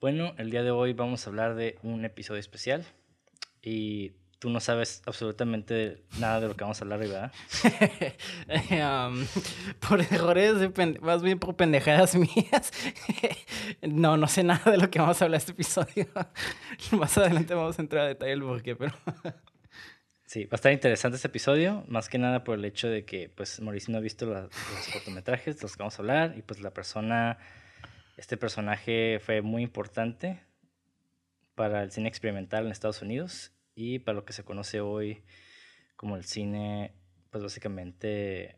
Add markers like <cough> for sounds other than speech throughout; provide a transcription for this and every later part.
Bueno, el día de hoy vamos a hablar de un episodio especial y tú no sabes absolutamente nada de lo que vamos a hablar, ¿verdad? <laughs> um, por errores, más bien por pendejadas <laughs> mías. no, no sé nada de lo que vamos a hablar este episodio. <laughs> más adelante vamos a entrar a detalle el porqué, pero... Sí, va a estar interesante este episodio, más que nada por el hecho de que pues Mauricio no ha visto los cortometrajes de los que vamos a hablar y pues la persona, este personaje fue muy importante para el cine experimental en Estados Unidos y para lo que se conoce hoy como el cine, pues básicamente,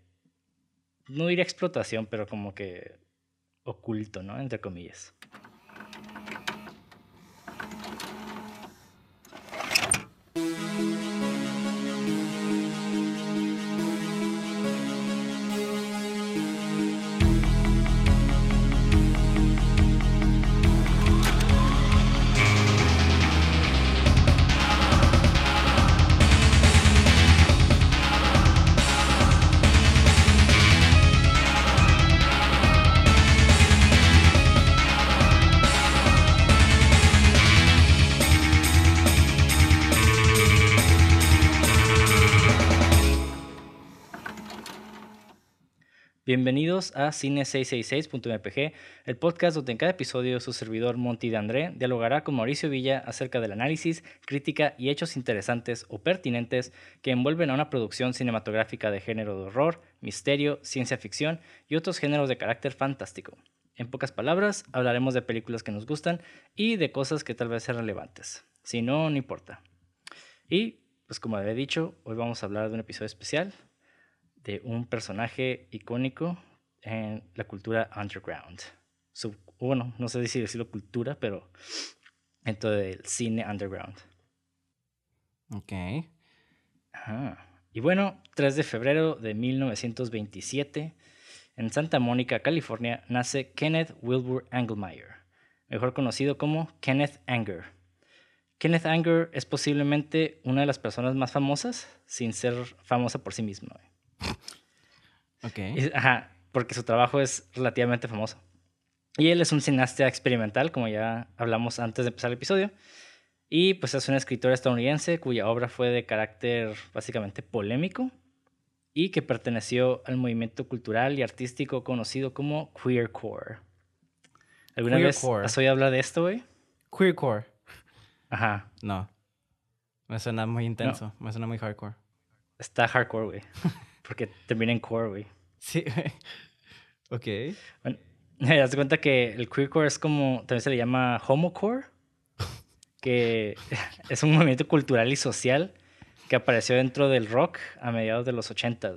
no diría explotación, pero como que oculto, ¿no? Entre comillas. Bienvenidos a Cine666.mpg, el podcast donde en cada episodio su servidor Monty de André dialogará con Mauricio Villa acerca del análisis, crítica y hechos interesantes o pertinentes que envuelven a una producción cinematográfica de género de horror, misterio, ciencia ficción y otros géneros de carácter fantástico. En pocas palabras, hablaremos de películas que nos gustan y de cosas que tal vez sean relevantes. Si no, no importa. Y, pues como había dicho, hoy vamos a hablar de un episodio especial de un personaje icónico en la cultura underground. bueno, no sé si decirlo cultura, pero dentro del cine underground. Ok. Y bueno, 3 de febrero de 1927, en Santa Mónica, California, nace Kenneth Wilbur Engelmeyer, mejor conocido como Kenneth Anger. Kenneth Anger es posiblemente una de las personas más famosas, sin ser famosa por sí misma. Ok. ajá, porque su trabajo es relativamente famoso. Y él es un cineasta experimental, como ya hablamos antes de empezar el episodio. Y pues es un escritor estadounidense cuya obra fue de carácter básicamente polémico y que perteneció al movimiento cultural y artístico conocido como queercore. ¿Alguna vez has oído hablar de esto, güey? Queercore. Ajá. No. Me suena muy intenso, me suena muy hardcore. Está hardcore, güey. <laughs> Porque termina en core, güey. Sí, <laughs> ok. Bueno, <laughs> te das cuenta que el queercore es como, también se le llama homocore, que <laughs> es un movimiento cultural y social que apareció dentro del rock a mediados de los 80.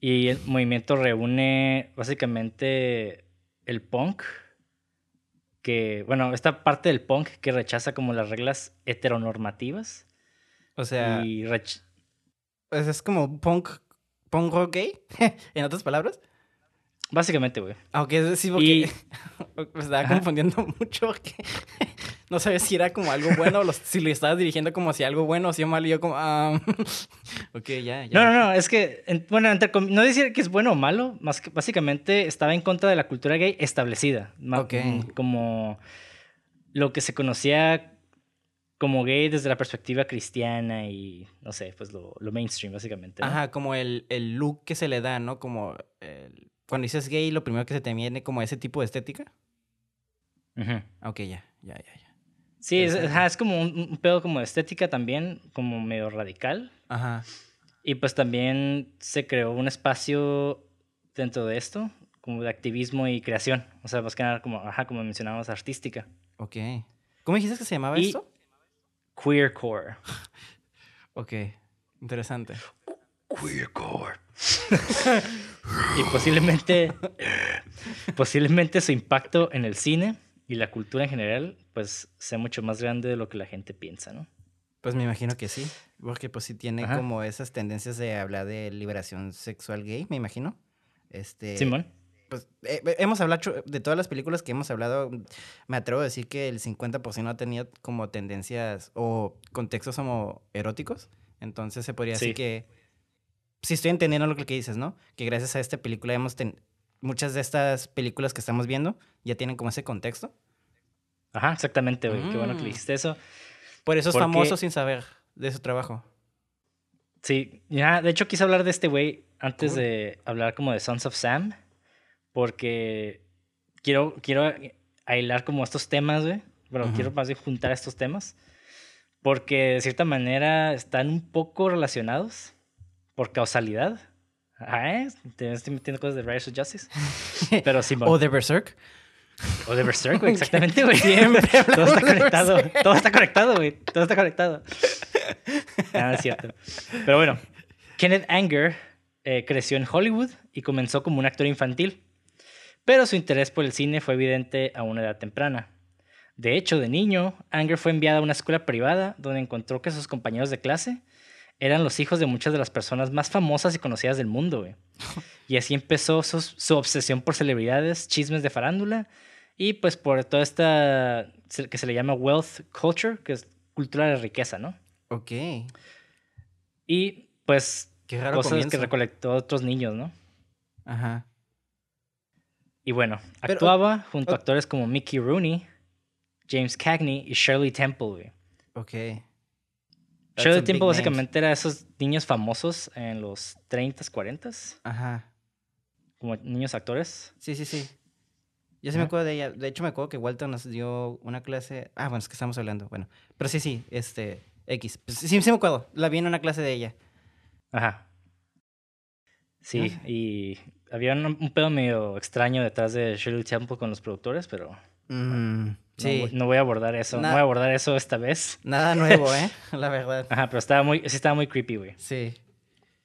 Y el movimiento reúne básicamente el punk, que, bueno, esta parte del punk que rechaza como las reglas heteronormativas. O sea, y pues, es como punk, punk rock gay, <laughs> en otras palabras. Básicamente, güey. Aunque decir, porque <laughs> me estaba confundiendo <laughs> mucho porque no sabía si era como algo bueno o si lo estabas dirigiendo como si algo bueno o si malo. Y yo como, ah, ok, ya, ya. No, no, no, es que, bueno, no decir que es bueno o malo, más que básicamente estaba en contra de la cultura gay establecida. Ok. Como lo que se conocía como gay desde la perspectiva cristiana y, no sé, pues lo, lo mainstream, básicamente. Ajá, como el, el, look que se le da, ¿no? Como cuando dices gay, lo primero que se te viene como ese tipo de estética. Ajá. Ok, ya, ya, ya, ya. Sí, es, es como un, pedo como de estética también, como medio radical. Ajá. Y pues también se creó un espacio dentro de esto, como de activismo y creación. O sea, más que nada, como, ajá, como mencionábamos, artística. Ok. ¿Cómo dijiste que se llamaba esto? Queercore. <laughs> Ok, interesante. Queercore. <laughs> y posiblemente, posiblemente su impacto en el cine y la cultura en general, pues sea mucho más grande de lo que la gente piensa, ¿no? Pues me imagino que sí, porque pues sí tiene como esas tendencias de hablar de liberación sexual gay, me imagino. Este, Simón pues eh, eh, hemos hablado de todas las películas que hemos hablado, me atrevo a decir que el 50% ha tenido como tendencias o contextos como eróticos. Entonces se podría decir que, si estoy entendiendo lo que dices, ¿no? Que gracias a esta película hemos muchas de estas películas que estamos viendo ya tienen como ese contexto. Ajá, exactamente, güey. Qué bueno que Mm. dijiste eso. Por eso es Porque- famoso sin saber de su trabajo. Sí, ya, de hecho quise hablar de este güey antes Cool. de hablar como de Sons of Sam, porque quiero, quiero aislar como estos temas, güey. Bueno, Ujú. quiero más bien juntar estos temas, porque de cierta manera están un poco relacionados por causalidad. Ajá, ¿eh? Te estoy metiendo cosas de Riders of Justice. <laughs> Pero sí, O de Berserk. o de Berserk, güey, <laughs> exactamente, güey. Siempre <laughs> Todo está conectado. Todo está conectado, güey. Todo está conectado. Ah, es cierto. Pero bueno, Kenneth Anger eh, creció en Hollywood y comenzó como un actor infantil. Pero su interés por el cine fue evidente a una edad temprana. De hecho, de niño, Anger fue enviado a una escuela privada donde encontró que sus compañeros de clase eran los hijos de muchas de las personas más famosas y conocidas del mundo, güey. <laughs> Y así empezó su, su obsesión por celebridades, chismes de farándula y pues por toda esta que se le llama wealth culture, que es cultura de riqueza, ¿no? Ok. Y pues Qué raro cosas que recolectó otros niños, ¿no? Ajá. Y bueno, Pero- actuaba junto a actores como Mickey Rooney, James Cagney y Shirley Temple, güey. Ok. That's Shirley Temple names. básicamente era esos niños famosos en los 30s, 40s, Ajá. como niños actores. Sí, sí, sí. Yo sí me acuerdo de ella. De hecho, me acuerdo que Walter nos dio una clase. Ah, bueno, es que estamos hablando. Bueno. Pero sí, sí, este. X. Pues sí, sí me acuerdo. La vi en una clase de ella. Ajá. Sí, y había un, un pedo medio extraño detrás de Shirley Temple con los productores, pero Mm, no sí. voy- no, voy a abordar eso. No voy a abordar eso esta vez. Nada nuevo, <laughs> ¿eh? La verdad. Ajá, pero estaba muy, sí estaba muy creepy, güey. Sí.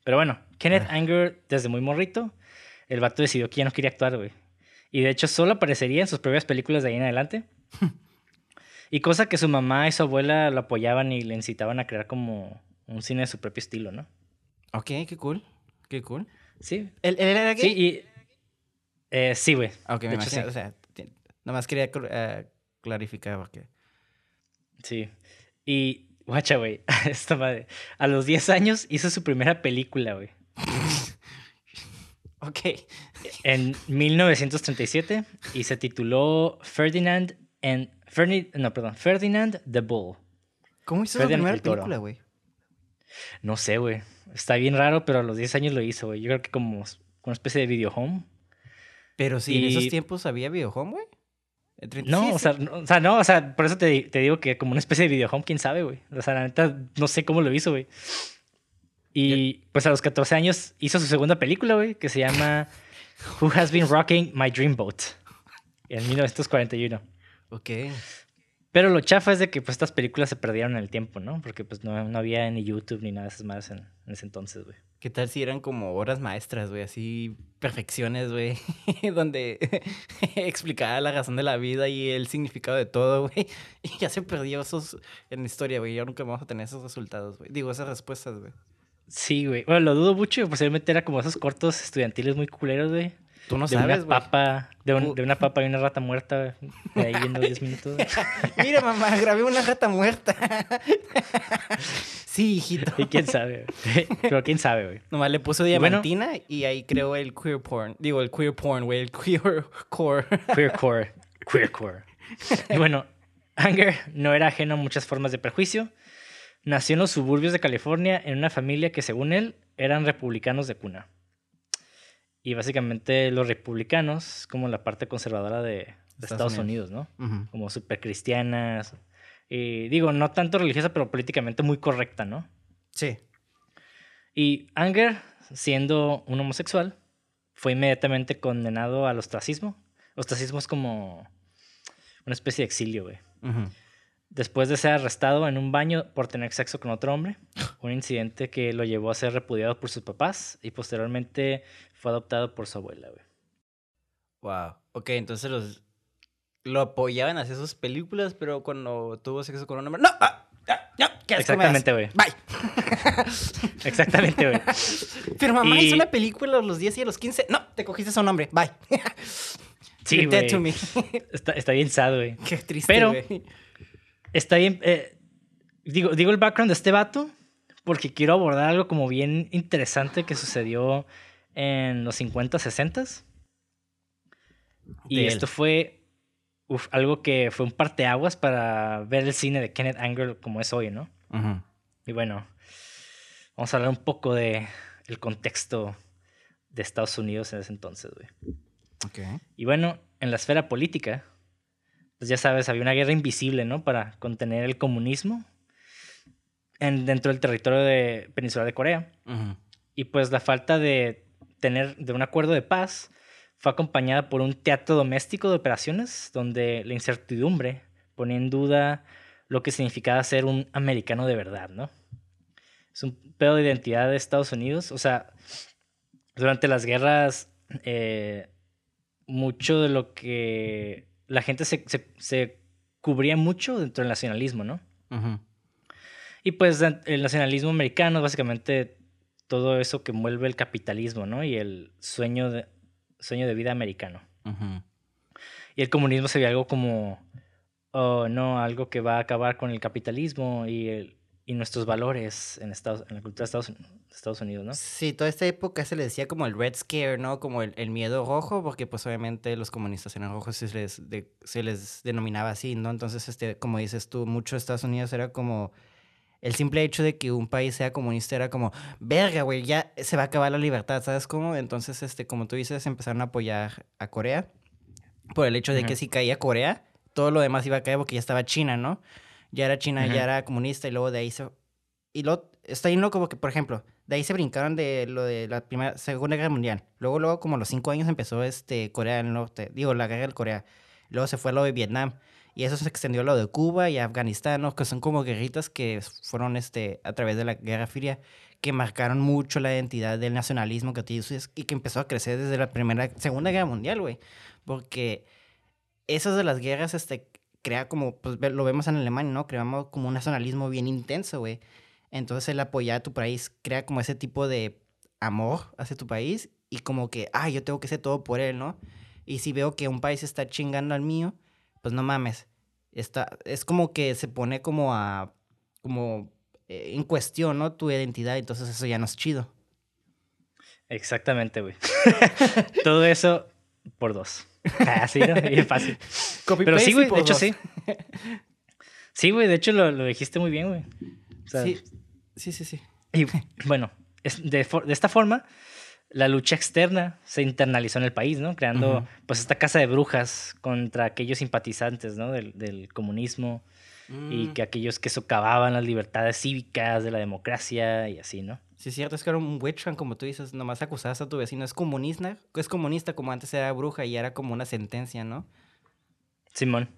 Pero bueno, Kenneth Ah. Anger, desde muy morrito, el vato decidió que ya no quería actuar, güey. Y de hecho solo aparecería en sus propias películas de ahí en adelante. <laughs> y cosa que su mamá y su abuela lo apoyaban y le incitaban a crear como un cine de su propio estilo, ¿no? Ok, qué cool. Qué cool. Sí. ¿Él, él era Sí, gay? y... eh, sí, güey. Ok, me hecho, imagino. sí. O sea, ti- nomás quería eh, clarificar porque. Sí. Y, guacha, güey, <laughs> esta madre. A los 10 años hizo su primera película, güey. <laughs> Ok. En 1937 y se tituló Ferdinand and Ferni- no, perdón, Ferdinand the Bull. ¿Cómo hizo su primera película, güey? No sé, güey. Está bien raro, pero a los 10 años lo hizo, güey. Yo creo que como una especie de video home. Pero sí, en esos Y- tiempos había videohome, güey. El 30 No, o sea, no, o sea, no, o sea, por eso te, te digo que como una especie de video home, quién sabe, güey. O sea, la neta, no sé cómo lo hizo, güey. Y pues a los 14 años hizo su segunda película, güey, que se llama Who Has Been Rocking My Dreamboat. En 1941. Ok. Pero lo chafa es de que pues estas películas se perdieron en el tiempo, ¿no? Porque pues no, no había ni YouTube ni nada de esas madres en, en ese entonces, güey. ¿Qué tal si eran como horas maestras, güey? Así, perfecciones, güey. <laughs> Donde <laughs> explicaba la razón de la vida y el significado de todo, güey. <laughs> Y ya se perdió esos en la historia, güey. Ya nunca vamos a tener esos resultados, güey. Digo, esas respuestas, güey. Sí, güey. Bueno, lo dudo mucho. Posiblemente era como esos cortos estudiantiles muy culeros, güey. Tú no de sabes, una papa, de, un- Tú- de una papa y una rata muerta de ahí en los 10 minutos. <laughs> Mira, mamá, grabé una rata muerta. sí, hijito. Y quién sabe. <laughs> Pero quién sabe, güey. Nomás le puso diamantina y ahí creó el queer porn. Digo, el queer porn, güey. El queer core. Queercore. Queercore. Y bueno, Anger no era ajeno a muchas formas de prejuicio. Nació en los suburbios de California en una familia que, según él, eran republicanos de cuna. Y básicamente los republicanos, como la parte conservadora de, de Estados Estados, Unidos. Unidos, ¿no? Ujú. Como súper cristianas. Y digo, no tanto religiosa, pero políticamente muy correcta, ¿no? Sí. Y Anger, siendo un homosexual, fue inmediatamente condenado al ostracismo. Ostracismo es como una especie de exilio, güey. Ujú. Después de ser arrestado en un baño por tener sexo con otro hombre, <gasps> un incidente que lo llevó a ser repudiado por sus papás y posteriormente fue adoptado por su abuela, güey. Wow. Ok, entonces los lo apoyaban a hacer sus películas, pero cuando tuvo sexo con un hombre. ¡No! ¡Ah! ¡Ah! ¡No! ¿Qué! Exactamente, güey. Bye. <laughs> Exactamente, güey. Pero mamá Y- hizo una película a los 10 y a los 15. No, te cogiste a un hombre. Bye. <laughs> Sí, güey. <laughs> Está, está bien sad, güey. Qué triste, Pero-. Está bien. eh, digo, digo el background de este vato porque quiero abordar algo como bien interesante que sucedió en los 50, 60. Y esto fue algo que fue un parteaguas para ver el cine de Kenneth Anger como es hoy, ¿no? Y bueno, vamos a hablar un poco de el contexto de Estados Unidos en ese entonces, güey. Y bueno, en la esfera política, pues ya sabes, había una guerra invisible, ¿no? Para contener el comunismo en, dentro del territorio de Península de Corea. Y pues la falta de tener de un acuerdo de paz fue acompañada por un teatro doméstico de operaciones donde la incertidumbre ponía en duda lo que significaba ser un americano de verdad, ¿no? Es un pedo de identidad de Estados Unidos. O sea, durante las guerras, eh, mucho de lo que la gente se, se, cubría mucho dentro del nacionalismo, ¿no? Y pues el nacionalismo americano, básicamente todo eso que envuelve el capitalismo, ¿no? Y el sueño de, sueño de vida americano. Y el comunismo se ve algo como, oh, no, algo que va a acabar con el capitalismo y, el, y nuestros valores en, Estados, en la cultura de Estados, Unidos, ¿no? Sí, toda esta época se le decía como el Red Scare, ¿no? Como el, miedo rojo, porque pues obviamente los comunistas eran rojos se les, se les denominaba así, ¿no? Entonces, este, como dices tú, mucho Estados Unidos era como el simple hecho de que un país sea comunista era como, verga, güey, ya se va a acabar la libertad, ¿sabes cómo? Entonces, este, como tú dices, empezaron a apoyar a Corea por el hecho de que si caía Corea, todo lo demás iba a caer porque ya estaba China, ¿no? Ya era China, ya era comunista y luego de ahí se... Y luego, está ahí loco porque, por ejemplo, de ahí se brincaron de lo de la primera, Segunda Guerra Mundial. Luego, luego, como a los cinco años empezó este, Corea del Norte, digo, la guerra del Corea. Luego se fue a lo de Vietnam. Y eso se extendió a lo de Cuba y Afganistán, ¿no? que son como guerritas que fueron este, a través de la Guerra Fría, que marcaron mucho la identidad del nacionalismo que y que empezó a crecer desde la primera, Segunda Guerra Mundial, güey. Porque esas de las guerras, este, crea como, pues lo vemos en Alemania, ¿no? Creamos como un nacionalismo bien intenso, güey. Entonces el apoyar a tu país crea como ese tipo de amor hacia tu país y como que, ah, yo tengo que hacer todo por él, ¿no? Y si veo que un país está chingando al mío, pues no mames. Está, es como que se pone como a, como eh, en cuestión, ¿no? Tu identidad, entonces eso ya no es chido. Exactamente, güey. <laughs> Todo eso por dos. Así, ¿no? Bien fácil. Pero sí, güey, de hecho sí. Sí, güey, de hecho lo, lo, dijiste muy bien, güey. sí, sí, sí, sí. Y bueno, de, de esta forma la lucha externa se internalizó en el país, ¿no? Creando pues esta casa de brujas contra aquellos simpatizantes, ¿no? Del, comunismo y mm. que aquellos que socavaban las libertades cívicas de la democracia y así, ¿no? Sí, es cierto, es que era un witch como tú dices, nomás acusabas a tu vecino, es comunista, es comunista como antes era bruja y era como una sentencia, ¿no? Simón.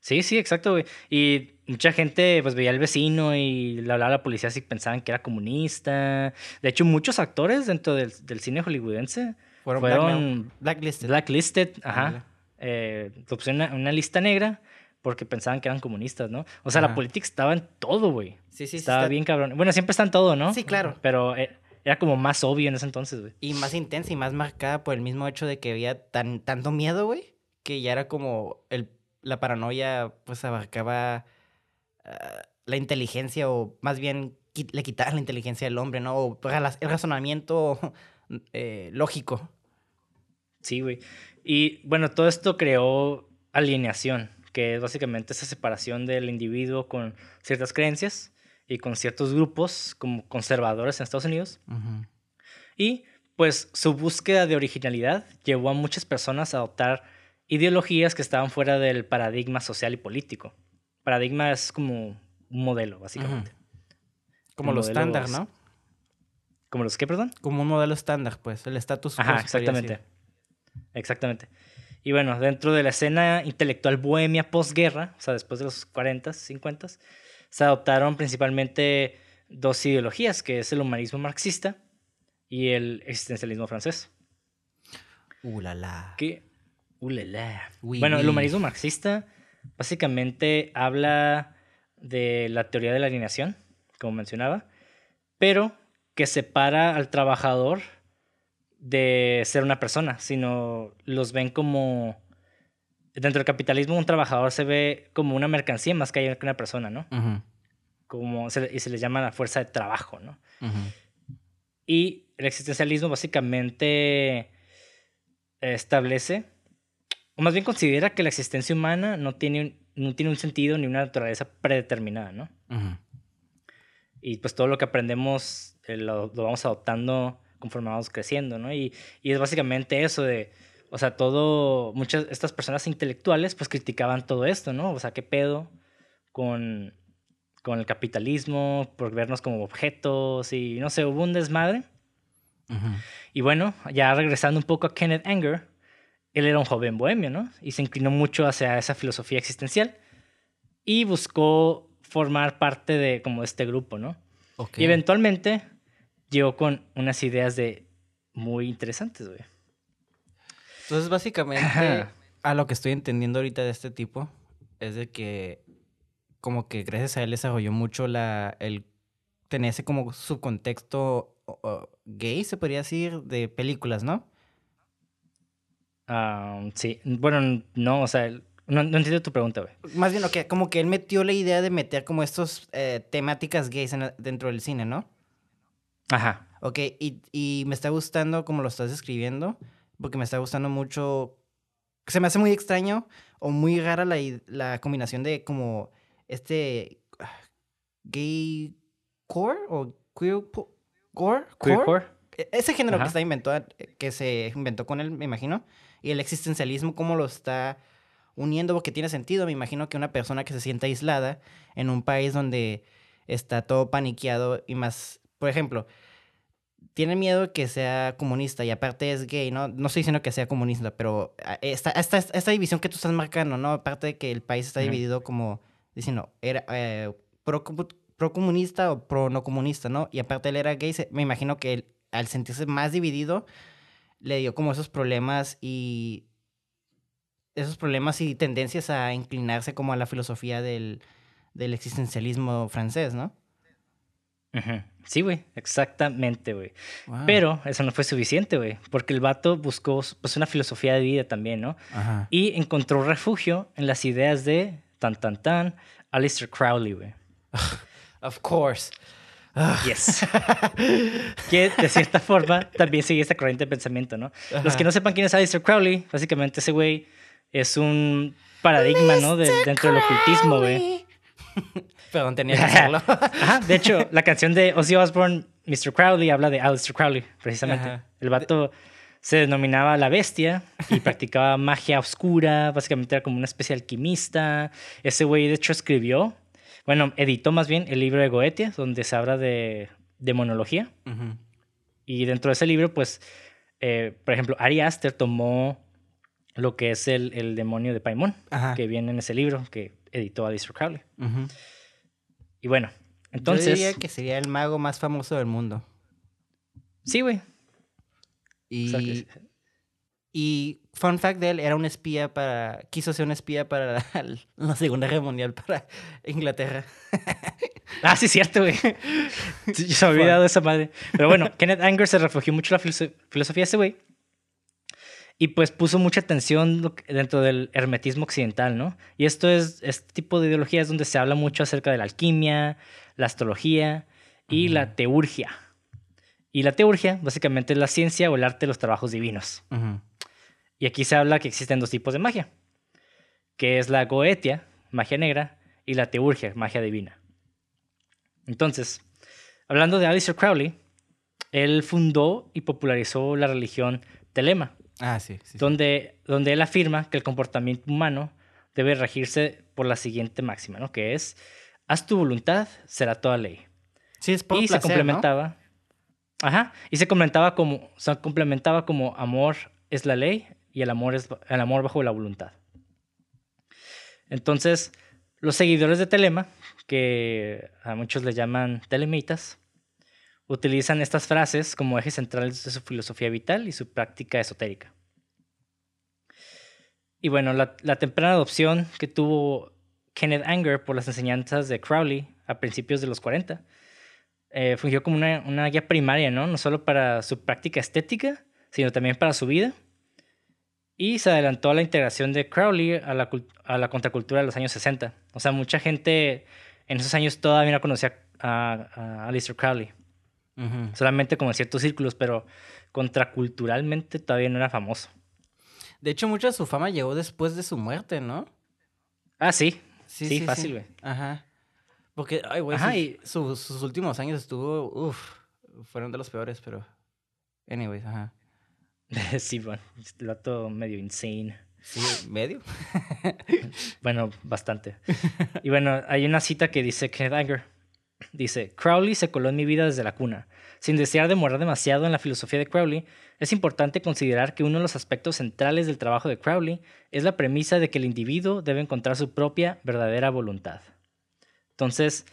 Sí, sí, exacto, güey. Y mucha gente pues veía al vecino y le hablaba a la policía si pensaban que era comunista. De hecho, muchos actores dentro del, cine hollywoodense fueron, blacklisted. Blacklisted, ajá. Eh, una, una, lista negra porque pensaban que eran comunistas, ¿no? O sea, la política estaba en todo, güey. Sí, sí, Estaba bien cabrón. Bueno, siempre está en todo, ¿no? Sí, claro. Pero eh, era como más obvio en ese entonces, güey. Y más intensa y más marcada por el mismo hecho de que había tan, tanto miedo, güey, que ya era como el la paranoia pues abarcaba ah, la inteligencia o más bien le quitaba la inteligencia del hombre, ¿no? O el razonamiento <laughs> eh, lógico. Sí, güey. Y bueno, todo esto creó alienación, que es básicamente esa separación del individuo con ciertas creencias y con ciertos grupos como conservadores en Estados Unidos. Y pues su búsqueda de originalidad llevó a muchas personas a adoptar ideologías que estaban fuera del paradigma social y político. Paradigma es como un modelo, básicamente. Como los estándar, ¿no? ¿Como los qué, perdón? Como un modelo estándar, pues, el estatus quo. Ajá, exactamente. Exactamente. Y bueno, dentro de la escena intelectual bohemia posguerra, o sea, después de los 40, 50, se adoptaron principalmente dos ideologías, que es el humanismo marxista y el existencialismo francés. Uh, la, la. Que bueno, el humanismo marxista básicamente habla de la teoría de la alineación, como mencionaba, pero que separa al trabajador de ser una persona, sino los ven como... Dentro del capitalismo un trabajador se ve como una mercancía más que una persona, ¿no? como y se le llama la fuerza de trabajo, ¿no? Y el existencialismo básicamente establece o más bien considera que la existencia humana no tiene, un- no tiene un sentido ni una naturaleza predeterminada, ¿no? Ujú. Y pues todo lo que aprendemos eh, lo, lo vamos adoptando conforme vamos creciendo, ¿no? Y, y es básicamente eso de, o sea, todo, muchas, estas personas intelectuales pues criticaban todo esto, ¿no? O sea, ¿qué pedo con, con el capitalismo, por vernos como objetos y no sé, hubo un desmadre. Ujú. Y bueno, ya regresando un poco a Kenneth Anger, él era un joven bohemio, ¿no? Y se inclinó mucho hacia esa filosofía existencial y buscó formar parte de como este grupo, ¿no? Ok. Y eventualmente llegó con unas ideas de muy interesantes, güey. Entonces, básicamente, Ajá. a lo que estoy entendiendo ahorita de este tipo es de que como que gracias a él desarrolló mucho la el tener ese como subcontexto o gay, se podría decir, de películas, ¿no? Sí, bueno, no, o sea, no, no entiendo tu pregunta, güey. Más bien, que como que él metió la idea de meter como estos eh, temáticas gays en dentro del cine, ¿no? Ajá. Ok, y, y me está gustando como lo estás describiendo, porque me está gustando mucho. Se me hace muy extraño o muy rara la, la combinación de como este ah, gay core o queer core. core? E- Ese género que está inventado, que se inventó con él, me imagino, y el existencialismo, cómo lo está uniendo, porque tiene sentido. Me imagino que una persona que se sienta aislada en un país donde está todo paniqueado y más, por ejemplo, tiene miedo de que sea comunista y aparte es gay, ¿no? No estoy diciendo que sea comunista, pero ah, esta, esta, esta división que tú estás marcando, ¿no? Aparte de que el país está dividido como diciendo, era eh, pro, pro comunista o pro no comunista, ¿no? Y aparte él era gay, se- me imagino que él, al sentirse más dividido, le dio como esos problemas y esos problemas y tendencias a inclinarse como a la filosofía del, del existencialismo francés, ¿no? Sí, güey, exactamente, güey. Wow. Pero eso no fue suficiente, güey, porque el vato buscó pues una filosofía de vida también, ¿no? Ajá. Y encontró refugio en las ideas de tan tan tan Aleister Crowley, güey. <laughs> Of course. Yes. que de cierta <laughs> forma también sigue esta corriente de pensamiento, ¿no? Los que no sepan quién es Aleister Crowley, básicamente ese güey es un paradigma, ¿no? De- dentro del ocultismo, güey. <laughs> Perdón, tenía que hacerlo. Ajá, de hecho, la canción de Ozzy Osbourne, Mr. Crowley, habla de Aleister Crowley, precisamente. Ajá. El vato se denominaba la bestia y <laughs> practicaba magia oscura, básicamente era como una especie de alquimista. Ese güey, de hecho, escribió, bueno, editó más bien el libro de Goetia, donde se habla de demonología. Ujú. Y dentro de ese libro, pues, eh, por ejemplo, Ari Aster tomó lo que es el, el demonio de Paimon, Ajá. que viene en ese libro que editó Aleister Crowley. Y bueno, entonces... Yo diría que sería el mago más famoso del mundo. Sí, güey. Y, O sea que- y fun fact de él, era un espía para... Quiso ser un espía para la, <laughs> la Segunda Guerra Mundial para Inglaterra. <laughs> Ah, sí, cierto, güey. Se me había olvidado esa madre. Pero bueno, <laughs> Kenneth Anger se refugió mucho en la filoso- filosofía de ese güey. Y pues puso mucha atención dentro del hermetismo occidental, ¿no? Y esto es, este tipo de ideología es donde se habla mucho acerca de la alquimia, la astrología y la teurgia. Y la teurgia, básicamente, es la ciencia o el arte de los trabajos divinos. Ujú. Y aquí se habla que existen dos tipos de magia, que es la goetia, magia negra, y la teurgia, magia divina. Entonces, hablando de Aleister Crowley, él fundó y popularizó la religión Telema, Ah, sí. sí, sí. donde, donde él afirma que el comportamiento humano debe regirse por la siguiente máxima, ¿no? Que es, haz tu voluntad, será toda ley. Sí, es por y se complementaba. Ajá. Y se complementaba como. Se complementaba como amor es la ley y el amor es el amor bajo la voluntad. Entonces, los seguidores de Telema, que a muchos le llaman telemitas, utilizan estas frases como ejes centrales de su filosofía vital y su práctica esotérica. Y bueno, la, la temprana adopción que tuvo Kenneth Anger por las enseñanzas de Crowley a principios de los 40 eh, fungió como una, una guía primaria, ¿no? No solo para su práctica estética, sino también para su vida. Y se adelantó a la integración de Crowley a la, a la contracultura de los años 60. O sea, mucha gente en esos años todavía no conocía a, a Aleister Crowley. Solamente como en ciertos círculos, pero contraculturalmente todavía no era famoso. De hecho, mucha de su fama llegó después de su muerte, ¿no? Ah, sí. Sí, fácil, güey. Ajá. Porque, ay, güey, sus, y- sus- sus últimos años estuvo, uff, fueron de los peores, pero... Anyways, ajá. <laughs> sí, bueno, el vato medio insane. Sí, medio. <laughs> Bueno, bastante. Y bueno, hay una cita que dice Kenneth Anger. Dice, Crowley se coló en mi vida desde la cuna. Sin desear demorar demasiado en la filosofía de Crowley, es importante considerar que uno de los aspectos centrales del trabajo de Crowley es la premisa de que el individuo debe encontrar su propia verdadera voluntad. Entonces,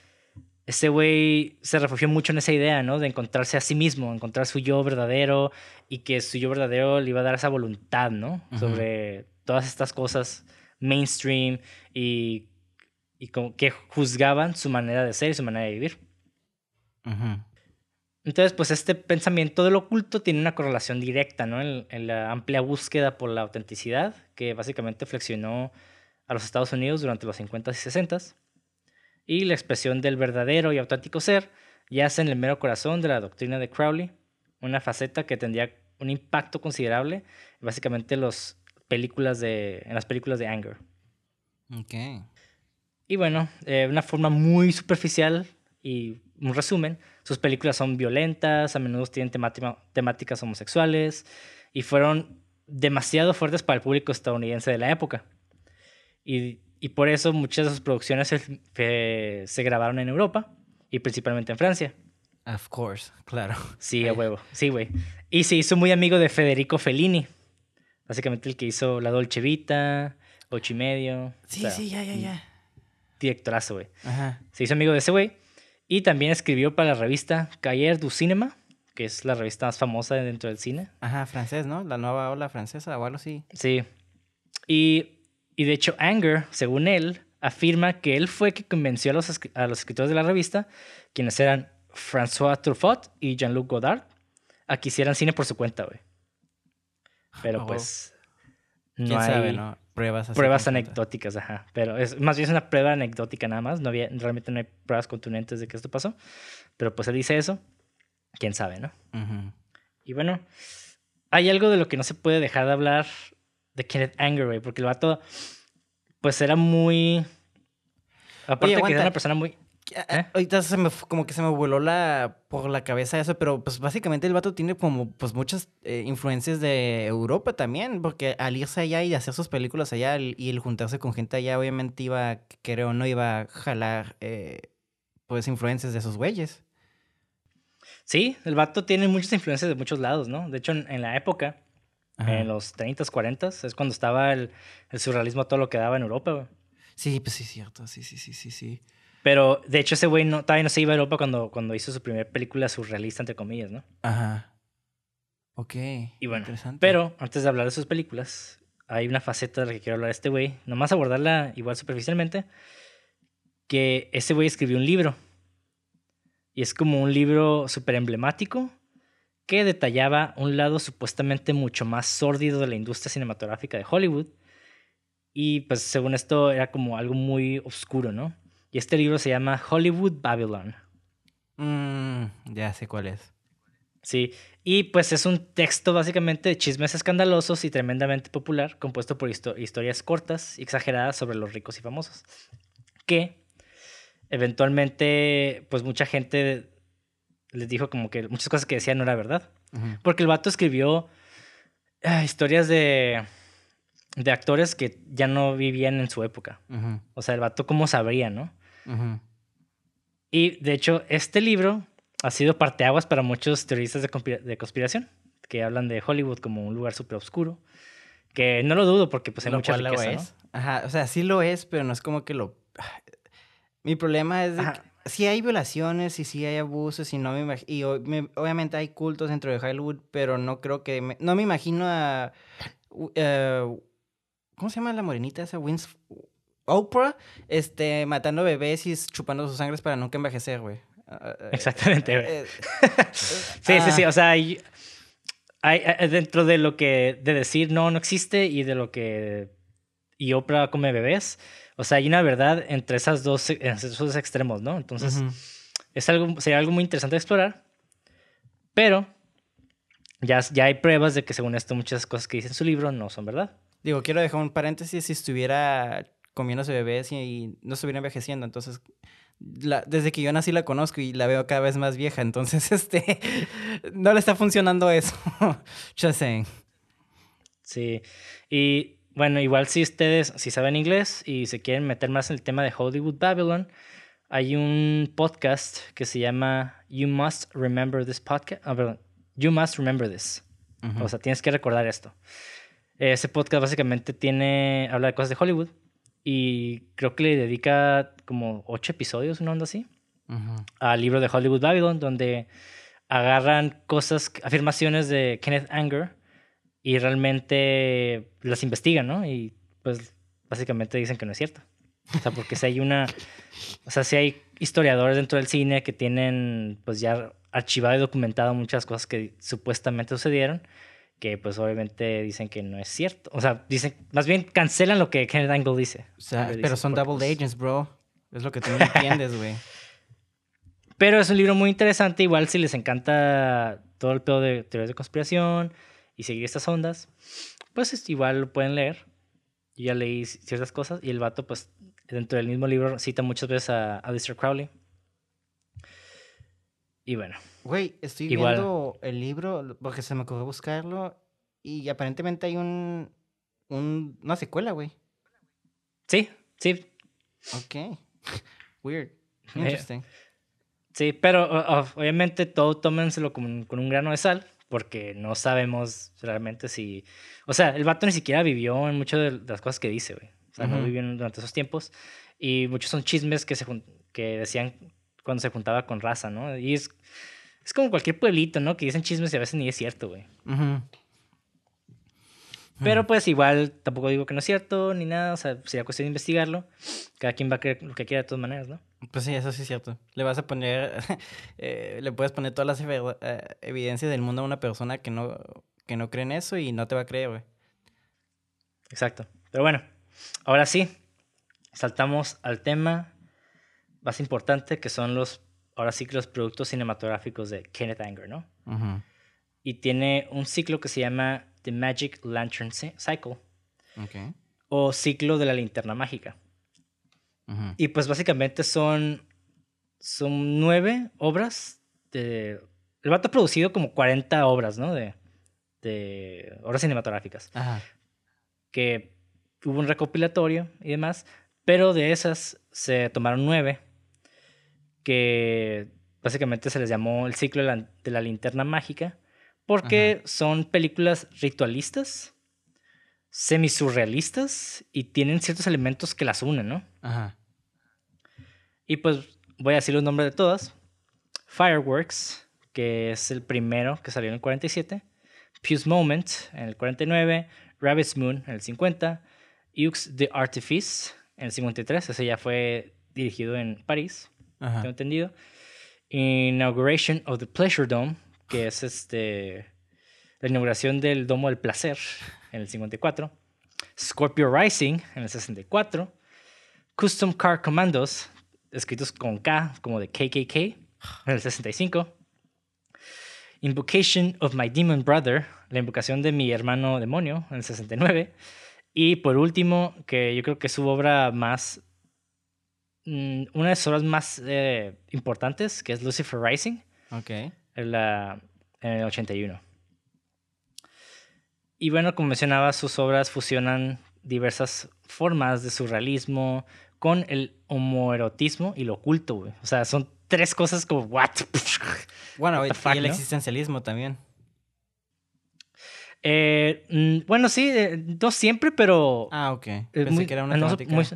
ese güey se refugió mucho en esa idea, ¿no? De encontrarse a sí mismo, encontrar su yo verdadero y que su yo verdadero le iba a dar esa voluntad, ¿no? Sobre todas estas cosas mainstream y, y como que juzgaban su manera de ser y su manera de vivir. Entonces, pues este pensamiento del oculto tiene una correlación directa, ¿no? En, en la amplia búsqueda por la autenticidad que básicamente flexionó a los Estados Unidos durante los 50s y 60s. Y la expresión del verdadero y auténtico ser yace en el mero corazón de la doctrina de Crowley, una faceta que tendría un impacto considerable básicamente en, los películas de, en las películas de Anger. Ok. Y bueno, de una forma muy superficial y un resumen, sus películas son violentas, a menudo tienen temática- temáticas homosexuales y fueron demasiado fuertes para el público estadounidense de la época. Y, y por eso muchas de sus producciones se, eh, se grabaron en Europa y principalmente en Francia. Of course, claro. Sí, a huevo. Sí, güey. Y se hizo muy amigo de Federico Fellini. Básicamente el que hizo La Dolce Vita, Ocho y Medio. Sí, o sea, sí, ya, ya, ya. Directorazo, güey. Ajá. Se hizo amigo de ese güey. Y también escribió para la revista Cahiers du Cinema, que es la revista más famosa dentro del cine. Ajá, francés, ¿no? La nueva ola francesa o algo así. Sí. Y, y de hecho, Anger, según él, afirma que él fue que convenció a los, a los escritores de la revista, quienes eran François Truffaut y Jean-Luc Godard, a que hicieran cine por su cuenta, güey. Pero Oh. pues. ¿Quién No hay sabe, no? Pruebas pruebas anecdóticas, ajá. Pero es más bien es una prueba anecdótica nada más. No había, realmente no hay pruebas contundentes de que esto pasó. Pero pues él dice eso. Quién sabe, ¿no? Y bueno, hay algo de lo que no se puede dejar de hablar de Kenneth Anger, güey, porque el vato, pues era muy. Aparte de que era una persona muy. ¿Eh? Ahorita se me, como que se me voló la, por la cabeza eso, pero pues básicamente el vato tiene como pues muchas eh, influencias de Europa también, porque al irse allá y hacer sus películas allá el- y el juntarse con gente allá, obviamente iba, creo, no iba a jalar eh, pues influencias de esos güeyes. Sí, el vato tiene muchas influencias de muchos lados, ¿no? De hecho, en, en la época, Ajá. en los 30s, 40s, es cuando estaba el, el surrealismo todo lo que daba en Europa, güey. Sí, pues sí, cierto, sí, sí, sí, sí, sí. Pero de hecho, ese güey no, todavía no se iba a Europa cuando, cuando hizo su primera película surrealista, entre comillas, ¿no? Ajá. Ok. Y bueno, interesante. pero antes de hablar de sus películas, hay una faceta de la que quiero hablar de este güey, nomás abordarla igual superficialmente, que ese güey escribió un libro. Y es como un libro súper emblemático que detallaba un lado supuestamente mucho más sórdido de la industria cinematográfica de Hollywood. Y pues según esto era como algo muy oscuro, ¿no? Y este libro se llama Hollywood Babylon. Mm, ya sé cuál es. Sí, y pues es un texto básicamente de chismes escandalosos y tremendamente popular, compuesto por histo- historias cortas y exageradas sobre los ricos y famosos, que eventualmente pues mucha gente les dijo como que muchas cosas que decían no era verdad, porque el vato escribió ah, historias de, de actores que ya no vivían en su época, o sea, el vato cómo sabría, ¿no? Y de hecho, este libro ha sido parteaguas para muchos teoristas de, conspira- de conspiración que hablan de Hollywood como un lugar súper oscuro. Que no lo dudo porque pues hay Lo mucha cual lo riqueza, ¿no? es. Ajá, o sea, sí lo es, pero no es como que lo... Mi problema es de que sí hay violaciones y sí hay abusos y no me imag- y me- obviamente hay cultos dentro de Hollywood, pero no creo que... me- no me imagino a... eh, ¿Cómo se llama la morenita esa? Wins... Oprah, este, matando bebés y chupando sus sangres para nunca envejecer, güey. Ah, eh, Exactamente, güey. eh, <laughs> Sí, sí, sí. ah, O sea, hay- hay- dentro de lo que de decir no, no existe y de lo que y Oprah come bebés. O sea, hay una verdad entre esas dos, entre esos dos extremos, ¿no? Entonces, ujú. es algo, sería algo muy interesante de explorar. Pero ya, ya hay pruebas de que según esto muchas cosas que dice en su libro no son verdad. Digo, quiero dejar un paréntesis, si estuviera comiéndose bebés y, y no estuviera envejeciendo, entonces la- desde que yo nací la conozco y la veo cada vez más vieja, entonces <laughs> este no le está funcionando eso. <laughs> Just saying. Sí. Y bueno, igual si ustedes, si saben inglés y se quieren meter más en el tema de Hollywood Babylon, hay un podcast que se llama You Must Remember This Podcast. Ah, perdón. You Must Remember This. Ujú. O sea, tienes que recordar esto. Ese podcast básicamente tiene, habla de cosas de Hollywood y creo que le dedica como ocho episodios, una onda así, Ujú. al libro de Hollywood Babylon, donde agarran cosas, afirmaciones de Kenneth Anger y realmente las investigan, ¿no? Y pues básicamente dicen que no es cierto. O sea, porque si hay una, o sea, si hay historiadores dentro del cine que tienen pues ya archivado y documentado muchas cosas que supuestamente sucedieron, que pues obviamente dicen que no es cierto. O sea, dicen, más bien cancelan lo que Kenneth Angle dice. O sea, dice pero son double pues, agents, bro. Es lo que tú no entiendes, güey. <laughs> Pero es un libro muy interesante, igual si les encanta todo el pedo de teorías de conspiración y seguir estas ondas, pues es- igual lo pueden leer. Yo ya leí ciertas cosas y el vato, pues, dentro del mismo libro cita muchas veces a Aleister Crowley. Y bueno, Güey, estoy Igual. viendo el libro porque se me ocurrió buscarlo y aparentemente hay un, un una secuela, güey. sí, sí, Ok. <laughs> Weird. <laughs> Interesting. sí, pero obviamente todo tómenselo con, con un grano de sal, porque no sabemos realmente si... O sea, el vato ni siquiera vivió en muchas de las cosas que dice, güey. O sea, no vivió durante esos tiempos. Y muchos son chismes que, se que decían cuando se juntaba con raza, ¿no? Y es, es como cualquier pueblito, ¿no? Que dicen chismes y a veces ni es cierto, güey. Pero pues igual tampoco digo que no es cierto ni nada, o sea, sería cuestión de investigarlo. Cada quien va a creer lo que quiera de todas maneras, ¿no? Pues sí, eso sí es cierto. Le vas a poner, <laughs> eh, le puedes poner todas las eh, evidencias del mundo a una persona que no, que no cree en eso y no te va a creer, güey. Exacto. Pero bueno, ahora sí, saltamos al tema más importante que son los, ahora sí que los productos cinematográficos de Kenneth Anger, ¿no? Y tiene un ciclo que se llama The Magic Lantern Cy- Cycle Ok. o ciclo de la linterna mágica. Y pues básicamente son, son nueve obras de... El vato ha producido como 40 obras, ¿no? De, de obras cinematográficas. Ajá. que hubo un recopilatorio y demás, pero de esas se tomaron nueve, que básicamente se les llamó el ciclo de la, de la linterna mágica, porque son películas ritualistas, semisurrealistas y tienen ciertos elementos que las unen, ¿no? Ajá. Y pues voy a decir los nombres de todas. Fireworks, que es el primero que salió en el 47. Fuse Moment en el 49. Rabbit's Moon en el 50. Ux the Artifice en el 53. Ese ya fue dirigido en París, Ajá. tengo entendido. Inauguration of the Pleasure Dome, que es este la inauguración del Domo del Placer en el 54. Scorpio Rising en el 64. Custom Car Commandos, escritos con K, como de KKK, en el 65. Invocation of My Demon Brother, la invocación de mi hermano demonio, en el 69. Y por último, que yo creo que es su obra más. mm, una de sus obras más eh, importantes, que es Lucifer Rising, Ok. en, la, en el 81. Y bueno, como mencionaba, sus obras fusionan diversas formas de surrealismo con el homoerotismo y lo oculto, güey. O sea, son tres cosas como, ¿what? Bueno, What y, the fuck, y el ¿no? existencialismo también. Eh, mm, bueno, sí, eh, no siempre, pero... Ah, ok. Pensé muy- que era una no, muy-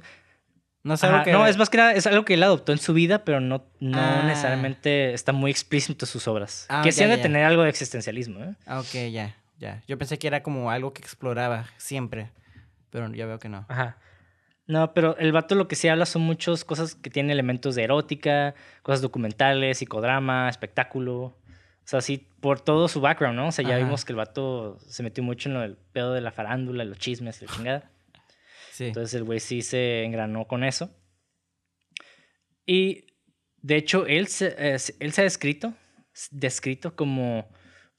no es algo Ajá, que... no, es más que nada, es algo que él adoptó en su vida, pero no, no Ah. necesariamente está muy explícito en sus obras. Ah, que sí han de tener algo de existencialismo, ¿eh? Ah, ok, ya, ya. Yo pensé que era como algo que exploraba siempre, pero ya veo que no. Ajá. No, pero el vato lo que sí habla son muchas cosas que tienen elementos de erótica, cosas documentales, psicodrama, espectáculo. O sea, sí, por todo su background, ¿no? O sea, ya Ajá. vimos que el vato se metió mucho en lo del pedo de la farándula, los chismes, la chingada. Sí. Entonces el güey sí se engranó con eso. Y de hecho, él se, eh, él se ha descrito, descrito como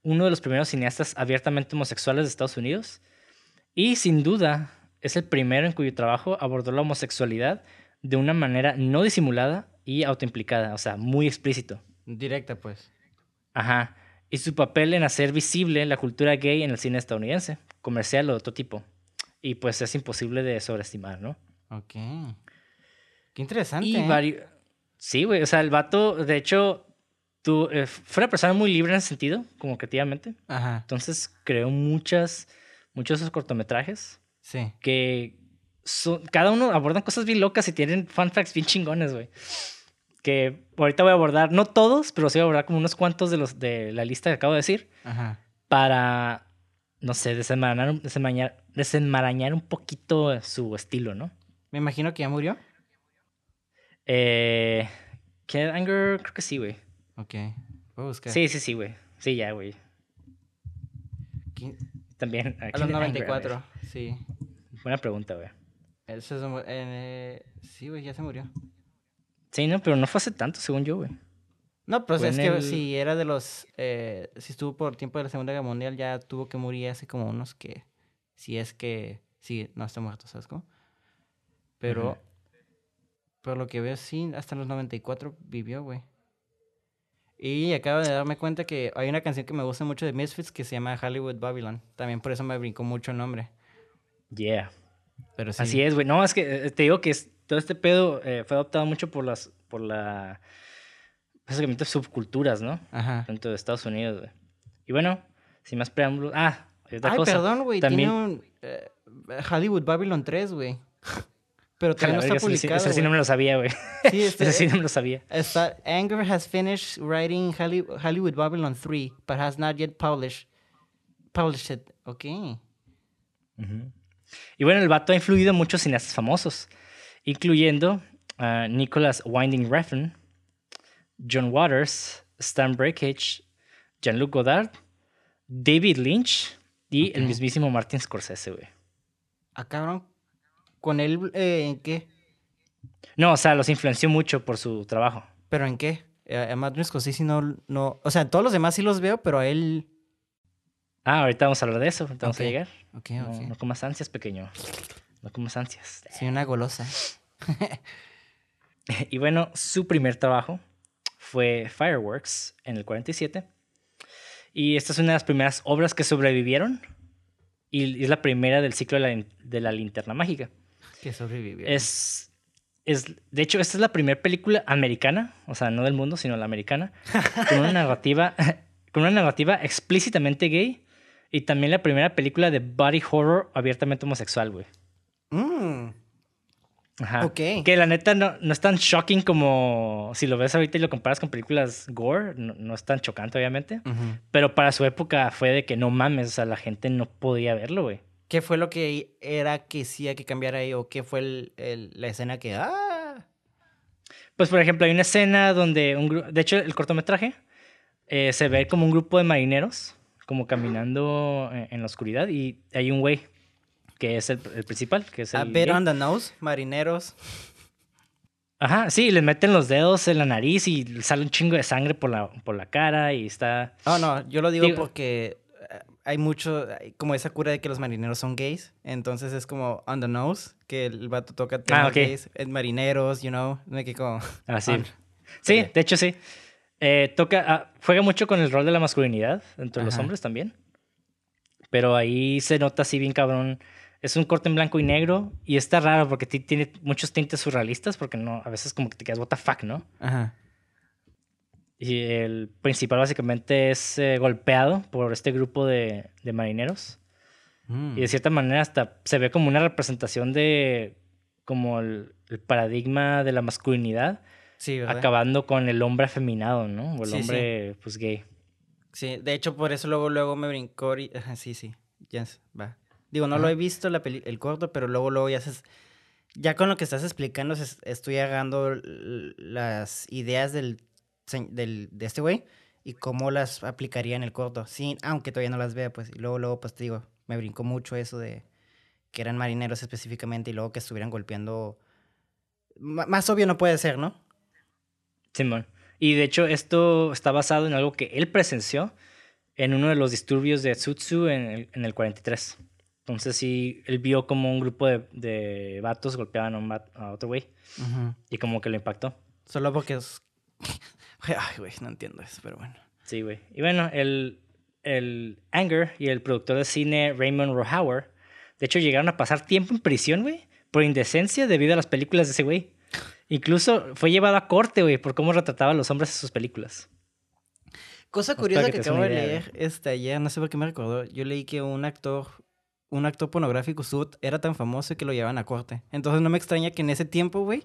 uno de los primeros cineastas abiertamente homosexuales de Estados Unidos y sin duda es el primero en cuyo trabajo abordó la homosexualidad de una manera no disimulada y autoimplicada, o sea, muy explícito. Directa, pues. Ajá. Y su papel en hacer visible la cultura gay en el cine estadounidense, comercial o de otro tipo. Y pues es imposible de sobreestimar, ¿no? Ok. Qué interesante. Y ¿eh? Sí, güey. O sea, el vato, de hecho, tú, eh, fue una persona muy libre en ese sentido, como creativamente. Ajá. Entonces creó muchas, muchos de esos cortometrajes Sí. que son, cada uno abordan cosas bien locas y tienen fun facts bien chingones, güey. Que ahorita voy a abordar, no todos, pero sí voy a abordar como unos cuantos de los de la lista que acabo de decir Ajá. para, no sé, desenmarañar, desenmarañar, desenmarañar un poquito su estilo, ¿no? Me imagino que ya murió. Eh, Anger, creo que sí, güey. Ok. Voy a buscar. Sí, sí, sí, güey. Sí, ya, güey. También. A los Kenneth Anger, 94. güey. Sí. Buena pregunta, güey. Eso es un- eh, sí, güey, ya se murió. Sí, no, pero no fue hace tanto, según yo, güey. No, pues Fue es que el- si era de los. Eh, si estuvo por tiempo de la Segunda Guerra Mundial, ya tuvo que morir hace como unos que. Si es que. Sí, no está muerto, ¿sabes cómo? Pero. Ujú. Por lo que veo, sí, hasta los 94 vivió, güey. Y acabo de darme cuenta que hay una canción que me gusta mucho de Misfits que se llama Hollywood Babylon. También por eso me brincó mucho el nombre. Yeah. Pero sí. Así es, güey. No, es que eh, te digo que es- todo este pedo eh, fue adoptado mucho por las, por la, básicamente subculturas, ¿no? Ajá. Dentro de Estados Unidos, güey. Y bueno, sin más preámbulos. Ah, otra Ay, cosa. perdón, güey. También- Tiene un. eh, Hollywood Babylon 3, güey. <laughs> Pero todavía no está ese publicado. Ese sí no me lo sabía, güey. <laughs> Sí, este, <laughs> Ese sí no me lo sabía. está, Anger has finished writing Holly- Hollywood Babylon 3, but has not yet published, published it. Ok. Y bueno, el vato ha influido en muchos cineastas famosos, incluyendo a Nicholas Winding Refn, John Waters, Stan Brakhage, Jean-Luc Godard, David Lynch y el mismísimo Martin Scorsese, güey. Ah, cabrón. ¿Con él eh, en qué? No, o sea, los influenció mucho por su trabajo. ¿Pero en qué? Eh, A Martin Scorsese no, no... O sea, todos los demás sí los veo, pero a él... Ah, ahorita vamos a hablar de eso, ahorita vamos a llegar. Ok, No, ok. no comas ansias, pequeño. No comas ansias. Soy una golosa. <laughs> Y bueno, su primer trabajo fue Fireworks en el 47. Y esta es una de las primeras obras que sobrevivieron. Y es la primera del ciclo de la, de la linterna mágica. Que sobrevivió. Es, es, de hecho, esta es la primera película americana, o sea, no del mundo, sino la americana, <laughs> con una narrativa, <laughs> con una narrativa explícitamente gay. Y también la primera película de body horror abiertamente homosexual, güey. Mm, Ajá. Ok. Que la neta no, no es tan shocking como si lo ves ahorita y lo comparas con películas gore, no, no es tan chocante obviamente, pero para su época fue de que no mames, o sea, la gente no podía verlo, güey. ¿Qué fue lo que era que sí hay que cambiar ahí? ¿O qué fue el- el- la escena que... ¡Ah! Pues por ejemplo, hay una escena donde, un de hecho el cortometraje eh, se ve como un grupo de marineros como caminando en, en la oscuridad y hay un güey que es el, el principal, que es el... A bit on the nose, marineros. Ajá, sí, le meten los dedos en la nariz y sale un chingo de sangre por la, por la cara y está... Oh, no, yo lo digo Digo- porque hay mucho, como esa cura de que los marineros son gays. Entonces es como on the nose, que el vato toca temas Ah, ok. gays. eh, marineros, you know. No que como... Ah, sí. on. Sí, Ok. de hecho sí. Eh, toca, ah, juega mucho con el rol de la masculinidad entre los Ajá. hombres también. Pero ahí se nota así bien cabrón. Es un corte en blanco y negro y está raro porque ti- tiene muchos tintes surrealistas porque no, a veces como que te quedas what the fuck, ¿no? Ajá. Y el principal básicamente es eh, golpeado por este grupo de, de marineros. Mm. Y de cierta manera hasta se ve como una representación de como el, el paradigma de la masculinidad Sí, acabando con el hombre afeminado, ¿no? O el Sí, sí. hombre pues gay. Sí, de hecho por eso luego, luego me brincó. y- Ajá, <laughs> sí, sí. Ya s- va. Digo, no lo Ajá. he visto la peli- el corto, pero luego, luego ya se... Ya con lo que estás explicando, se- estoy agarrando las ideas del, del, de este güey y cómo las aplicaría en el corto. Sí, aunque todavía no las vea, pues. Y luego, luego, pues te digo, me brincó mucho eso de que eran marineros específicamente y luego que estuvieran golpeando. M- más obvio no puede ser, ¿no? Simón. Y de hecho esto está basado en algo que él presenció en uno de los disturbios de Tsutsu en el, en el 43. Entonces sí, él vio como un grupo de, de vatos golpeaban a, un vato- a otro güey Ujú. y como que lo impactó. Solo porque es... Ay, güey, no entiendo eso, pero bueno. Sí, güey. Y bueno, el, el Anger y el productor de cine Raymond Rohauer, de hecho, llegaron a pasar tiempo en prisión, güey, por indecencia debido a las películas de ese güey. Incluso fue llevado a corte, güey, por cómo retrataba a los hombres en sus películas. Cosa curiosa que, que acabo de leer este, ayer, no sé por qué me recordó. Yo leí que un actor, un actor pornográfico sud era tan famoso que lo llevaban a corte. Entonces no me extraña que en ese tiempo, güey,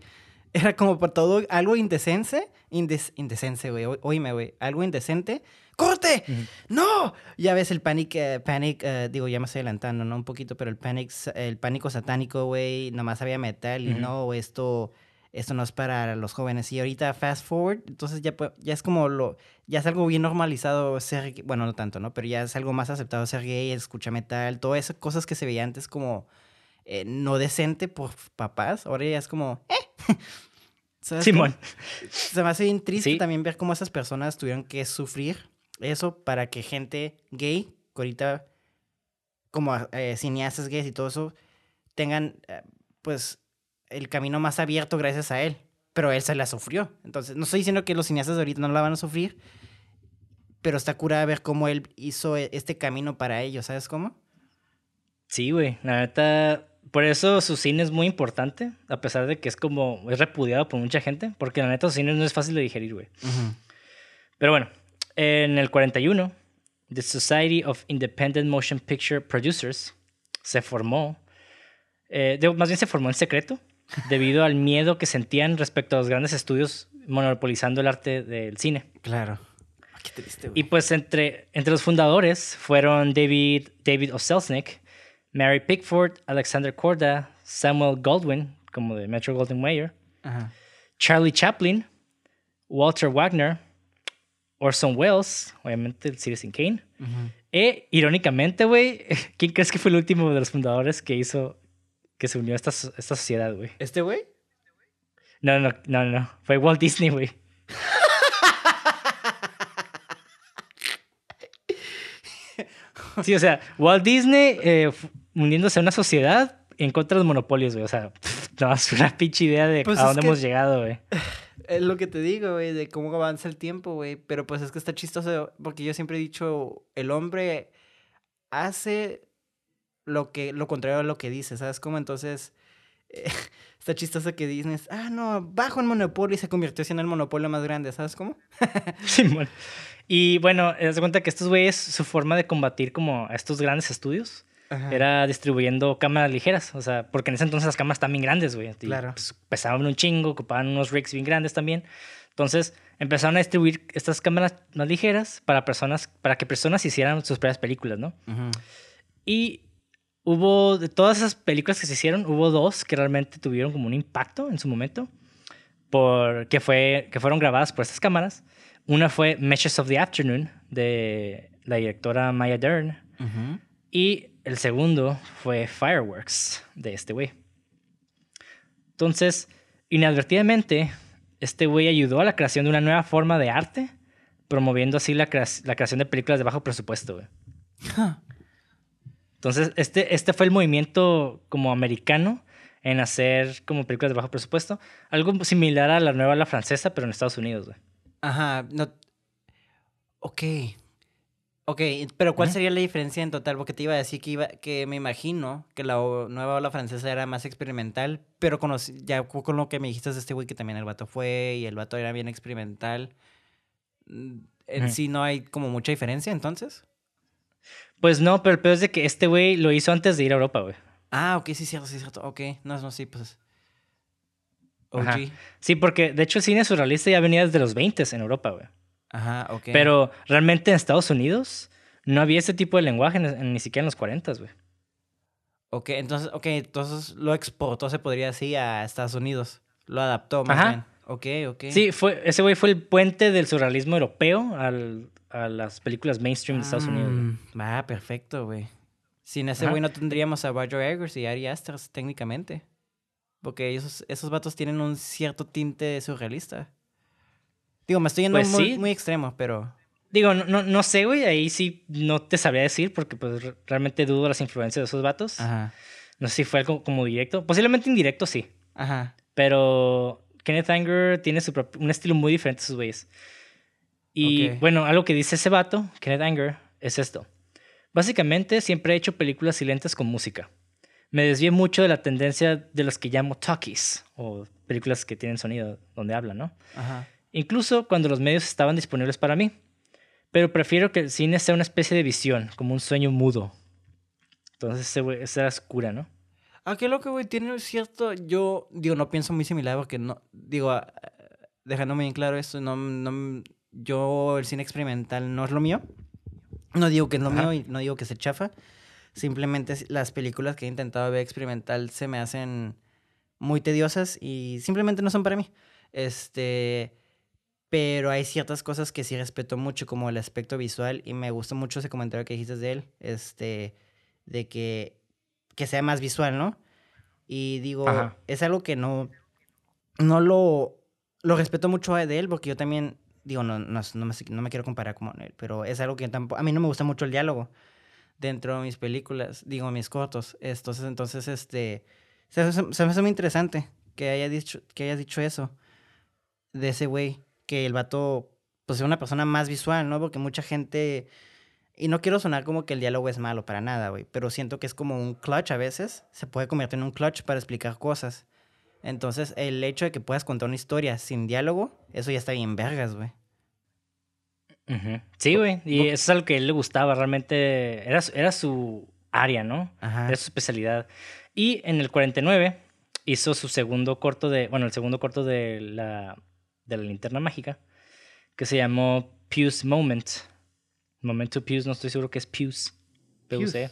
era como por todo algo indecente. Indes, indecente, güey. Oíme, güey. Algo indecente. ¡Corte! ¡No! Ya ves el panic, eh, panic, eh, digo, ya me estoy adelantando, ¿no? Un poquito, pero el panic, el pánico satánico, güey, nomás había metal y no, esto, esto no es para los jóvenes. Y ahorita fast forward, entonces ya, ya es como lo, ya es algo bien normalizado ser, gay- bueno, no tanto, ¿no? Pero ya es algo más aceptado ser gay, escuchar metal, todas esas cosas que se veían antes como eh, no decente por papás, ahora ya es como, ¿eh? Simón. Se me hace bien triste Sí. también ver cómo esas personas tuvieron que sufrir eso para que gente gay, que ahorita como eh, cineastas gays y todo eso, tengan eh, pues el camino más abierto gracias a él. Pero él se la sufrió. Entonces, no estoy diciendo que los cineastas de ahorita no la van a sufrir, pero está curada ver cómo él hizo e- este camino para ellos, ¿sabes cómo? Sí, güey. La neta, por eso su cine es muy importante, a pesar de que es como, es repudiado por mucha gente, porque la neta su cine no es fácil de digerir, güey. Pero bueno, en el 41, The Society of Independent Motion Picture Producers se formó, eh, de- más bien se formó en secreto, <laughs> debido al miedo que sentían respecto a los grandes estudios monopolizando el arte del cine. Claro. Ay, qué triste, Y güey. pues entre, entre los fundadores fueron David, David Oselznick, Mary Pickford, Alexander Korda, Samuel Goldwyn, como de Metro Goldwyn Mayer, Ajá. Charlie Chaplin, Walter Wagner, Orson Welles, obviamente el Citizen Kane. Ujú. E, irónicamente, güey, <laughs> ¿quién crees que fue el último de los fundadores que hizo, que se unió a esta, esta sociedad, güey? ¿Este güey? No, no, no, no, fue Walt Disney, güey. <laughs> Sí, o sea, Walt Disney eh, uniéndose a una sociedad en contra de los monopolios, güey. O sea, pff, <laughs> no, es una pinche idea de Pues a dónde que- hemos llegado, güey. <sighs> Es lo que te digo, güey, de cómo avanza el tiempo, güey. Pero pues es que está chistoso, porque yo siempre he dicho, el hombre hace lo que, lo contrario a lo que dice, ¿sabes cómo? Entonces, eh, <laughs> está chistoso que Disney, ah, no, bajo en monopolio y se convirtió en el monopolio más grande, ¿sabes cómo? <laughs> Simón. Y bueno, te das cuenta que estos güeyes, su forma de combatir como a estos grandes estudios Ajá. era distribuyendo cámaras ligeras. O sea, porque en ese entonces las cámaras estaban bien grandes, güey. Claro. pues, pesaban un chingo, ocupaban unos rigs bien grandes también. Entonces empezaron a distribuir estas cámaras más ligeras para personas, para que personas hicieran sus propias películas, ¿no? Y hubo, de todas esas películas que se hicieron, hubo dos que realmente tuvieron como un impacto en su momento, por, que, fue, que fueron grabadas por estas cámaras. Una fue Meshes of the Afternoon, de la directora Maya Dern, y el segundo fue Fireworks, de este güey. Entonces, inadvertidamente, este güey ayudó a la creación de una nueva forma de arte, promoviendo así la, crea- la creación de películas de bajo presupuesto, güey. Entonces, este, este fue el movimiento como americano en hacer como películas de bajo presupuesto. Algo similar a la nueva la francesa, pero en Estados Unidos, güey. Ajá, no. Ok. Ok, pero ¿cuál sería la diferencia en total? Porque te iba a decir que iba, que me imagino que la nueva ola francesa era más experimental, pero con los- ya con lo que me dijiste de este güey que también el vato fue y el vato era bien experimental. mm, En sí no hay como mucha diferencia entonces. Pues no, pero el peor es de que este güey lo hizo antes de ir a Europa, güey. Ah, ok, sí, cierto, sí, cierto. Ok, no, no, sí, pues. OG. Ajá, Sí, porque de hecho el cine surrealista ya venía desde los 20 en Europa, güey. Ok. Pero realmente en Estados Unidos no había ese tipo de lenguaje en- en- ni siquiera en los 40, güey. Ok, entonces, ok, entonces lo exportó, se podría decir, a Estados Unidos. Lo adaptó más Ajá. bien. Ok, ok. Sí, fue, ese güey fue el puente del surrealismo europeo al- a las películas mainstream de Estados Unidos. güey. Mm, Va, perfecto, güey. Sin ese Ajá. güey no tendríamos a Roger Eggers y Ari Aster técnicamente. Porque esos, esos vatos tienen un cierto tinte surrealista. Digo, me estoy yendo Pues muy, sí. muy extremo, pero... Digo, no, no, no sé, güey, ahí sí no te sabría decir porque pues re- realmente dudo las influencias de esos vatos. Ajá. No sé si fue algo como directo. Posiblemente indirecto sí. Ajá. Pero Kenneth Anger tiene su propio- un estilo muy diferente a sus güeyes. Y bueno, algo que dice ese vato, Kenneth Anger, es esto. Básicamente siempre he hecho películas silentes con música. Me desvié mucho de la tendencia de los que llamo talkies, o películas que tienen sonido donde hablan, ¿no? Ajá. Incluso cuando los medios estaban disponibles para mí. Pero prefiero que el cine sea una especie de visión, como un sueño mudo. Entonces esa era su cura, ¿no? Ah, qué loco, güey. Tiene cierto. Yo, digo, no pienso muy similar porque no. Digo, ah, dejándome bien claro esto, no, no. Yo, el cine experimental no es lo mío. No digo que es lo Ajá. mío y no digo que se chafa. Simplemente las películas que he intentado ver experimental se me hacen muy tediosas y simplemente no son para mí. Este. Pero hay ciertas cosas que sí respeto mucho, como el aspecto visual, y me gustó mucho ese comentario que dijiste de él, este, de que, que sea más visual, ¿no? Y digo, Ajá. es algo que no, no lo, lo respeto mucho de él, porque yo también, digo, no, no, no me, no me quiero comparar con él, pero es algo que tampoco, a mí no me gusta mucho el diálogo dentro de mis películas, digo, mis cortos. Entonces, entonces, este, se, se me hace muy interesante que haya dicho, que hayas dicho eso de ese güey, que el vato, pues, es una persona más visual, ¿no? Porque mucha gente, y no quiero sonar como que el diálogo es malo para nada, güey, pero siento que es como un clutch a veces, se puede convertir en un clutch para explicar cosas. Entonces, el hecho de que puedas contar una historia sin diálogo, eso ya está bien vergas, güey. Sí, güey. Y eso es algo que a él le gustaba. Realmente era, su- era su área, ¿no? Ajá. Era su especialidad. Y en el 49 hizo su segundo corto de. Bueno, el segundo corto de la, de la linterna mágica. Que se llamó Pew's Moment. Momento Pew's, no estoy seguro que es Pew's. P-U-C.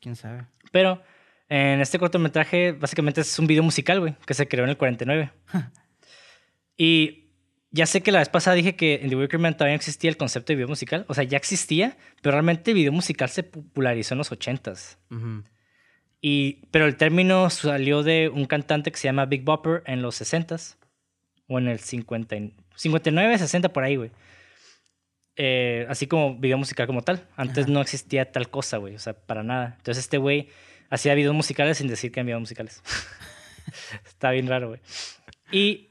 ¿Quién sabe? Pero en este cortometraje, básicamente es un video musical, güey, que se creó en el 49. <laughs> y ya sé que la vez pasada dije que en The Wicker Man todavía no existía el concepto de video musical. O sea, ya existía, pero realmente el video musical se popularizó en los 80s. Ujú. Y, pero el término salió de un cantante que se llama Big Bopper en los 60s. O en el 50, y- 59, 60 por ahí, güey. Eh, así como video musical como tal. Antes Ajá. no existía tal cosa, güey. O sea, para nada. Entonces este güey hacía videos musicales sin decir que eran videos musicales. <laughs> Está bien raro, güey. Y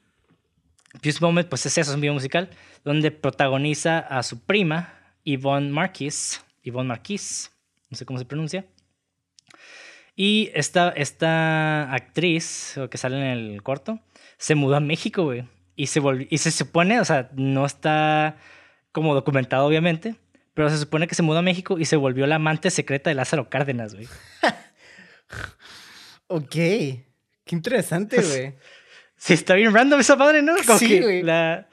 Fuse Moment, pues es eso, es un video musical donde protagoniza a su prima, Yvonne Marquis. Yvonne Marquis, no sé cómo se pronuncia. Y esta, esta actriz que sale en el corto se mudó a México, güey. Y se, volvió, y se supone, o sea, no está como documentado, obviamente, pero se supone que se mudó a México y se volvió la amante secreta de Lázaro Cárdenas, güey. <laughs> Ok. Qué interesante, <laughs> güey. Sí, está bien random esa madre, ¿no? Como Sí, güey. la-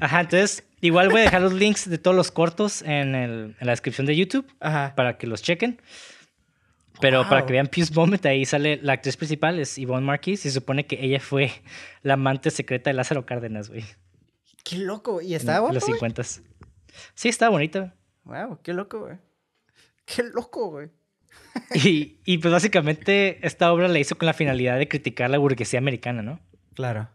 Ajá, entonces, igual voy a dejar los links de todos los cortos en, el- en la descripción de YouTube Aja. para que los chequen. Pero para que vean Peace Moment, ahí sale la actriz principal, es Yvonne Marquis, y se supone que ella fue la amante secreta de Lázaro Cárdenas, güey. Qué loco. ¿Y estaba guapo, los güey? 50 Sí, estaba bonita. Wow, qué loco, güey. Qué loco, güey. <laughs> Y, y pues básicamente esta obra la hizo con la finalidad de criticar la burguesía americana, ¿no? Claro.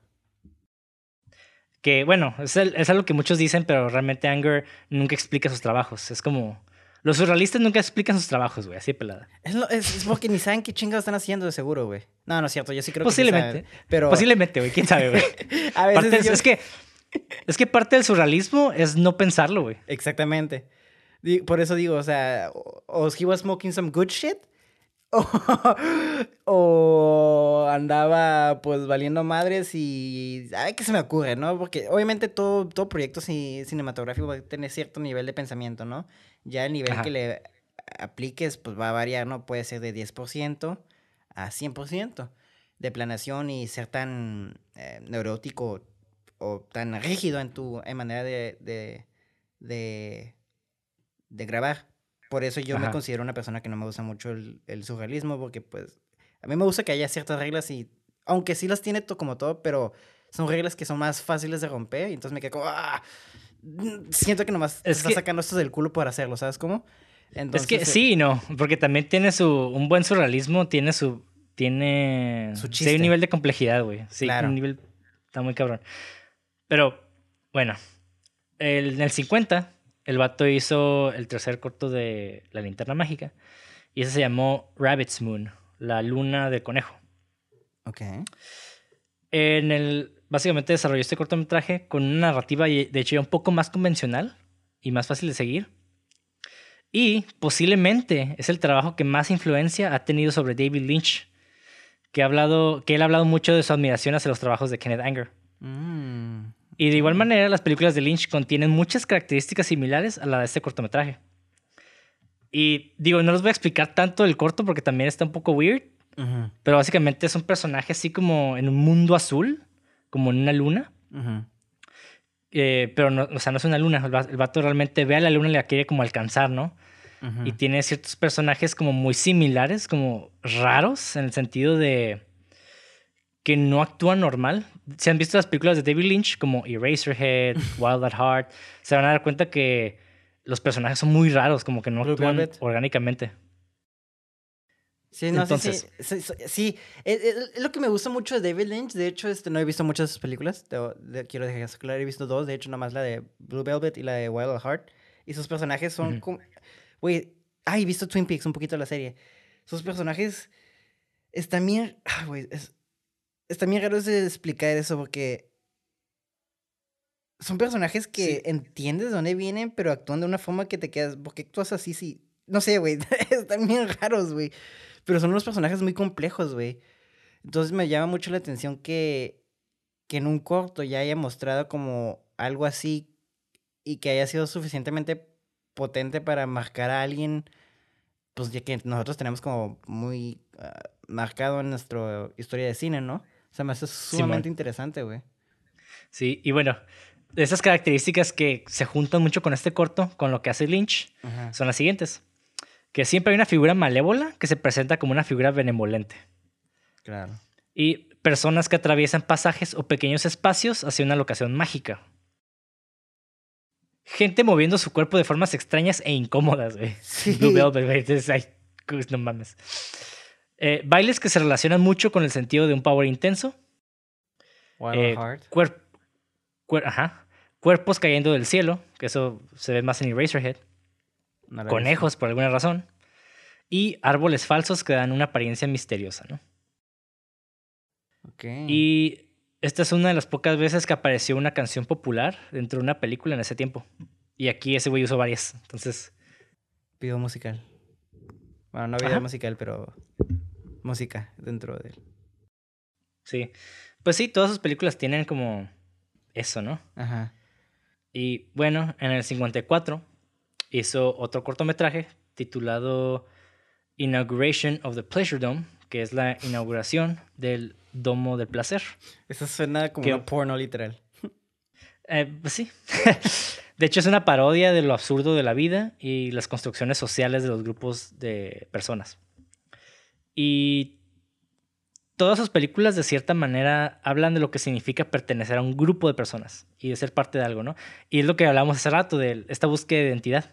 Que bueno, es, el- es algo que muchos dicen, pero realmente Anger nunca explica sus trabajos. Es como... Los surrealistas nunca explican sus trabajos, güey, así de pelada. Es, lo- es, es porque ni saben qué chingados están haciendo de seguro, güey. No, no es cierto. Yo sí creo que sí Posiblemente. pero Posiblemente, güey, quién sabe, güey. <laughs> a veces Parte- yo- Es que... Es que parte del surrealismo es no pensarlo, güey. Exactamente. Por eso digo, o sea, o, he was smoking some good shit. <laughs> O, o andaba pues valiendo madres y a ver qué se me ocurre, ¿no? Porque obviamente todo, todo proyecto ci- cinematográfico va a tener cierto nivel de pensamiento, ¿no? Ya el nivel Ajá. que le apliques pues va a variar, ¿no? Puede ser de 10% a 100% de planeación y ser tan eh, neurótico o tan rígido en tu en manera de, de, de, de grabar. Por eso yo me Ajá. considero una persona que no me gusta mucho el, el surrealismo, porque pues a mí me gusta que haya ciertas reglas y, aunque sí las tiene to- como todo, pero son reglas que son más fáciles de romper y entonces me quedo como, "Ah", siento que nomás Es está que- sacando esto del culo por hacerlo, ¿sabes cómo? es que eh, sí y no, porque también tiene su... Un buen surrealismo tiene su... Tiene... Su sí, hay chiste. un nivel de complejidad, güey. Sí, Claro. un nivel... Está muy cabrón. Pero, bueno. el- en el 50, el vato hizo el tercer corto de La linterna mágica. Y ese se llamó Rabbit's Moon, la luna del conejo. Ok. En el, básicamente desarrolló este cortometraje con una narrativa, de hecho, ya un poco más convencional y más fácil de seguir. Y posiblemente es el trabajo que más influencia ha tenido sobre David Lynch, que, ha hablado, que él ha hablado mucho de su admiración hacia los trabajos de Kenneth Anger. Mm, Y de igual manera, las películas de Lynch contienen muchas características similares a la de este cortometraje. Y digo, no les voy a explicar tanto el corto porque también está un poco weird, pero básicamente es un personaje así como en un mundo azul, como en una luna. Eh, pero no, o sea, no es una luna. El va- el vato realmente ve a la luna y la quiere como alcanzar, ¿no? Y tiene ciertos personajes como muy similares, como raros, en el sentido de que no actúan normal. Si han visto las películas de David Lynch, como Eraserhead, <laughs> Wild at Heart, se van a dar cuenta que los personajes son muy raros, como que no Blue actúan Velvet. orgánicamente. Sí, no, Entonces- sí, sí, sí, sí, es, lo que me gusta mucho de David Lynch. De hecho, este, no he visto muchas de sus películas. De- quiero dejar eso claro. He visto dos. De hecho, nada más la de Blue Velvet y la de Wild at Heart. Y sus personajes son como... Güey, ay, he visto Twin Peaks un poquito la serie. Sus personajes están bien... ah, Güey, es, está bien raro de explicar eso porque... Son personajes que Sí. entiendes de dónde vienen, pero actúan de una forma que te quedas... ¿Por qué actúas así? Sí. No sé, güey. <laughs> están bien raros, güey. Pero son unos personajes muy complejos, güey. Entonces me llama mucho la atención que, que en un corto ya haya mostrado como algo así y que haya sido suficientemente potente para marcar a alguien, pues ya que nosotros tenemos como muy ah, marcado en nuestra historia de cine, ¿no? O sea, me hace sumamente interesante, güey. Sí, y bueno, esas características que se juntan mucho con este corto, con lo que hace Lynch, Ajá. son las siguientes. Que siempre hay una figura malévola que se presenta como una figura benevolente. Claro. Y personas que atraviesan pasajes o pequeños espacios hacia una locación mágica. Gente moviendo su cuerpo de formas extrañas e incómodas, güey. Sí. Blue Velvet, ay, no mames. Eh, bailes que se relacionan mucho con el sentido de un power intenso. Wild Eh, Heart. cuer- cuer- ajá. Cuerpos cayendo del cielo, que eso se ve más en Eraserhead. No. Conejos, por alguna razón. Y árboles falsos que dan una apariencia misteriosa, ¿no? Ok. Y esta es una de las pocas veces que apareció una canción popular dentro de una película en ese tiempo. Y aquí ese güey usó varias. Entonces, Video musical. Bueno, no video Ajá. musical, pero música dentro de él. sí. Pues sí, todas sus películas tienen como eso, ¿no? Ajá. Y bueno, en el 54 hizo otro cortometraje titulado Inauguration of the Pleasure Dome, que es la inauguración del Domo del Placer. Eso suena como una porno literal. Eh, pues sí. <laughs> De hecho, es una parodia de lo absurdo de la vida y las construcciones sociales de los grupos de personas. Y todas sus películas, de cierta manera, hablan de lo que significa pertenecer a un grupo de personas y de ser parte de algo, ¿no? Y es lo que hablamos hace rato, de esta búsqueda de identidad.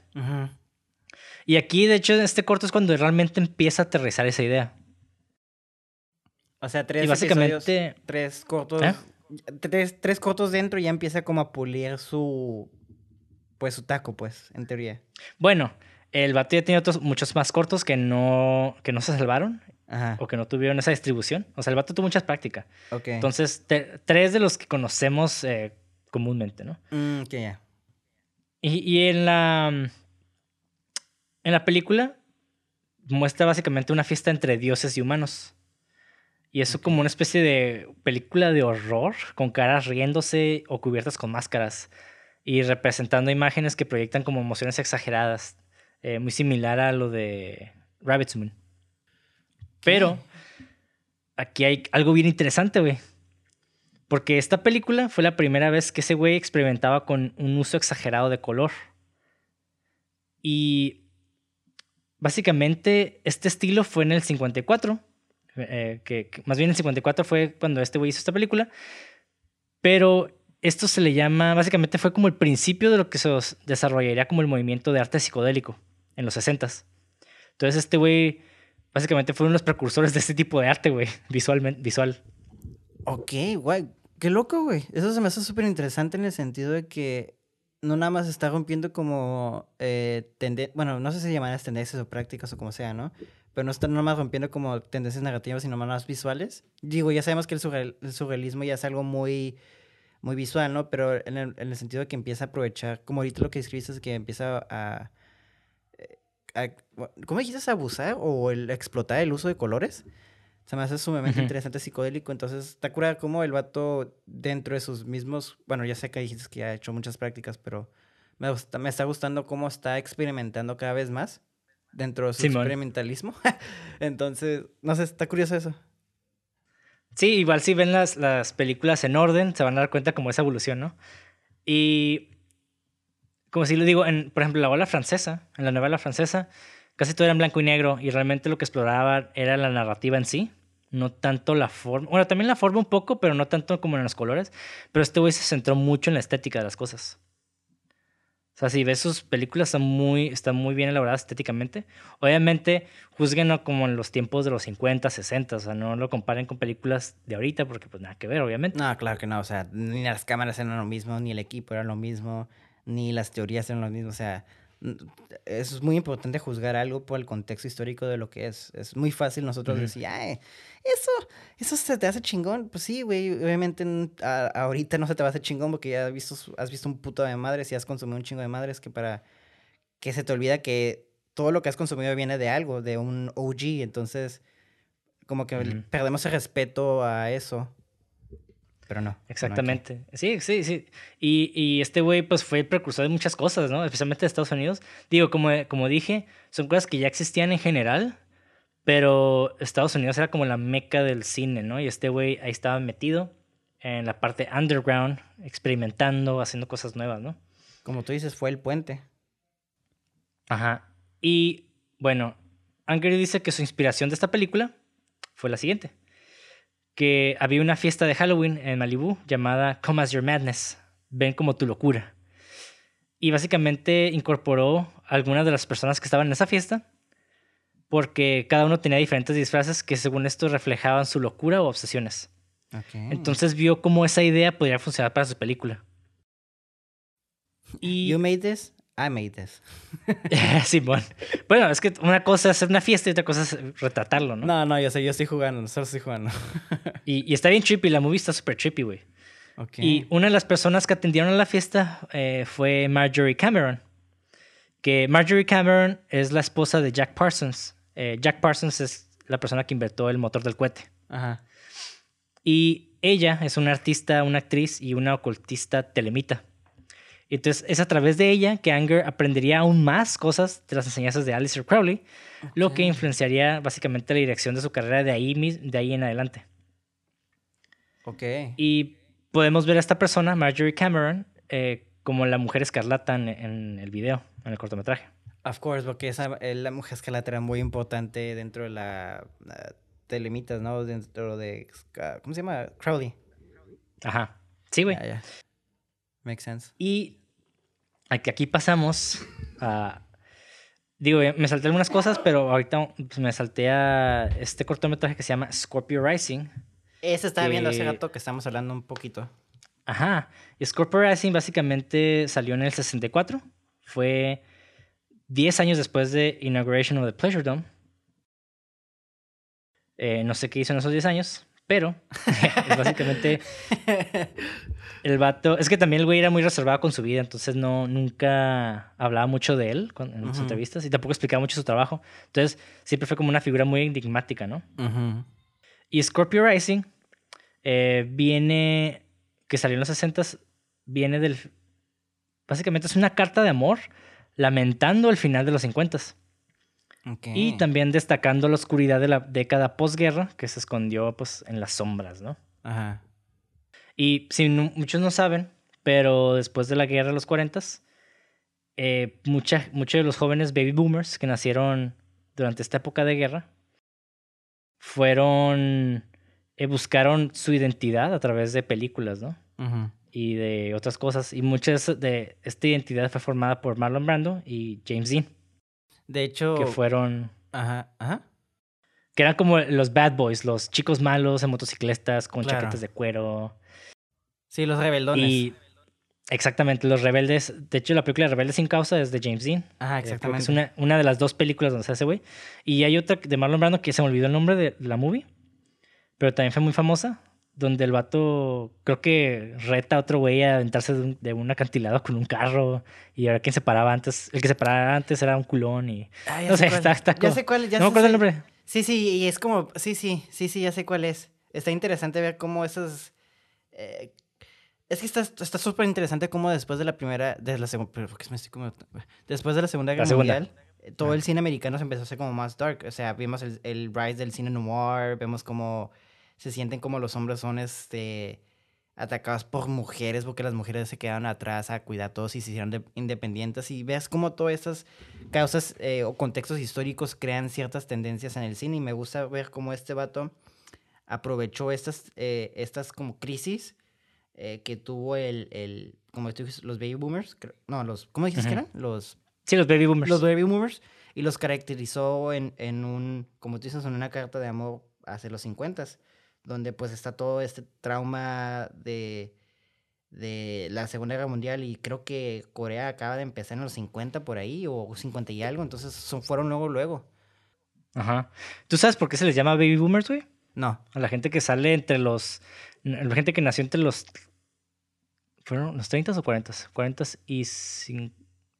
Y aquí, de hecho, en este corto es cuando realmente empieza a aterrizar esa idea. O sea, tres Y básicamente- episodios, tres cortos. ¿Eh? Tres, tres cortos dentro y ya empieza como a pulir su. Pues su taco, pues, en teoría. Bueno, el vato ya tiene otros muchos más cortos que no, que no se salvaron Ajá. o que no tuvieron esa distribución. O sea, el vato tuvo muchas prácticas. Ok. Entonces, te- tres de los que conocemos eh, comúnmente, ¿no? Mm, que ya. Y, y en la. En la película muestra básicamente una fiesta entre dioses y humanos. Y eso como una especie de película de horror, con caras riéndose o cubiertas con máscaras. Y representando imágenes que proyectan como emociones exageradas. eh, muy similar a lo de Rabbit's Moon. Pero aquí hay algo bien interesante, güey. Porque esta película fue la primera vez que ese güey experimentaba con un uso exagerado de color. Y básicamente este estilo fue en el 54. eh, que, que más bien el 54 fue cuando este güey hizo esta película. Pero esto se le llama, básicamente fue como el principio de lo que se desarrollaría como el movimiento de arte psicodélico en los 60s. Entonces este güey básicamente fue uno de los precursores de este tipo de arte, güey, visualmente, visual. Ok, guay. Qué loco, güey. Eso se me hace súper interesante en el sentido de que no nada más está rompiendo como eh, tenden- bueno, no sé si llaman las tendencias o prácticas o como sea, ¿no? Pero no está nada más rompiendo como tendencias narrativas, sino más visuales. Digo, ya sabemos que el, surreal- el surrealismo ya es algo muy, muy visual, ¿no? Pero en el, en el sentido de que empieza a aprovechar, como ahorita lo que escribiste es que empieza a- ¿cómo dijiste? ¿A abusar o el explotar el uso de colores? Se me hace sumamente Ujú. interesante, psicodélico. Entonces, está curada como el vato dentro de sus mismos. Bueno, ya sé que dijiste que ha hecho muchas prácticas, pero me, gusta- me está gustando cómo está experimentando cada vez más dentro de su Simón. experimentalismo. <laughs> Entonces, no sé, está curioso eso. Sí, igual si ven las, las películas en orden, se van a dar cuenta como esa evolución, ¿no? Y como si lo digo, por ejemplo, la ola francesa, en la novela francesa, casi todo era en blanco y negro y realmente lo que exploraban era la narrativa en sí, no tanto la forma, bueno, también la forma un poco, pero no tanto como en los colores, pero este güey se centró mucho en la estética de las cosas. O sea, si ves sus películas, están muy, están muy bien elaboradas estéticamente. Obviamente, juzguenlo como en los tiempos de los 50, 60. O sea, no lo comparen con películas de ahorita, porque pues nada que ver, obviamente. No, claro que no. O sea, ni las cámaras eran lo mismo, ni el equipo era lo mismo, ni las teorías eran lo mismo. O sea, es muy importante juzgar algo por el contexto histórico de lo que es. Es muy fácil nosotros decir, ay, eso, eso se te hace chingón. Pues sí, güey. Obviamente a- ahorita no se te va a hacer chingón porque ya has visto, has visto un puto de madres y has consumido un chingo de madres que para que se te olvida que todo lo que has consumido viene de algo, de un OG. Entonces, como que perdemos el respeto a eso. Pero no. Exactamente. Sí, sí, sí. Y, y este güey, pues fue el precursor de muchas cosas, ¿no? Especialmente de Estados Unidos. Digo, como, como dije, son cosas que ya existían en general, pero Estados Unidos era como la meca del cine, ¿no? Y este güey ahí estaba metido en la parte underground, experimentando, haciendo cosas nuevas, ¿no? Como tú dices, fue el puente. Ajá. Y bueno, Angry dice que su inspiración de esta película fue la siguiente. Que había una fiesta de Halloween en Malibu llamada Come As Your Madness. Ven como tu locura. Y básicamente incorporó a algunas de las personas que estaban en esa fiesta porque cada uno tenía diferentes disfraces que según esto reflejaban su locura o obsesiones. Okay. Entonces vio cómo esa idea podría funcionar para su película. Y You made this, I made this. Simón. Bueno, es que una cosa es hacer una fiesta y otra cosa es retratarlo, ¿no? No, no, yo sé, yo estoy jugando, solo estoy jugando. <laughs> Y, y está bien trippy, la movie está súper trippy, güey. ok. Y una de las personas que atendieron a la fiesta eh, fue Marjorie Cameron. Que Marjorie Cameron es la esposa de Jack Parsons. Eh, Jack Parsons es la persona que inventó el motor del cohete. Ajá. Y ella es una artista, una actriz y una ocultista telemita. Entonces es a través de ella que Anger aprendería aún más cosas de las enseñanzas de Alistair Crowley, lo que influenciaría básicamente la dirección de su carrera de ahí, de ahí en adelante. Ok. Y podemos ver a esta persona, Marjorie Cameron, eh, como la mujer escarlata en, en el video, en el cortometraje. Of course, porque esa, eh, la mujer escarlata era muy importante dentro de la, telemitas, ¿no? Dentro de, ah, ¿cómo se llama? Crowley. Ajá. Sí, güey. Makes sense. Y aquí, aquí pasamos a... Digo, eh, me salté algunas cosas, pero ahorita pues, me salté a este cortometraje que se llama Scorpio Rising. Ese estaba viendo hace rato que estamos hablando un poquito. Ajá. Y Scorpio Rising básicamente salió en el 64. Fue 10 años después de Inauguration of the Pleasure Dome. Eh, no sé qué hizo en esos 10 años, pero <laughs> básicamente el vato. Es que también el güey era muy reservado con su vida, entonces no, nunca hablaba mucho de él en sus entrevistas y tampoco explicaba mucho su trabajo. Entonces siempre fue como una figura muy enigmática, ¿no? Y Scorpio Rising eh, viene, que salió en los 60 viene del... Básicamente es una carta de amor lamentando el final de los 50 Y también destacando la oscuridad de la década posguerra que se escondió pues en las sombras, ¿no? Ajá. Y si no- muchos no saben, pero después de la guerra de los 40 eh, mucha- muchos de los jóvenes baby boomers que nacieron durante esta época de guerra fueron, eh, buscaron su identidad a través de películas, ¿no? Ujú. Y de otras cosas. Y muchas de esta identidad fue formada por Marlon Brando y James Dean, De hecho. que fueron, Ajá, ajá. que eran como los bad boys, los chicos malos en motocicletas con Claro. chaquetas de cuero. Sí, los rebeldones. Y, Exactamente, Los Rebeldes. De hecho, la película Rebeldes sin causa es de James Dean. Ajá, Eh, exactamente. Es una, una de las dos películas donde se hace, güey. Y hay otra de Marlon Brando que se me olvidó el nombre de la movie, pero también fue muy famosa, donde el vato creo que reta a otro güey a aventarse de un, de un acantilado con un carro y ahora quien se paraba antes, el que se paraba antes era un culón y... Ah, no sé está, está Ya como- sé cuál, ya no me acuerdo el sé- nombre. Sí, sí, y es como, sí, sí, sí, sí, ya sé cuál es. Está interesante ver cómo esas... eh, es que está está súper interesante cómo después de la primera, de la segunda, pero ¿por qué me estoy como- Después de la Segunda Guerra segunda. Mundial, eh, todo el cine americano se empezó a hacer como más dark. O sea, vimos el, el rise del cine noir, vemos cómo se sienten como los hombres son, este atacados por mujeres porque las mujeres se quedaron atrás a cuidar a todos y se hicieron de- independientes y ves cómo todas esas causas eh, o contextos históricos crean ciertas tendencias en el cine y me gusta ver cómo este vato aprovechó estas, eh, estas como crisis eh, que tuvo el, el como tú dijiste, los baby boomers, no, los, ¿cómo dijiste que Ujú. eran? Los, Sí, los baby boomers. los baby boomers y los caracterizó en, en un, como tú dices, en una carta de amor hacia los 50 donde pues está todo este trauma de, de la Segunda Guerra Mundial y creo que Corea acaba de empezar en los 50 por ahí o 50 y algo, entonces son, fueron luego, luego. Ajá. ¿Tú sabes por qué se les llama baby boomers, güey? No, A la gente que sale entre los. La gente que nació entre los. ¿Fueron los 30 o 40? 40 y, cin-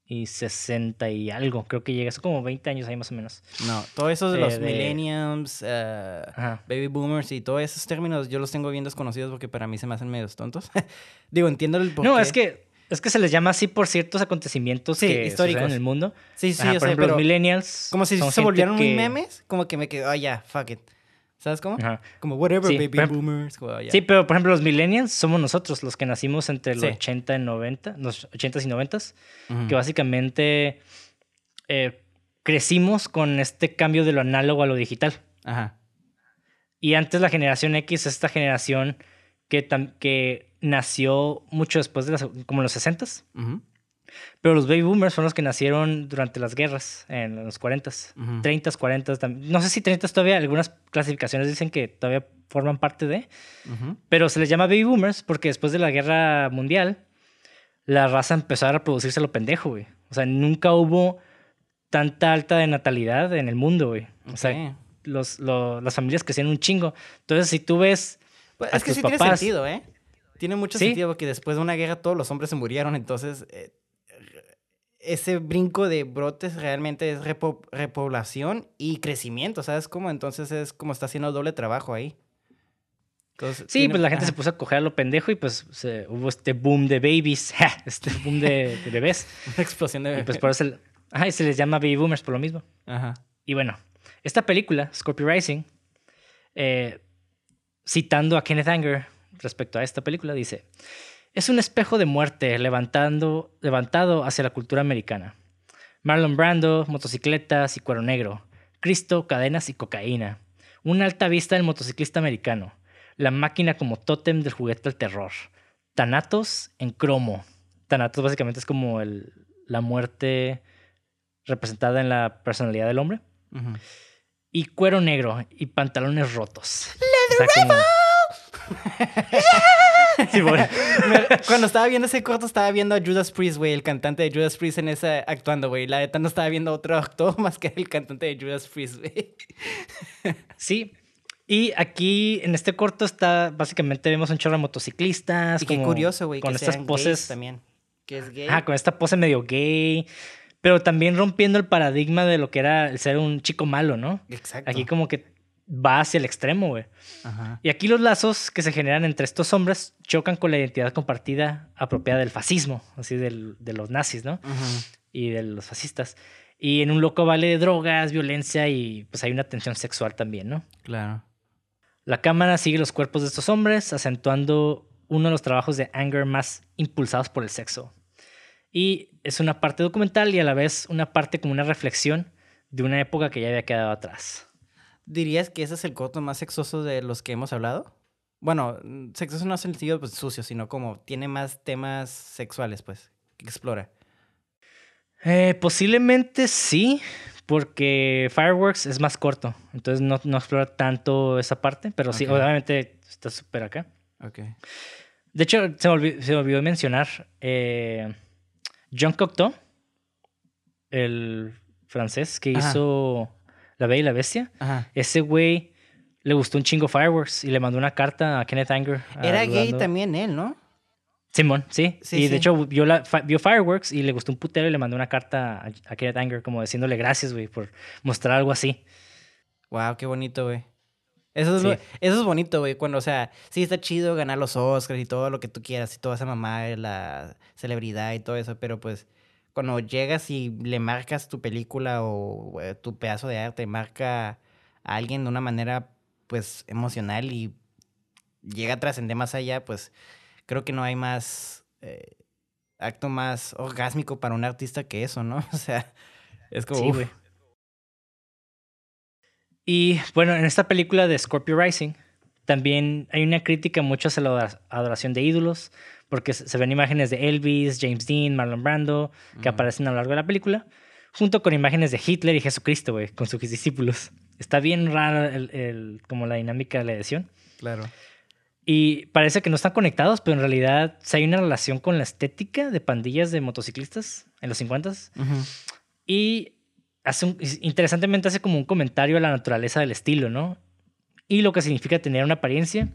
y 60 y algo. Creo que llega. Son como 20 años ahí más o menos. no, todo eso de Eh, los de- millenniums, eh, Ajá. baby boomers y todos esos términos yo los tengo bien desconocidos porque para mí se me hacen medios tontos. <laughs> Digo, entiendo el porqué. No, es que. Es que se les llama así por ciertos acontecimientos Sí, que históricos. en el mundo. Sí, sí, Ajá, yo por sé, ejemplo, pero los millennials. como si se gente volvieron muy que- memes, como que me quedo, ah, ya, fuck it. ¿Sabes cómo? Ajá. Como whatever, Sí, baby ejemplo- boomers. como, ya. Sí, pero por ejemplo, los millennials somos nosotros, los que nacimos entre los Sí. 80 y 90, los 80s y 90s. Ujú. que básicamente eh, crecimos con este cambio de lo análogo a lo digital. Ajá. Y antes la generación X es esta generación que, que nació mucho después de las, como en los 60s. Ujú. Pero los baby boomers son los que nacieron durante las guerras, en los 40s. Ujú. 30s, 40s, tam- no sé si 30s todavía, algunas clasificaciones dicen que todavía forman parte de, Ujú. pero se les llama baby boomers porque después de la guerra mundial, la raza empezó a reproducirse a lo pendejo, güey. O sea, nunca hubo tanta alta de natalidad en el mundo, güey. O sea, los, lo- las familias crecían un chingo. Entonces, si tú ves Pues, a es que tus sí tiene papás- sentido, ¿eh? Tiene mucho Sí. sentido porque después de una guerra todos los hombres se murieron, entonces eh, ese brinco de brotes realmente es repo- repoblación y crecimiento, ¿sabes cómo? Entonces es como está haciendo doble trabajo ahí. Entonces, Sí, tiene- pues la gente se puso a coger a lo pendejo y pues se- hubo este boom de babies, <laughs> este boom de, de bebés. <laughs> Una explosión de... Y pues por eso el- ajá, y se les llama baby boomers por lo mismo. Ajá. Y bueno, esta película, Scorpio Rising, eh, citando a Kenneth Anger respecto a esta película, dice, es un espejo de muerte levantando, levantado hacia la cultura americana. Marlon Brando, motocicletas y cuero negro. Cristo, cadenas y cocaína. Una alta vista del motociclista americano. La máquina como tótem del juguete del terror. Thanatos en cromo. Thanatos básicamente es como el- la muerte representada en la personalidad del hombre. Y cuero negro y pantalones rotos. O sea, como- <laughs> <laughs> Sí, bueno. Cuando estaba viendo ese corto, estaba viendo a Judas Priest, güey, el cantante de Judas Priest en esa actuando, güey. La neta no estaba viendo otro actor <laughs> más que el cantante de Judas Priest, güey. <laughs> Sí. Y aquí en este corto está, básicamente vemos un chorro de motociclistas. Y qué como curioso, güey, Con que estas sean poses. también. Que es gay. Ah, con esta pose medio gay. Pero también rompiendo el paradigma de lo que era el ser un chico malo, ¿no? Exacto. Aquí como que va hacia el extremo, güey. Y aquí los lazos que se generan entre estos hombres chocan con la identidad compartida apropiada del fascismo, así del- de los nazis, ¿no? Y de los fascistas. Y en un loco vale de drogas, violencia y pues hay una tensión sexual también, ¿no? Claro. La cámara sigue los cuerpos de estos hombres, acentuando uno de los trabajos de Anger más impulsados por el sexo. Y es una parte documental y a la vez una parte como una reflexión de una época que ya había quedado atrás. ¿Dirías que ese es el corto más sexoso de los que hemos hablado? Bueno, sexoso no es el sentido pues, sucio, sino como tiene más temas sexuales, pues, que explora. Eh, posiblemente sí, porque Fireworks es más corto, entonces no, no explora tanto esa parte, pero sí, obviamente está súper acá. Ok. De hecho, se me olvidó, se me olvidó mencionar eh, Jean Cocteau, el francés que Ajá. hizo La Bella y la Bestia. Ajá. Ese güey le gustó un chingo Fireworks y le mandó una carta a Kenneth Anger. Era gay también él, ¿no? Simón, sí. Sí, y sí. de hecho vio, la, vio Fireworks y le gustó un putero y le mandó una carta a, a Kenneth Anger como diciéndole gracias, güey, por mostrar algo así. Wow, qué bonito, güey. Eso es, Sí. eso es bonito, güey. Cuando, o sea, sí está chido ganar los Oscars y todo lo que tú quieras y toda esa mamá, la celebridad y todo eso, pero pues cuando llegas y le marcas tu película o eh, tu pedazo de arte, marca a alguien de una manera, pues, emocional y llega a trascender más allá, pues creo que no hay más eh, acto más orgásmico para un artista que eso, ¿no? <laughs> O sea, es como... Sí, uf. Y bueno, en esta película de Scorpio Rising también hay una crítica mucho hacia la adora- adoración de ídolos, porque se ven imágenes de Elvis, James Dean, Marlon Brando, que aparecen a lo largo de la película, junto con imágenes de Hitler y Jesucristo, güey, con sus discípulos. Está bien rara el, el- como la dinámica de la edición. Claro. Y parece que no están conectados, pero en realidad sí hay una relación con la estética de pandillas de motociclistas en los 50s. Ujú. Y hace un- interesantemente hace como un comentario a la naturaleza del estilo, ¿no? Y lo que significa tener una apariencia,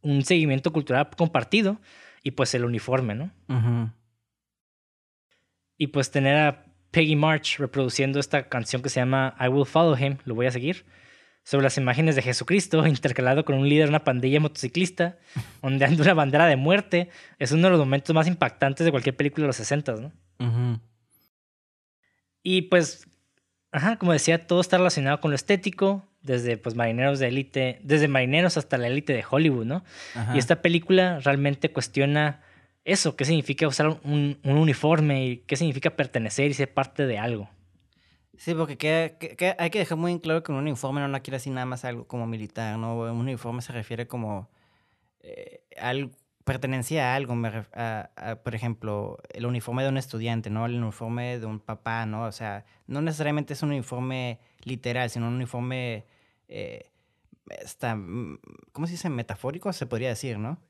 un seguimiento cultural compartido y pues el uniforme, ¿no? Ujú. Y pues tener a Peggy March reproduciendo esta canción que se llama I Will Follow Him, lo voy a seguir, sobre las imágenes de Jesucristo <laughs> intercalado con un líder de una pandilla motociclista, <laughs> ondeando una bandera de muerte, es uno de los momentos más impactantes de cualquier película de los 60, ¿no? Ujú. Y pues, ajá, como decía, todo está relacionado con lo estético, desde pues marineros de élite, desde marineros hasta la élite de Hollywood, ¿no? Ajá. Y esta película realmente cuestiona eso, qué significa usar un, un uniforme y qué significa pertenecer y ser parte de algo. Sí, porque queda- que- que hay que dejar muy en claro que un uniforme no quiere decir nada más algo como militar, ¿no? Un uniforme se refiere como eh, al, pertenencia a algo, me ref- a- a, por ejemplo, el uniforme de un estudiante, ¿no? El uniforme de un papá, ¿no? O sea, no necesariamente es un uniforme literal, sino un uniforme, eh, esta, mm, ¿cómo se dice? Metafórico, se podría decir, ¿no?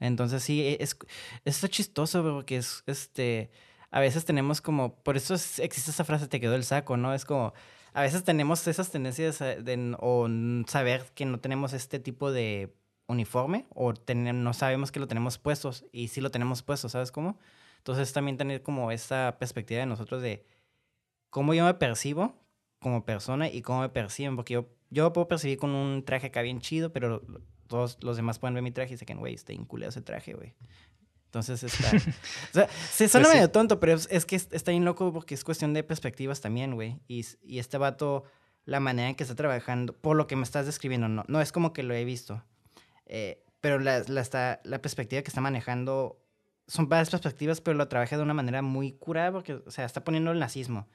Entonces sí, e- es, está chistoso porque es, este, a veces tenemos como, por eso es- existe esa frase, te quedó el saco, ¿no? Es como, a veces tenemos esas tendencias eh, de, o saber que no tenemos este tipo de uniforme o tener- no sabemos que lo tenemos puestos y sí lo tenemos puesto, ¿sabes cómo? Entonces también tener como esa perspectiva de nosotros de cómo yo me percibo como persona y cómo me perciben, porque yo, yo puedo percibir con un traje acá bien chido, pero todos los demás pueden ver mi traje y dicen, güey, está inculado ese traje, güey. Entonces está... <laughs> o sea, se suena Pues sí. medio tonto, pero es, es que es- está bien loco porque es cuestión de perspectivas también, güey. Y, y este vato, la manera en que está trabajando, por lo que me estás describiendo, no, no es como que lo he visto. Eh, pero la, la, está, la perspectiva que está manejando son varias perspectivas, pero lo trabaja de una manera muy curada porque, o sea, está poniendo el nazismo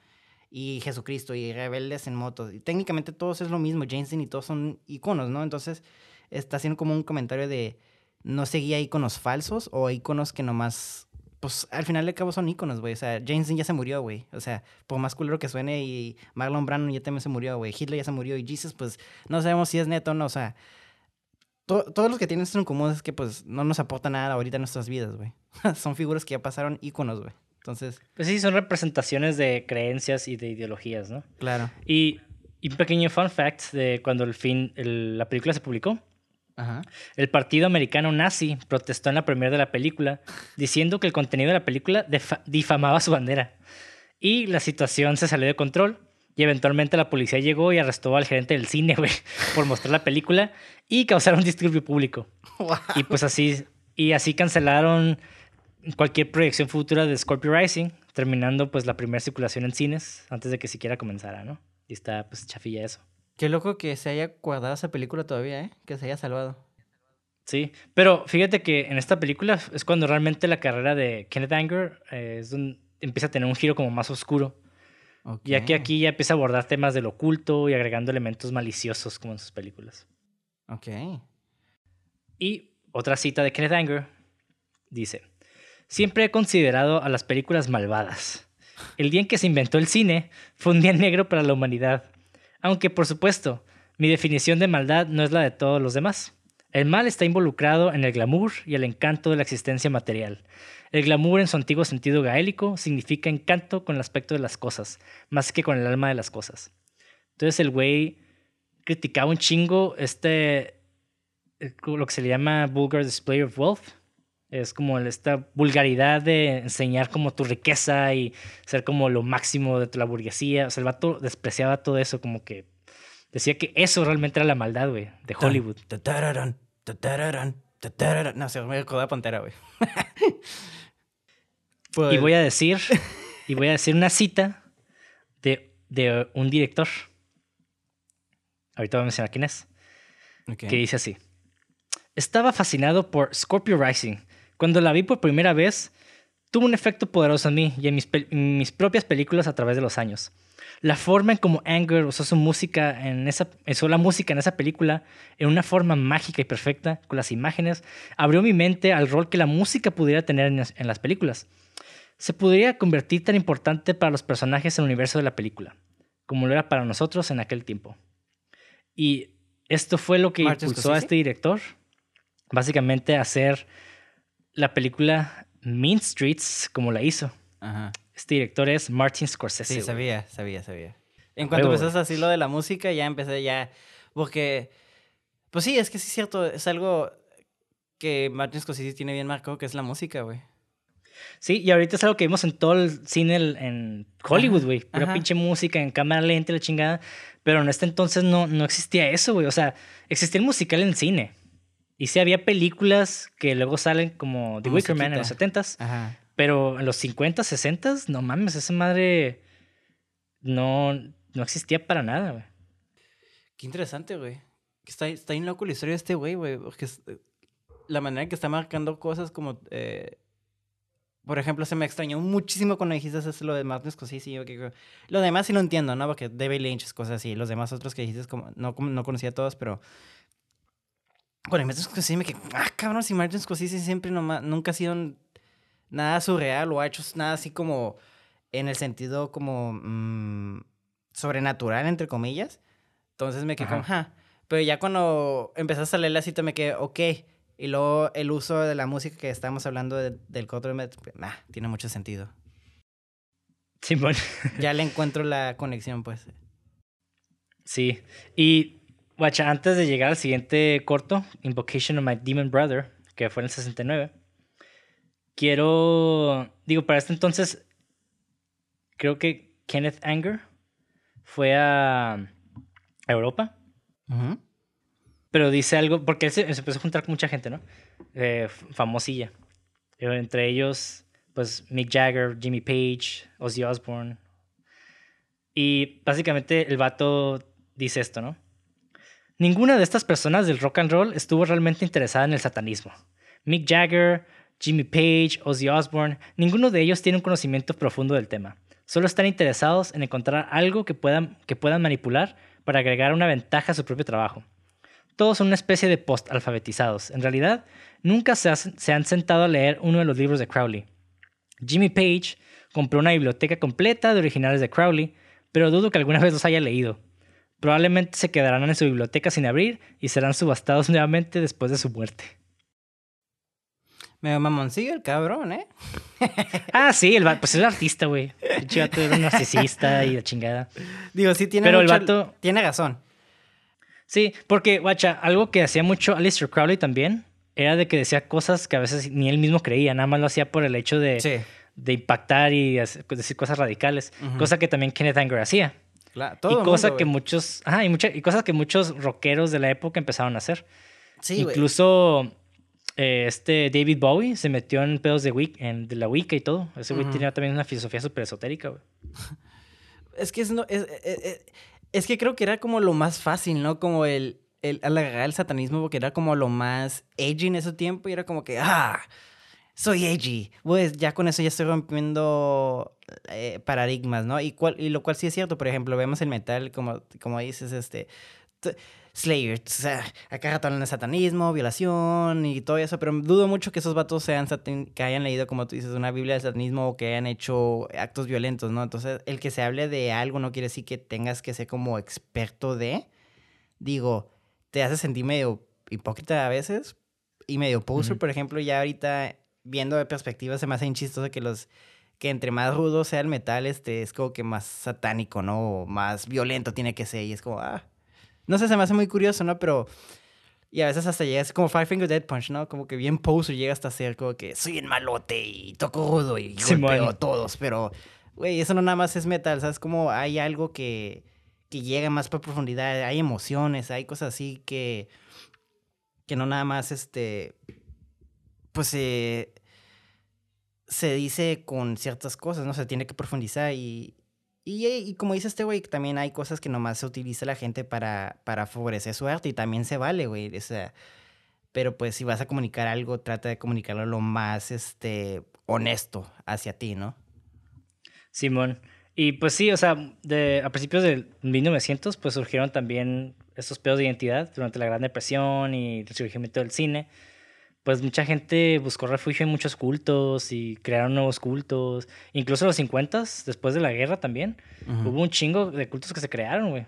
y Jesucristo y rebeldes en motos. Y técnicamente todos es lo mismo, Dean y todos son iconos, ¿no? Entonces está haciendo como un comentario de no seguía iconos falsos o iconos que nomás, pues al final de cabo son iconos, güey. O sea, James Dean ya se murió, güey. O sea, por más culero que suene y Marlon Brando ya también se murió, güey. Hitler ya se murió y Jesus, pues no sabemos si es neto o no. O sea, to- todos los que tienen esto en común es que pues no nos aporta nada ahorita en nuestras vidas, güey. <laughs> son figuras que ya pasaron iconos, güey. Entonces, Pues sí, son representaciones de creencias y de ideologías, ¿no? claro. Y, y un pequeño fun fact de cuando el fin, el- la película se publicó. Ajá. El partido americano nazi protestó en la premier de la película diciendo que el contenido de la película difamaba su bandera. Y la situación se salió de control y eventualmente la policía llegó y arrestó al gerente del cine, <laughs> güey, por mostrar la película y causar un disturbio público. <laughs> Y pues así, y así cancelaron cualquier proyección futura de Scorpio Rising, terminando pues la primera circulación en cines antes de que siquiera comenzara, ¿no? Y está pues chafilla eso. Qué loco que se haya guardado esa película todavía, ¿eh? Que se haya salvado. Sí, pero fíjate que en esta película es cuando realmente la carrera de Kenneth Anger eh, es donde empieza a tener un giro como más oscuro, ya que aquí ya empieza a abordar temas del oculto y agregando elementos maliciosos como en sus películas. Ok. Y otra cita de Kenneth Anger dice, siempre he considerado a las películas malvadas. El día en que se inventó el cine fue un día negro para la humanidad. Aunque, por supuesto, mi definición de maldad no es la de todos los demás. El mal está involucrado en el glamour y el encanto de la existencia material. El glamour en su antiguo sentido gaélico significa encanto con el aspecto de las cosas, más que con el alma de las cosas. Entonces el güey criticaba un chingo este, eh, lo que se le llama vulgar display of wealth. Es como esta vulgaridad de enseñar como tu riqueza y ser como lo máximo de la burguesía. O sea, el vato despreciaba todo eso, como que decía que eso realmente era la maldad, güey, de Hollywood. No, se me acordó Pantera, güey. <laughs> Y Pues, voy a decir, y voy a decir una cita de, de un director. Ahorita voy a mencionar quién es. ok. Que dice así. Estaba fascinado por Scorpio Rising. Cuando la vi por primera vez, tuvo un efecto poderoso en mí y en mis, en mis propias películas a través de los años. La forma en como Anger usó su música en esa, usó la música en esa película en una forma mágica y perfecta con las imágenes abrió mi mente al rol que la música pudiera tener en las- en las películas. Se podría convertir tan importante para los personajes en el universo de la película, como lo era para nosotros en aquel tiempo. Y esto fue lo que impulsó a este director, básicamente, a hacer la película Mean Streets como la hizo. Ajá. Este director es Martin Scorsese. Sí, sabía, sabía, sabía. En cuanto Huevo, empezaste así lo de la música, ya empecé ya. Porque. Pues sí, es que sí es cierto. Es algo que Martin Scorsese tiene bien marcado, que es la música, güey. Sí, y ahorita es algo que vimos en todo el cine en Hollywood, güey. Pura ajá. pinche música en cámara lenta, la chingada. Pero en este entonces no, no existía eso, güey. O sea, existía el musical en cine. Y sí había películas que luego salen como The Wicker Man en los Musiquita. 70s. Ajá. Pero en los 50, 60, no mames, esa madre no, no existía para nada, güey. Qué interesante, güey. Está, está bien loco la historia de este güey, güey. Porque es- eh, la manera en que está marcando cosas como. eh, por ejemplo, se me extrañó muchísimo cuando dijiste eso, lo de Martin Scorsese. yo que- lo demás sí lo entiendo, ¿no? Porque David Lynch es cosas así. Los demás otros que dijiste, como, no, no conocía a todos, pero. Cuando Martin Scorsese me quedé. Ah, cabrón, si Martin Scorsese siempre nomás, nunca ha sido nada surreal o ha hecho nada así como. En el sentido como. mm, sobrenatural, entre comillas. Entonces me quedé como, Ajá. ja. Pero ya cuando empezaste a leer la cita me quedé, ok. Y luego el uso de la música que estábamos hablando de- del Met, pues, nah, tiene mucho sentido. Simón. Ya le <laughs> encuentro la conexión, pues. Sí. Y, guacha, antes de llegar al siguiente corto, Invocation of My Demon Brother, que fue en el 69, quiero. Digo, para este entonces, creo que Kenneth Anger fue a Europa. Pero dice algo, porque él se, se empezó a juntar con mucha gente, ¿no? Eh, famosilla. Eh, Entre ellos, pues Mick Jagger, Jimmy Page, Ozzy Osbourne. Y básicamente el vato dice esto, ¿no? Ninguna de estas personas del rock and roll estuvo realmente interesada en el satanismo. Mick Jagger, Jimmy Page, Ozzy Osbourne, ninguno de ellos tiene un conocimiento profundo del tema. Solo están interesados en encontrar algo que puedan, que puedan manipular para agregar una ventaja a su propio trabajo. Todos son una especie de post-alfabetizados. En realidad, nunca se, se han sentado a leer uno de los libros de Crowley. Jimmy Page compró una biblioteca completa de originales de Crowley, pero dudo que alguna vez los haya leído. Probablemente se quedarán en su biblioteca sin abrir y serán subastados <laughs> nuevamente después de su muerte. Me mamoncillo el cabrón, ¿eh? <laughs> Ah, sí, el va- pues es el artista, güey. El vato era un narcisista y la chingada. Digo, sí tiene Pero el vato- Tiene razón. Sí, porque, guacha, algo que hacía mucho Aleister Crowley también era de que decía cosas que a veces ni él mismo creía, nada más lo hacía por el hecho de, Sí. de impactar y hacer- decir cosas radicales, cosa que también Kenneth Anger hacía. Claro, todo y el cosa mundo, que muchos, ajá, y, mucha- y cosas que muchos rockeros de la época empezaron a hacer. Sí, güey. Incluso eh, este David Bowie se metió en pedos de, en, de la Wicca y todo. Ese güey tenía también una filosofía súper esotérica, güey. <laughs> Es que es, no, es, es- es- es que creo que era como lo más fácil, ¿no? Como el, el agarrar el satanismo, porque era como lo más edgy en ese tiempo y era como que, ah, soy edgy. Pues ya con eso ya estoy rompiendo eh, paradigmas, ¿no? Y, cual, y lo cual sí es cierto, por ejemplo, vemos el metal, como, como dices, este... Slayer, o sea, acá rato hablan de satanismo, violación y todo eso, pero dudo mucho que esos vatos sean que hayan leído, como tú dices, una Biblia del satanismo o que hayan hecho actos violentos, ¿no? Entonces, el que se hable de algo no quiere decir que tengas que ser como experto de. Digo, te hace sentir medio hipócrita a veces y medio poser, por ejemplo, ya ahorita viendo de perspectiva se me hace chistoso que los que entre más rudo sea el metal, este es como que más satánico, ¿no? O más violento tiene que ser y es como, ah, no sé, se me hace muy curioso, ¿no? Pero y a veces hasta llegas como Five Finger Dead Punch, ¿no? Como que bien poser llega hasta ser como que soy el malote y toco rudo y golpeo a todos, pero güey, eso no nada más es metal, ¿sabes? Como hay algo que que llega más para profundidad, hay emociones, hay cosas así que que no nada más este pues eh, se dice con ciertas cosas, ¿no? Se tiene que profundizar y, y, como dice este güey, también hay cosas que nomás se utiliza la gente para, para favorecer su arte y también se vale, güey. O sea, pero pues si vas a comunicar algo, trata de comunicarlo lo más este, honesto hacia ti, ¿no? Simón. Y pues sí, o sea, de, a principios del 1900 pues surgieron también estos pedos de identidad durante la Gran Depresión y el surgimiento del cine pues mucha gente buscó refugio en muchos cultos y crearon nuevos cultos. Incluso los 50, después de la guerra también, hubo un chingo de cultos que se crearon, güey.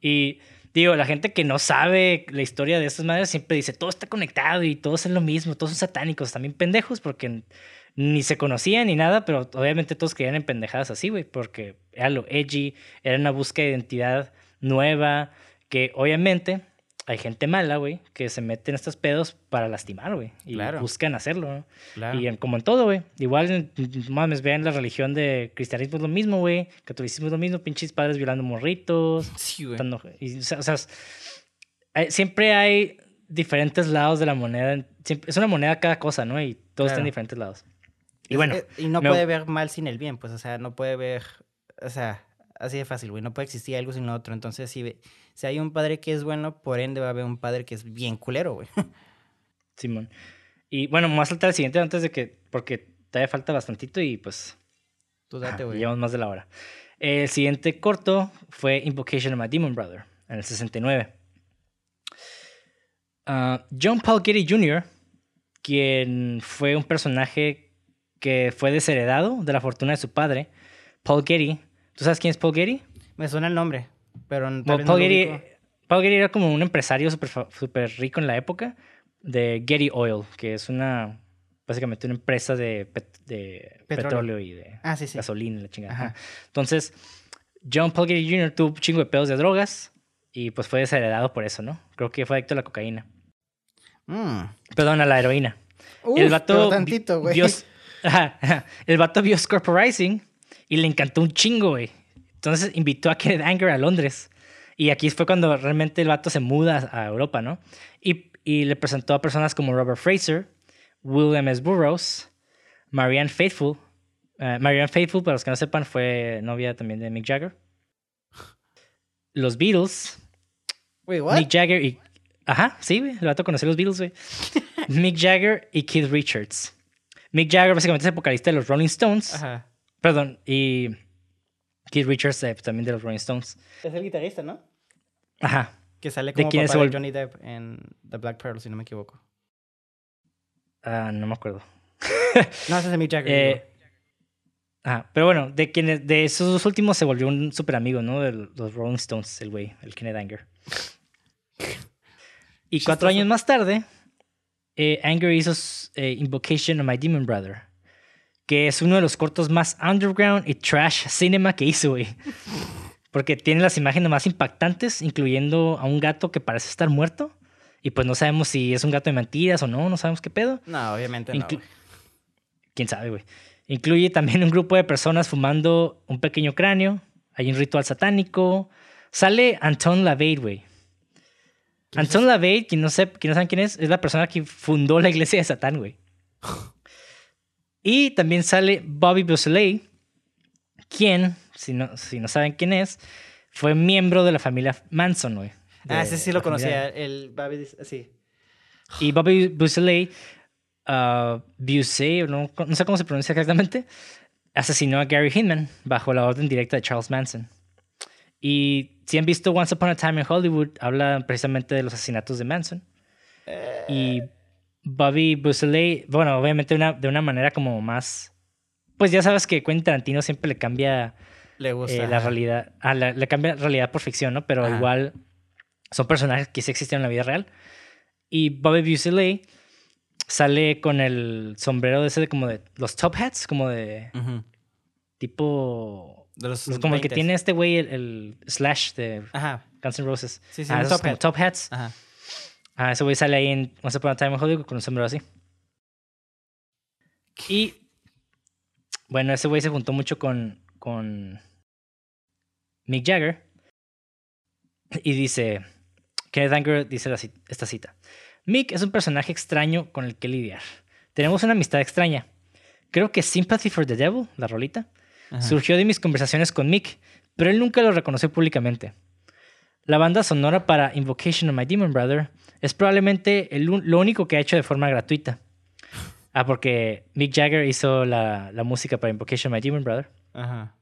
Y digo, la gente que no sabe la historia de estas madres siempre dice, todo está conectado y todos es lo mismo, todos son satánicos, también pendejos porque ni se conocían ni nada, pero obviamente todos creían en pendejadas así, güey, porque era lo edgy, era una búsqueda de identidad nueva, que obviamente hay gente mala, güey, que se mete en estos pedos para lastimar, güey. Y buscan hacerlo, ¿no? Claro. Y como en todo, güey. Igual, mames, vean la religión de cristianismo es lo mismo, güey. Catolicismo es lo mismo, pinches padres violando morritos. Sí, güey. o sea, siempre hay diferentes lados de la moneda. es una moneda cada cosa, ¿no? Y todos están en diferentes lados. Y bueno. y no puede ver mal sin el bien, pues, o sea, no puede ver. O sea, así de fácil, güey. No puede existir algo sin lo otro. Entonces, si, si hay un padre que es bueno, por ende va a haber un padre que es bien culero, güey. <laughs> Simón. Y bueno, más saltar al siguiente antes de que, porque todavía falta bastantito y pues... Tú date, güey. llevamos más de la hora. El siguiente corto fue Invocation of my Demon Brother, en el 69. Ah, John Paul Getty Jr., quien fue un personaje que fue desheredado de la fortuna de su padre, Paul Getty, ¿Tú sabes quién es Paul Getty? Me suena el nombre, pero Paul, Getty, Paul Getty era como un empresario súper super rico en la época de Getty Oil, que es una básicamente una empresa de, petróleo. y de ah, gasolina, la chingada. Entonces, John Paul Getty Jr. tuvo un chingo de pedos de drogas y pues fue desheredado por eso, ¿no? Creo que fue adicto a la cocaína. Mm. Perdón, a la heroína. el vato tantito, güey. <laughs> el vato vio Scorporizing y le encantó un chingo, güey. Entonces invitó a Kenneth Anger a Londres. Y aquí fue cuando realmente el vato se muda a Europa, ¿no? Y, y le presentó a personas como Robert Fraser, William S. Burroughs, Marianne Faithful. Uh, Marianne Faithful, para los que no sepan, fue novia también de Mick Jagger. Los Beatles. Wait, what? Mick Jagger y. Ajá, sí, güey. El vato conoció los Beatles, güey. <laughs> Mick Jagger y Keith Richards. Mick Jagger básicamente es el vocalista de los Rolling Stones. Ajá. Perdón, y Keith Richards eh, también de los Rolling Stones. Es el guitarrista, ¿no? Ajá. Que sale como ¿De papá de Johnny Depp en The Black Pearl, si no me equivoco. Ah, no me acuerdo. <laughs> no, ese es Mick Jagger. Eh, ajá, pero bueno, de quienes de esos dos últimos se volvió un súper amigo, ¿no? De los Rolling Stones, el güey, el Kenneth Anger. Y cuatro años más tarde, eh, Anger hizo Invocation of My Demon Brother que es uno de los cortos más underground y trash cinema que hizo, güey. Porque tiene las imágenes más impactantes, incluyendo a un gato que parece estar muerto. Y pues no sabemos si es un gato de mentiras o no, no sabemos qué pedo. No, obviamente no. Quién sabe, güey. Incluye también un grupo de personas fumando un pequeño cráneo. Hay un ritual satánico. Sale Anton LaVey, güey. Anton LaVey, quien no, sé, quien no saben quién es, es la persona que fundó la iglesia de Satán, güey. Y también sale Bobby Beausoleil, quien, si no, si no saben quién es, fue miembro de la familia Manson, güey. Ah, ese sí lo conocía, el Bobby, sí. Y Bobby Beausoleil, uh, no, no sé cómo se pronuncia exactamente, asesinó a Gary Hinman bajo la orden directa de Charles Manson. Y si han visto Once Upon a Time in Hollywood, habla precisamente de los asesinatos de Manson. Y Bobby Beausoleil, bueno, obviamente una, de una manera como más... Pues ya sabes que Quentin Tarantino siempre le cambia le gusta, eh, la realidad, ah, le cambia realidad por ficción, ¿no? Pero igual son personajes que sí existen en la vida real. Y Bobby Buscemi sale con el sombrero de ese de como de los top hats, como de Ujú. tipo De los pues como el que 20s. tiene este güey el, el Slash de Ajá. Guns N' Roses. Sí, sí, Ah, top como hat. top hats. Ajá. Ah, ese güey sale ahí en Once Upon a Time in Hollywood con un sombrero así. Y bueno, ese güey se juntó mucho con, con Mick Jagger. Y dice, Kenneth Anger dice la esta cita. Mick es un personaje extraño con el que lidiar. Tenemos una amistad extraña. Creo que Sympathy for the Devil, la rolita, Ajá. surgió de mis conversaciones con Mick, pero él nunca lo reconoció públicamente. La banda sonora para Invocation of My Demon Brother es probablemente el lo único que ha hecho de forma gratuita. Ah, porque Mick Jagger hizo la, la música para Invocation of My Demon Brother. Ajá.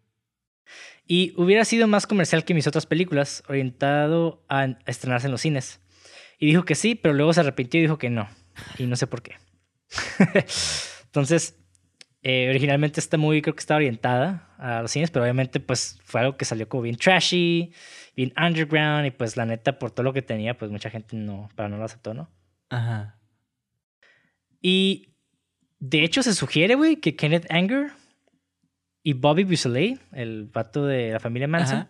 Y hubiera sido más comercial que mis otras películas, orientado a, a estrenarse en los cines. Y dijo que sí, pero luego se arrepintió y dijo que no. Y no sé por qué. <laughs> Entonces, eh, originalmente esta movie creo que estaba orientada a los cines, pero obviamente pues fue algo que salió como bien trashy, bien underground y pues la neta por todo lo que tenía pues mucha gente no, para no lo aceptó, ¿no? Ajá. Y de hecho se sugiere, güey, que Kenneth Anger y Bobby Buscemi, el vato de la familia Manson, Ajá.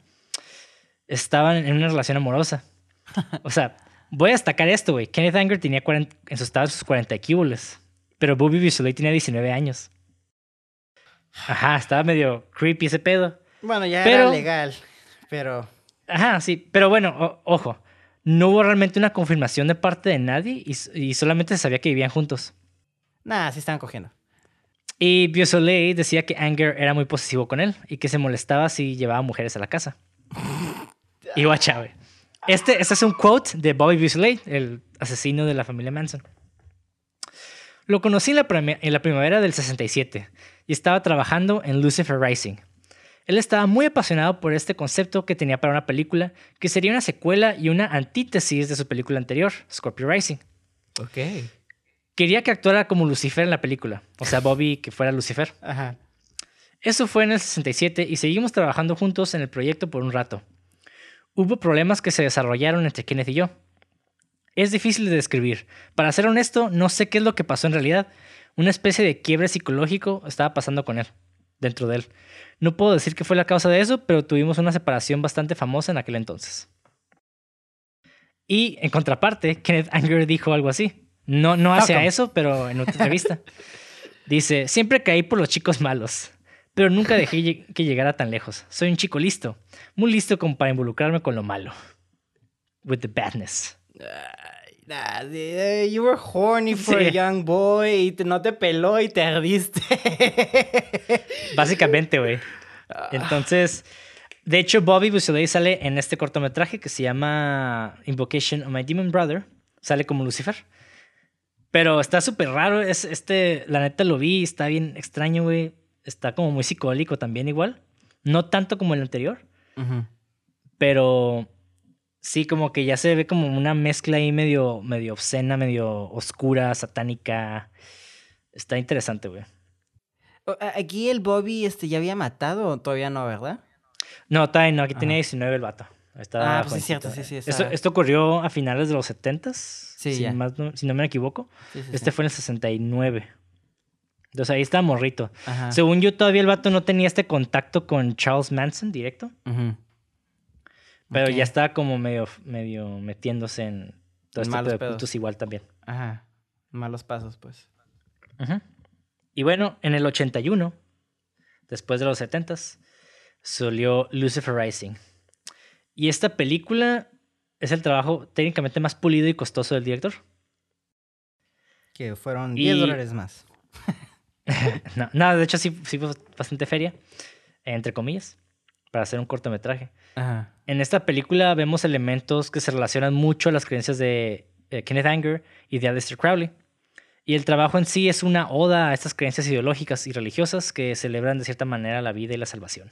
estaban en una relación amorosa. <laughs> O sea, voy a destacar esto, güey. Kenneth Anger tenía 40, en sus estados sus 40 equívoles, pero Bobby Buscemi tenía 19 años. Ajá, estaba medio creepy ese pedo. Bueno, ya Pero- era legal, pero... Ajá, sí, pero bueno, o- ojo, no hubo realmente una confirmación de parte de nadie y, solamente se sabía que vivían juntos. Nah, sí estaban cogiendo. Y Beausoleil decía que Anger era muy posesivo con él y que se molestaba si llevaba mujeres a la casa. <laughs> Y guacha, güey. Este, este es un quote de Bobby Beausoleil, el asesino de la familia Manson. Lo conocí en la, en la primavera del 67 y estaba trabajando en Lucifer Rising. Él estaba muy apasionado por este concepto que tenía para una película que sería una secuela y una antítesis de su película anterior, Scorpio Rising. Ok. Quería que actuara como Lucifer en la película, o sea, Bobby que fuera Lucifer. <laughs> Ajá. Eso fue en el 67 y seguimos trabajando juntos en el proyecto por un rato. Hubo problemas que se desarrollaron entre Kenneth y yo. Es difícil de describir. Para ser honesto, no sé qué es lo que pasó en realidad. Una especie de quiebre psicológico estaba pasando con él, dentro de él. No puedo decir qué fue la causa de eso, pero tuvimos una separación bastante famosa en aquel entonces. Y en contraparte, <laughs> Kenneth Anger dijo algo así. No, no hacia eso, pero en otra entrevista. <laughs> Dice, siempre caí por los chicos malos, pero nunca dejé que llegara tan lejos. Soy un chico listo, muy listo como para involucrarme con lo malo. With the badness. Nah, you were horny for Sí. a young boy y te- no te peló y te ardiste. <laughs> Básicamente, güey. Entonces, de hecho, Bobby Buscemi sale en este cortometraje que se llama Invocation of My Demon Brother. Sale como Lucifer. Pero está súper raro. Es, este, la neta lo vi, está bien extraño, güey. Está como muy psicólico también igual. No tanto como el anterior, pero sí como que ya se ve como una mezcla ahí medio, medio obscena, medio oscura, satánica. Está interesante, güey. Aquí el Bobby este, ya había matado o todavía no, ¿verdad? No, todavía no, aquí Ajá. tenía 19 el vato. Estaba Ah, pues sí, es cierto, sí, sí, Esto, ocurrió a finales de los 70s, Sí, si, más no, si no me equivoco. Sí, sí, Este sí. fue en el 69. Entonces ahí está morrito. Ajá. Según yo, todavía el vato no tenía este contacto con Charles Manson directo, Ujú. Pero ya estaba como medio, medio metiéndose en todo este malos pedo de cultos igual también. Ajá. Malos pasos, pues. Ujú. Y bueno, en el 81, después de los 70s, salió Lucifer Rising. Y esta película es el trabajo técnicamente más pulido y costoso del director. Que fueron Y- 10 dólares más. <laughs> no, no, de hecho sí, sí fue bastante feria, entre comillas, para hacer un cortometraje. Ajá. En esta película vemos elementos que se relacionan mucho a las creencias de eh, Kenneth Anger y de Aleister Crowley. Y el trabajo en sí es una oda a estas creencias ideológicas y religiosas que celebran de cierta manera la vida y la salvación.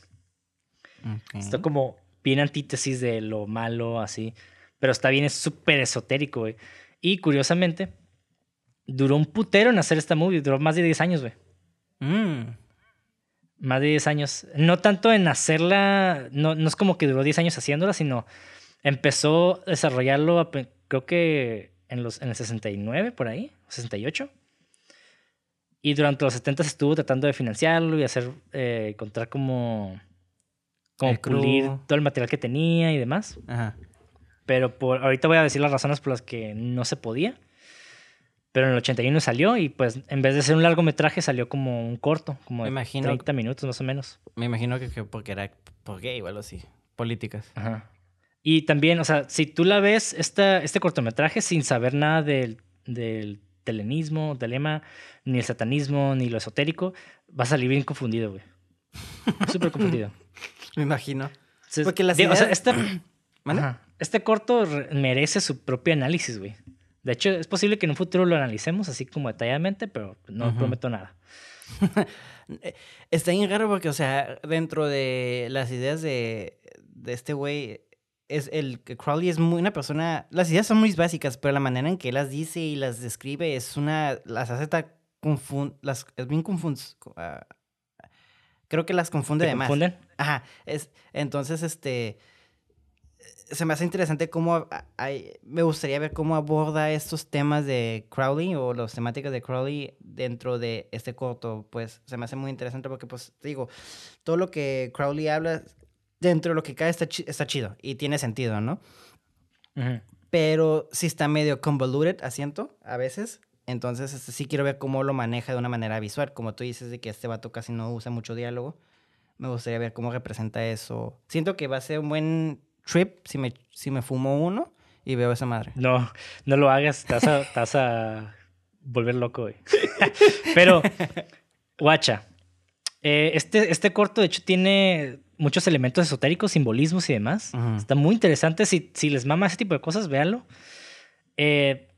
Ok. Está como bien antítesis de lo malo, así. Pero está bien, es súper esotérico, güey. Y curiosamente, duró un putero en hacer esta movie. Duró más de 10 años, güey. Mm. Más de 10 años. No tanto en hacerla, no, no es como que duró 10 años haciéndola, sino empezó a desarrollarlo, creo que en, los, en el 69, por ahí, 68. Y durante los 70 estuvo tratando de financiarlo y hacer, eh, encontrar como, como pulir todo el material que tenía y demás. Ajá. Pero por, ahorita voy a decir las razones por las que no se podía. Pero en el 81 salió y pues en vez de ser un largometraje salió como un corto, como Me de imagino- 30 minutos más o menos. Me imagino que, que porque era por gay o algo así. Políticas. Ajá. Y también, o sea, si tú la ves, esta, este cortometraje sin saber nada del, del telenismo, telema, ni el satanismo, ni lo esotérico, va a salir bien confundido, güey. <laughs> Súper confundido. Me imagino. Entonces, Porque las digo, o sea, ideas-. <clears throat> Ajá. este corto re- merece su propio análisis, güey. De hecho, es posible que en un futuro lo analicemos así como detalladamente, pero no prometo nada. <laughs> Está bien raro porque, o sea, dentro de las ideas de, de este güey, es el Crowley es muy una persona. Las ideas son muy básicas, pero la manera en que las dice y las describe es una. Las hace tan confun, las Es bien confund. ah, creo que las confunde ¿Te de más. confunden? Ajá. Es, entonces, este. Se me hace interesante cómo. hay- me gustaría ver cómo aborda estos temas de Crowley o las temáticas de Crowley dentro de este corto. Pues se me hace muy interesante porque, pues, te digo, todo lo que Crowley habla dentro de lo que cae está, chi- está chido y tiene sentido, ¿no? Pero sí está medio convoluted, asiento, a veces. Entonces, este, sí quiero ver cómo lo maneja de una manera visual. Como tú dices, de que este vato casi no usa mucho diálogo. Me gustaría ver cómo representa eso. Siento que va a ser un buen trip si me, si me fumo uno y veo esa madre. No, no lo hagas, te vas a, te vas a volver loco, güey. <laughs> Pero, guacha, eh, este, este corto de hecho tiene muchos elementos esotéricos, simbolismos y demás. Está muy interesante. Si, si les mama ese tipo de cosas, véanlo. Eh,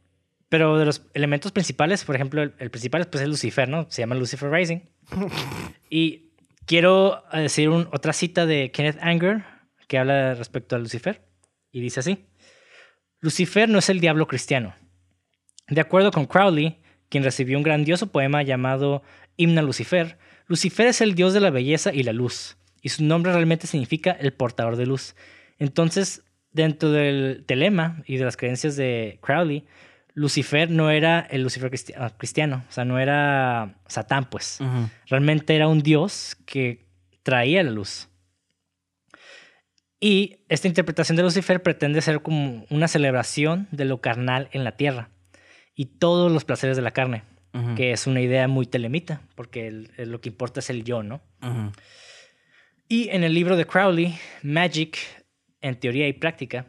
pero de los elementos principales, por ejemplo, el, el principal pues, es Lucifer, ¿no? Se llama Lucifer Rising. <laughs> y quiero eh, decir un- otra cita de Kenneth Anger que habla respecto a Lucifer. Y dice así. Lucifer no es el diablo cristiano. De acuerdo con Crowley, quien recibió un grandioso poema llamado Himna a Lucifer, Lucifer es el dios de la belleza y la luz, y su nombre realmente significa el portador de luz. Entonces, dentro del telema y de las creencias de Crowley, Lucifer no era el Lucifer cristi- ah, cristiano, o sea, no era Satán, pues. Realmente era un dios que traía la luz. Y esta interpretación de Lucifer pretende ser como una celebración de lo carnal en la tierra y todos los placeres de la carne, que es una idea muy telemita, porque el- el- lo que importa es el yo, ¿no? Y en el libro de Crowley, Magic, en teoría y práctica,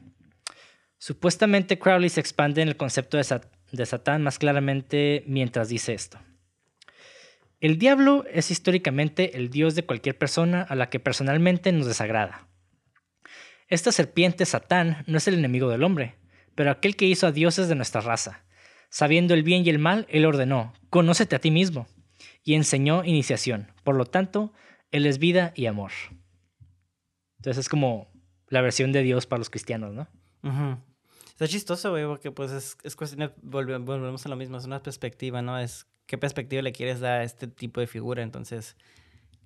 supuestamente Crowley se expande en el concepto de, Sat- de Satán más claramente mientras dice esto. El diablo es históricamente el dios de cualquier persona a la que personalmente nos desagrada. Esta serpiente Satán no es el enemigo del hombre, pero aquel que hizo a dioses de nuestra raza. Sabiendo el bien y el mal, él ordenó, conócete a ti mismo, y enseñó iniciación. Por lo tanto, él es vida y amor. Entonces es como la versión de Dios para los cristianos, ¿no? Ujú. Está chistoso, güey, porque pues es, es cuestión de, volve- volvemos a lo mismo, es una perspectiva, ¿no? Es qué perspectiva le quieres dar a este tipo de figura. Entonces,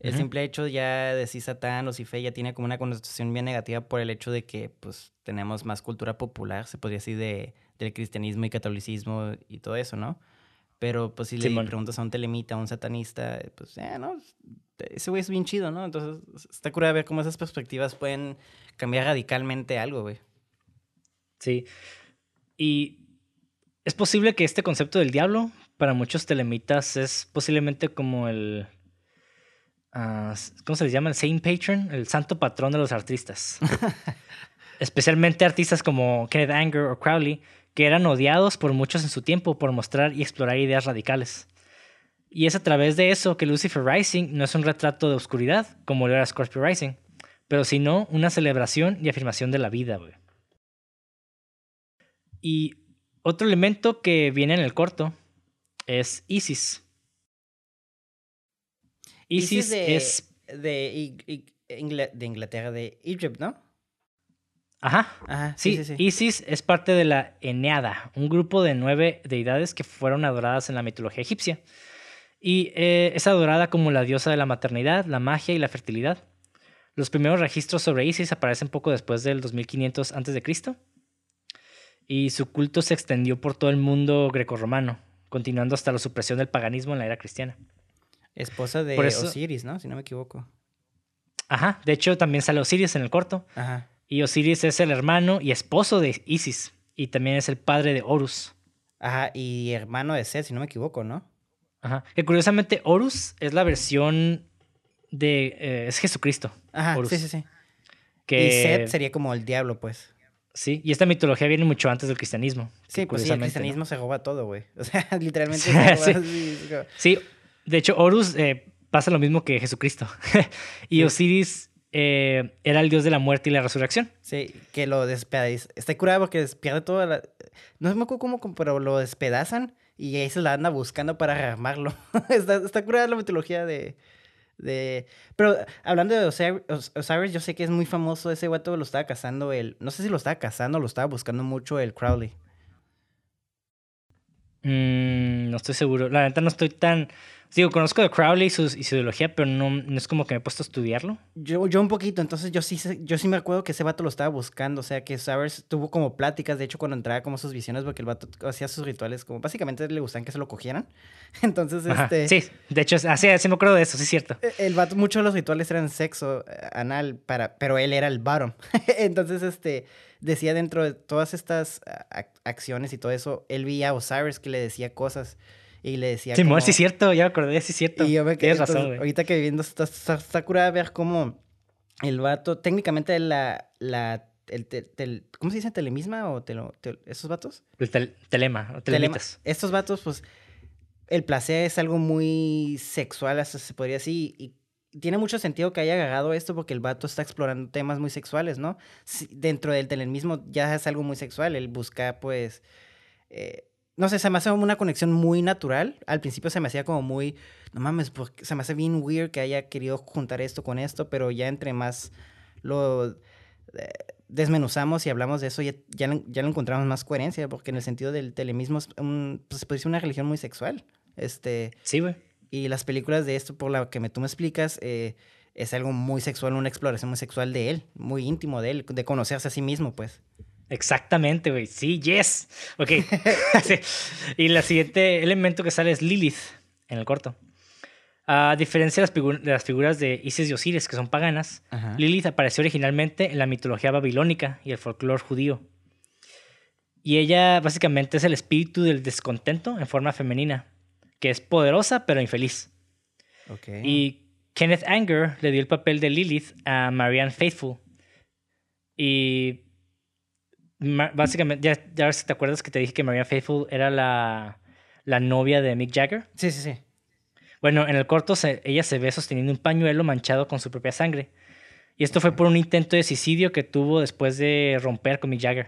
el simple hecho ya de decir Satán, Lucifer, ya tiene como una connotación bien negativa por el hecho de que pues tenemos más cultura popular, se podría decir, de, del cristianismo y catolicismo y todo eso, ¿no? Pero pues si le preguntas a un telemita, a un satanista, pues, eh, ¿no? Ese güey es bien chido, ¿no? Entonces, está curada ver cómo esas perspectivas pueden cambiar radicalmente algo, güey. Sí. Y es posible que este concepto del diablo, para muchos telemitas, es posiblemente como el. Ah, ¿Cómo se les llama? El Saint Patron, el santo patrón de los artistas. <laughs> Especialmente artistas como Kenneth Anger o Crowley, que eran odiados por muchos en su tiempo por mostrar y explorar ideas radicales. Y es a través de eso que Lucifer Rising no es un retrato de oscuridad, como lo era Scorpio Rising, pero sino una celebración y afirmación de la vida, güey. Y otro elemento que viene en el corto es Isis. Isis, de, es... De, de Inglaterra, de Egypt, ¿no? Ajá. Ajá, Sí, sí, sí. sí. Isis es parte de la Eneada, un grupo de nueve deidades que fueron adoradas en la mitología egipcia. Y eh, es adorada como la diosa de la maternidad, la magia y la fertilidad. Los primeros registros sobre Isis aparecen poco después del 2500 a.C. y su culto se extendió por todo el mundo grecorromano, continuando hasta la supresión del paganismo en la era cristiana. Esposa de eso- Osiris, ¿no? Si no me equivoco. Ajá, de hecho también sale Osiris en el corto, Ajá. y Osiris es el hermano y esposo de Isis, y también es el padre de Horus. Ajá, y hermano de Seth, si no me equivoco, ¿no? Ajá. Que curiosamente Horus es la versión de... eh, es Jesucristo. Ajá, Horus. sí, sí, sí. Que, Y Seth sería como el diablo, pues. Sí, y esta mitología viene mucho antes del cristianismo. Sí, pues sí, el cristianismo se roba todo, güey. <laughs> O sea, <laughs> literalmente Sí, se roba sí. así, es como- Sí, de hecho, Horus eh, pasa lo mismo que Jesucristo. <laughs> y Sí. Osiris eh, era el dios de la muerte y la resurrección. Sí, que lo despedazan. Está curado porque despierde toda la... No me acuerdo cómo, pero lo despedazan y ahí se la anda buscando para rearmarlo. <laughs> está, está curada la mitología de... de... Pero hablando de Osir- Os- Osiris, yo sé que es muy famoso ese guato, lo estaba cazando el... No sé si lo estaba cazando o lo estaba buscando mucho el Crowley. Mm, no estoy seguro. La neta no estoy tan... Digo, conozco de Crowley y su, y su ideología, pero no, no es como que me he puesto a estudiarlo. Yo, yo un poquito, entonces yo sí, yo sí me acuerdo que ese vato lo estaba buscando, o sea que Osiris tuvo como pláticas, de hecho cuando entraba como sus visiones, porque el vato hacía sus rituales, como básicamente le gustaban que se lo cogieran. <laughs> Entonces, Ajá, este... Sí, de hecho, así, sí me acuerdo de eso, sí es cierto. Eh, El vato, muchos de los rituales eran sexo eh, anal, para, pero él era el bottom. <laughs> Entonces, este, decía dentro de todas estas ac- acciones y todo eso, él veía a Osiris que le decía cosas y le decía Sí, como... sí cierto, ya me acordé, sí cierto. Y yo me quedé, Tienes razón, güey. ahorita que viendo, está, está, está curada ver cómo el vato, técnicamente la, la, el, te- tel- ¿cómo se dice? ¿Telemisma o telo- tel- esos vatos? El tel- telema, o Telema-. Estos vatos, pues, el placer es algo muy sexual, hasta se podría decir, y tiene mucho sentido que haya agarrado esto porque el vato está explorando temas muy sexuales, ¿no? Dentro del telemismo ya es algo muy sexual, él busca, pues, eh, no sé, se me hace una conexión muy natural. Al principio se me hacía como muy, no mames, porque se me hace bien weird que haya querido juntar esto con esto, pero ya entre más lo eh, desmenuzamos y hablamos de eso, ya, ya, le encontramos más coherencia, porque en el sentido del telemismo es un, pues, decir una religión muy sexual. Este, Sí, güey. y las películas de esto, por lo que me, tú me explicas, eh, es algo muy sexual, una exploración muy sexual de él, muy íntimo de él, de conocerse a sí mismo, pues. Exactamente, güey. Sí, yes. Ok. <laughs> <laughs> Sí. Y el siguiente elemento que sale es Lilith en el corto. A diferencia de las, figu- de las figuras de Isis y Osiris, que son paganas, Ajá. Lilith apareció originalmente en la mitología babilónica y el folclore judío. Y ella básicamente es el espíritu del descontento en forma femenina, que es poderosa pero infeliz. Ok. Y Kenneth Anger le dio el papel de Lilith a Marianne Faithful. Y básicamente, ya, ya si te acuerdas que te dije que Marianne Faithful era la, la novia de Mick Jagger. Sí, sí, sí. Bueno, en el corto se- ella se ve sosteniendo un pañuelo manchado con su propia sangre. Y esto fue por un intento de suicidio que tuvo después de romper con Mick Jagger.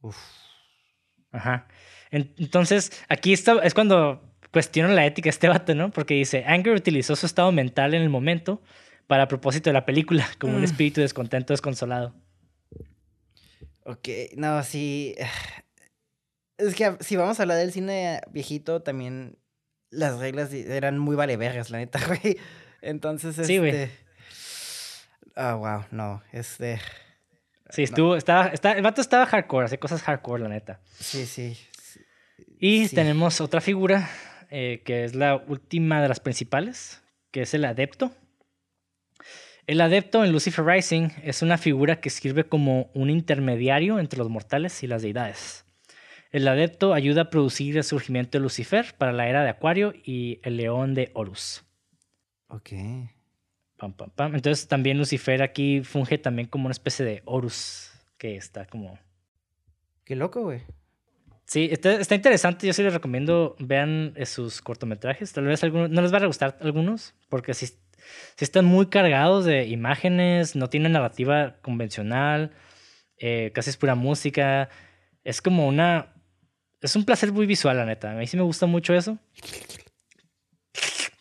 Uf. Ajá. En- Entonces, aquí está, es cuando cuestionan la ética este vato, ¿no? Porque dice, Anger utilizó su estado mental en el momento para propósito de la película, como un Mm. espíritu descontento, desconsolado. Ok, no, sí. <sighs> Es que si vamos a hablar del cine viejito, también las reglas eran muy valevergas, la neta, <laughs> güey. Entonces, este... Sí, güey. Ah, wow, no, este... Sí, estuvo, estaba, está- el vato estaba hardcore, hace cosas hardcore, la neta. Sí, sí. sí. Y Sí. tenemos otra figura, eh, que es la última de las principales, que es el adepto. El adepto en Lucifer Rising es una figura que sirve como un intermediario entre los mortales y las deidades. El adepto ayuda a producir el surgimiento de Lucifer para la era de Acuario y el león de Horus. Ok. Pam, pam, pam. Entonces también Lucifer aquí funge también como una especie de Horus, que está como... Qué loco, güey. Sí, está, está interesante. Yo sí les recomiendo vean eh, sus cortometrajes. Tal vez algunos, no les va a gustar algunos, porque sí, sí están muy cargados de imágenes, no tienen narrativa convencional, eh, casi es pura música. Es como una. Es un placer muy visual, la neta. A mí sí me gusta mucho eso.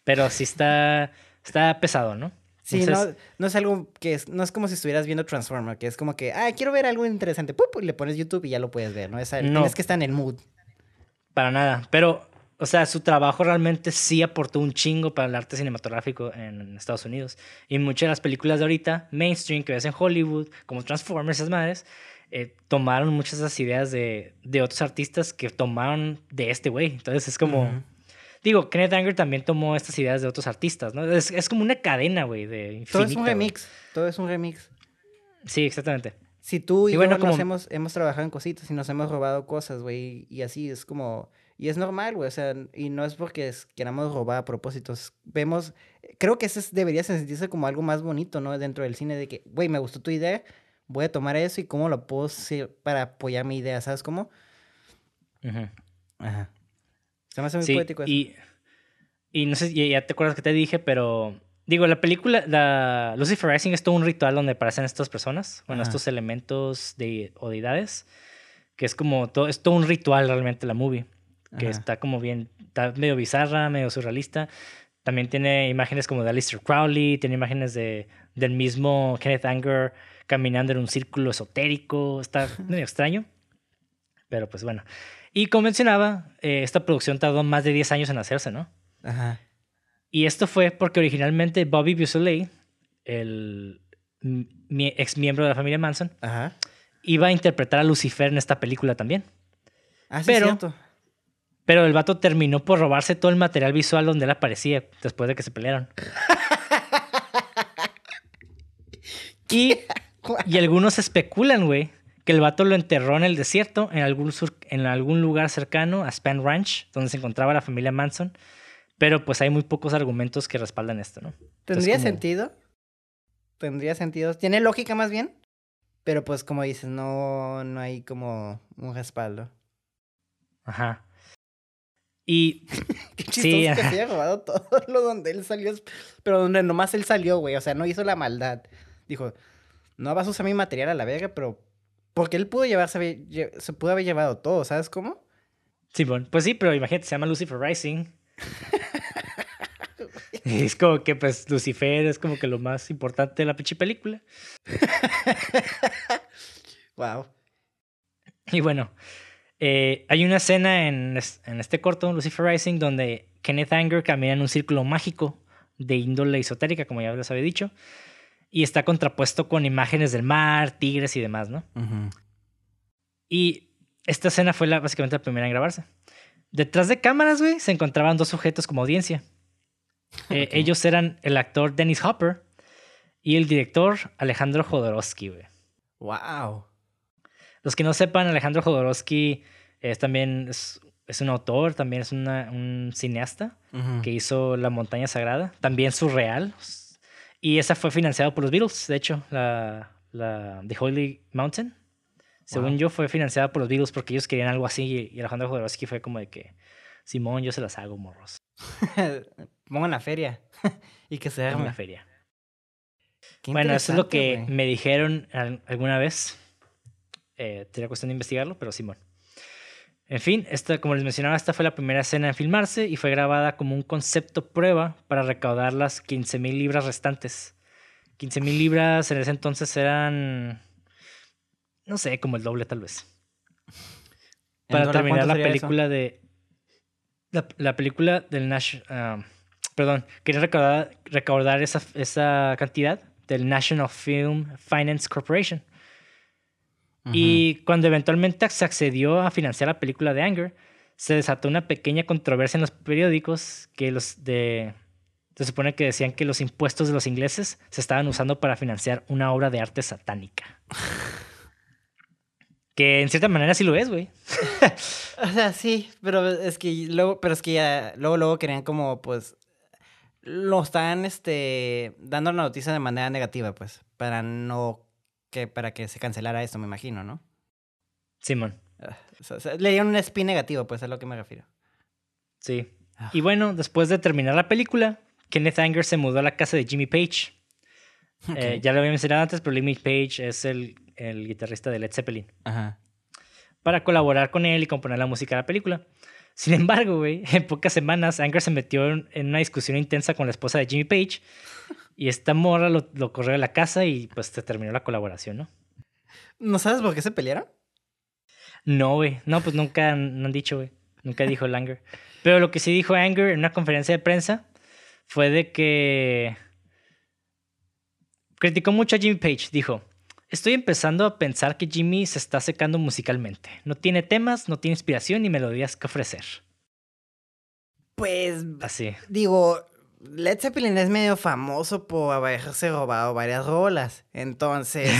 Pero sí está, está pesado, ¿no? Sí, Entonces- no, no es algo que es, no es como si estuvieras viendo Transformer, que es como que, ah, quiero ver algo interesante, ¡pup! y le pones YouTube y ya lo puedes ver, ¿no? Es, No. Tienes que estar en el mood. Para nada. Pero, o sea, su trabajo realmente sí aportó un chingo para el arte cinematográfico en Estados Unidos. Y muchas de las películas de ahorita, mainstream, que ves en Hollywood, como Transformers, esas madres, eh, tomaron muchas de esas ideas de, de otros artistas que tomaron de este güey. Entonces es como... Ujú. Digo, Kenneth Anger también tomó estas ideas de otros artistas, ¿no? Es, es como una cadena, güey, de Todo es un infinita, remix. Todo es un remix. Sí, exactamente. Si tú y, Y yo bueno, nos como- hemos, hemos trabajado en cositas y nos hemos robado cosas, güey, y así es como... Y es normal, güey, o sea, y no es porque queramos robar a propósitos. Vemos, creo que ese es- debería sentirse como algo más bonito, ¿no? Dentro del cine, de que, güey, me gustó tu idea, voy a tomar eso y cómo lo puedo hacer para apoyar mi idea, ¿sabes cómo? Ujú. Ajá. Se me hace muy Sí, poético eso. y, y no sé, ya te acuerdas que te dije, pero digo, la película, la Lucifer Rising es todo un ritual donde aparecen estas personas, bueno, Ajá. estos elementos de o deidades, que es como todo, es todo un ritual realmente la movie, que Ajá. está como bien, está medio bizarra, medio surrealista. También tiene imágenes como de Aleister Crowley, tiene imágenes de, del mismo Kenneth Anger caminando en un círculo esotérico, está medio extraño, pero pues bueno. Y como mencionaba, eh, esta producción tardó más de 10 años en hacerse, ¿no? Ajá. Y esto fue porque originalmente Bobby Beausoleil, el mi- ex miembro de la familia Manson, Ajá. iba a interpretar a Lucifer en esta película también. Ah, sí, Pero- cierto. Pero el vato terminó por robarse todo el material visual donde él aparecía después de que se pelearon. <laughs> Y, y <laughs> algunos especulan, güey, que el vato lo enterró en el desierto, en algún, sur- en algún lugar cercano a Span Ranch, donde se encontraba la familia Manson. Pero pues hay muy pocos argumentos que respaldan esto, ¿no? ¿Tendría como- sentido? ¿Tendría sentido? Tiene lógica más bien. Pero pues como dices, no, no hay como un respaldo. Ajá. Y <laughs> Qué Sí, chistoso que ajá. se haya robado todo lo donde él salió. Pero donde nomás él salió, güey. O sea, no hizo la maldad. Dijo, no vas a usar mi material a la verga, pero... Porque él pudo llevarse, lle- se pudo haber llevado todo, ¿sabes cómo? Simón, pues sí, pero imagínate, se llama Lucifer Rising. Y <laughs> <laughs> es como que, pues, Lucifer es como que lo más importante de la pinche película. Wow. Y bueno, eh, hay una escena en, es- en este corto, Lucifer Rising, donde Kenneth Anger camina en un círculo mágico de índole esotérica, como ya les había dicho, y está contrapuesto con imágenes del mar, tigres y demás, ¿no? Y esta escena fue la, básicamente la primera en grabarse. Detrás de cámaras, güey, se encontraban dos sujetos como audiencia. <laughs> Eh. Ellos eran el actor Dennis Hopper y el director Alejandro Jodorowsky, güey. Wow. Los que no sepan, Alejandro Jodorowsky es también es, es un autor, también es una- un cineasta que hizo La Montaña Sagrada, también surreal. Y esa fue financiada por los Beatles, de hecho, la, la The Holy Mountain. Según Wow. yo, fue financiada por los Beatles porque ellos querían algo así y Alejandro Jodorowsky fue como de que, Simón, yo se las hago, morros, <laughs> Pongan la feria. <laughs> y que se en arme. una feria. Qué Bueno, eso es lo que me dijeron al- alguna vez. Eh, sería cuestión de investigarlo, pero Simón. En fin, esta, como les mencionaba, esta fue la primera escena en filmarse y fue grabada como un concepto prueba para recaudar las 15 mil libras restantes. 15 mil libras en ese entonces eran, no sé, como el doble tal vez. ¿En Para terminar la sería eso? película de... La, la película del National... perdón, quería recaudar, recaudar esa, esa cantidad del National Film Finance Corporation. Y cuando eventualmente se accedió a financiar la película de Anger, se desató una pequeña controversia en los periódicos que los de... Se supone que decían que los impuestos de los ingleses se estaban usando para financiar una obra de arte satánica. <laughs> Que en cierta manera sí lo es, güey. <laughs> O sea, sí, pero es que luego, pero es que ya, luego, luego querían como, pues, lo están, este, dando la noticia de manera negativa, pues, para no, que, para que se cancelara esto, me imagino, ¿no? Simón, Ah, o sea, le dieron un spin negativo, pues, es a lo que me refiero. sí. Ah. Y bueno, después de terminar la película, Kenneth Anger se mudó a la casa de Jimmy Page. Eh, ya lo había mencionado antes, pero Jimmy Page es el, el guitarrista de Led Zeppelin. Ajá. Para colaborar con él y componer la música de la película. Sin embargo, güey, <laughs> en pocas semanas Anger se metió en una discusión intensa con la esposa de Jimmy Page y esta morra lo, lo corrió de la casa y pues se terminó la colaboración, ¿no? ¿No sabes por qué se pelearon? No, güey, no, pues nunca no han dicho, güey, nunca dijo el Anger. Pero lo que sí dijo Anger en una conferencia de prensa fue de que criticó mucho a Jimmy Page, dijo, estoy empezando a pensar que Jimmy se está secando musicalmente. No tiene temas, no tiene inspiración ni melodías que ofrecer. Pues, Así. digo, Led Zeppelin es medio famoso por haberse robado varias rolas. Entonces,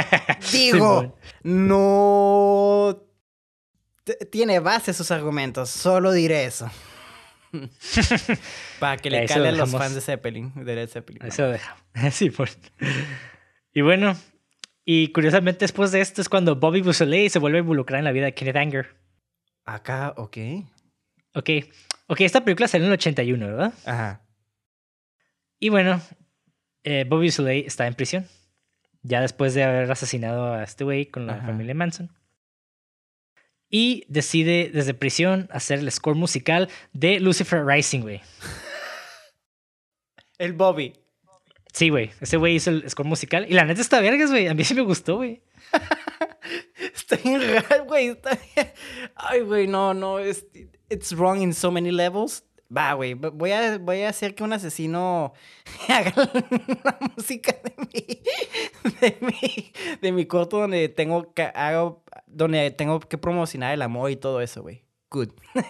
<laughs> digo, no tiene base sus argumentos. Solo diré eso. <laughs> Para que le se lo calen los fans de Zeppelin, de Led Zeppelin. Lo dejamos. <laughs> Sí, pues. Y bueno, y curiosamente después de esto es cuando Bobby Beausoleil se vuelve a involucrar en la vida de Kenneth Anger. Acá, ok. Ok, ok, esta película salió en el 81, ¿verdad? Ajá. Y bueno, eh, Bobby Beausoleil está en prisión. Ya después de haber asesinado a este güey con la Ajá. familia Manson. Y decide desde prisión hacer el score musical de Lucifer Rising, güey. <laughs> El Bobby. Sí, güey. Ese güey hizo el score musical. Y la neta está vergas, güey. A mí sí me gustó, güey. <laughs> Está bien raro, güey. Está bien. Ay, güey, no, no. It's wrong in so many levels. Va, güey. Voy a, voy a hacer que un asesino <laughs> haga la música de mi, de mi, de mi corto donde tengo que hago, donde tengo que promocionar el amor y todo eso, güey. Good. <laughs>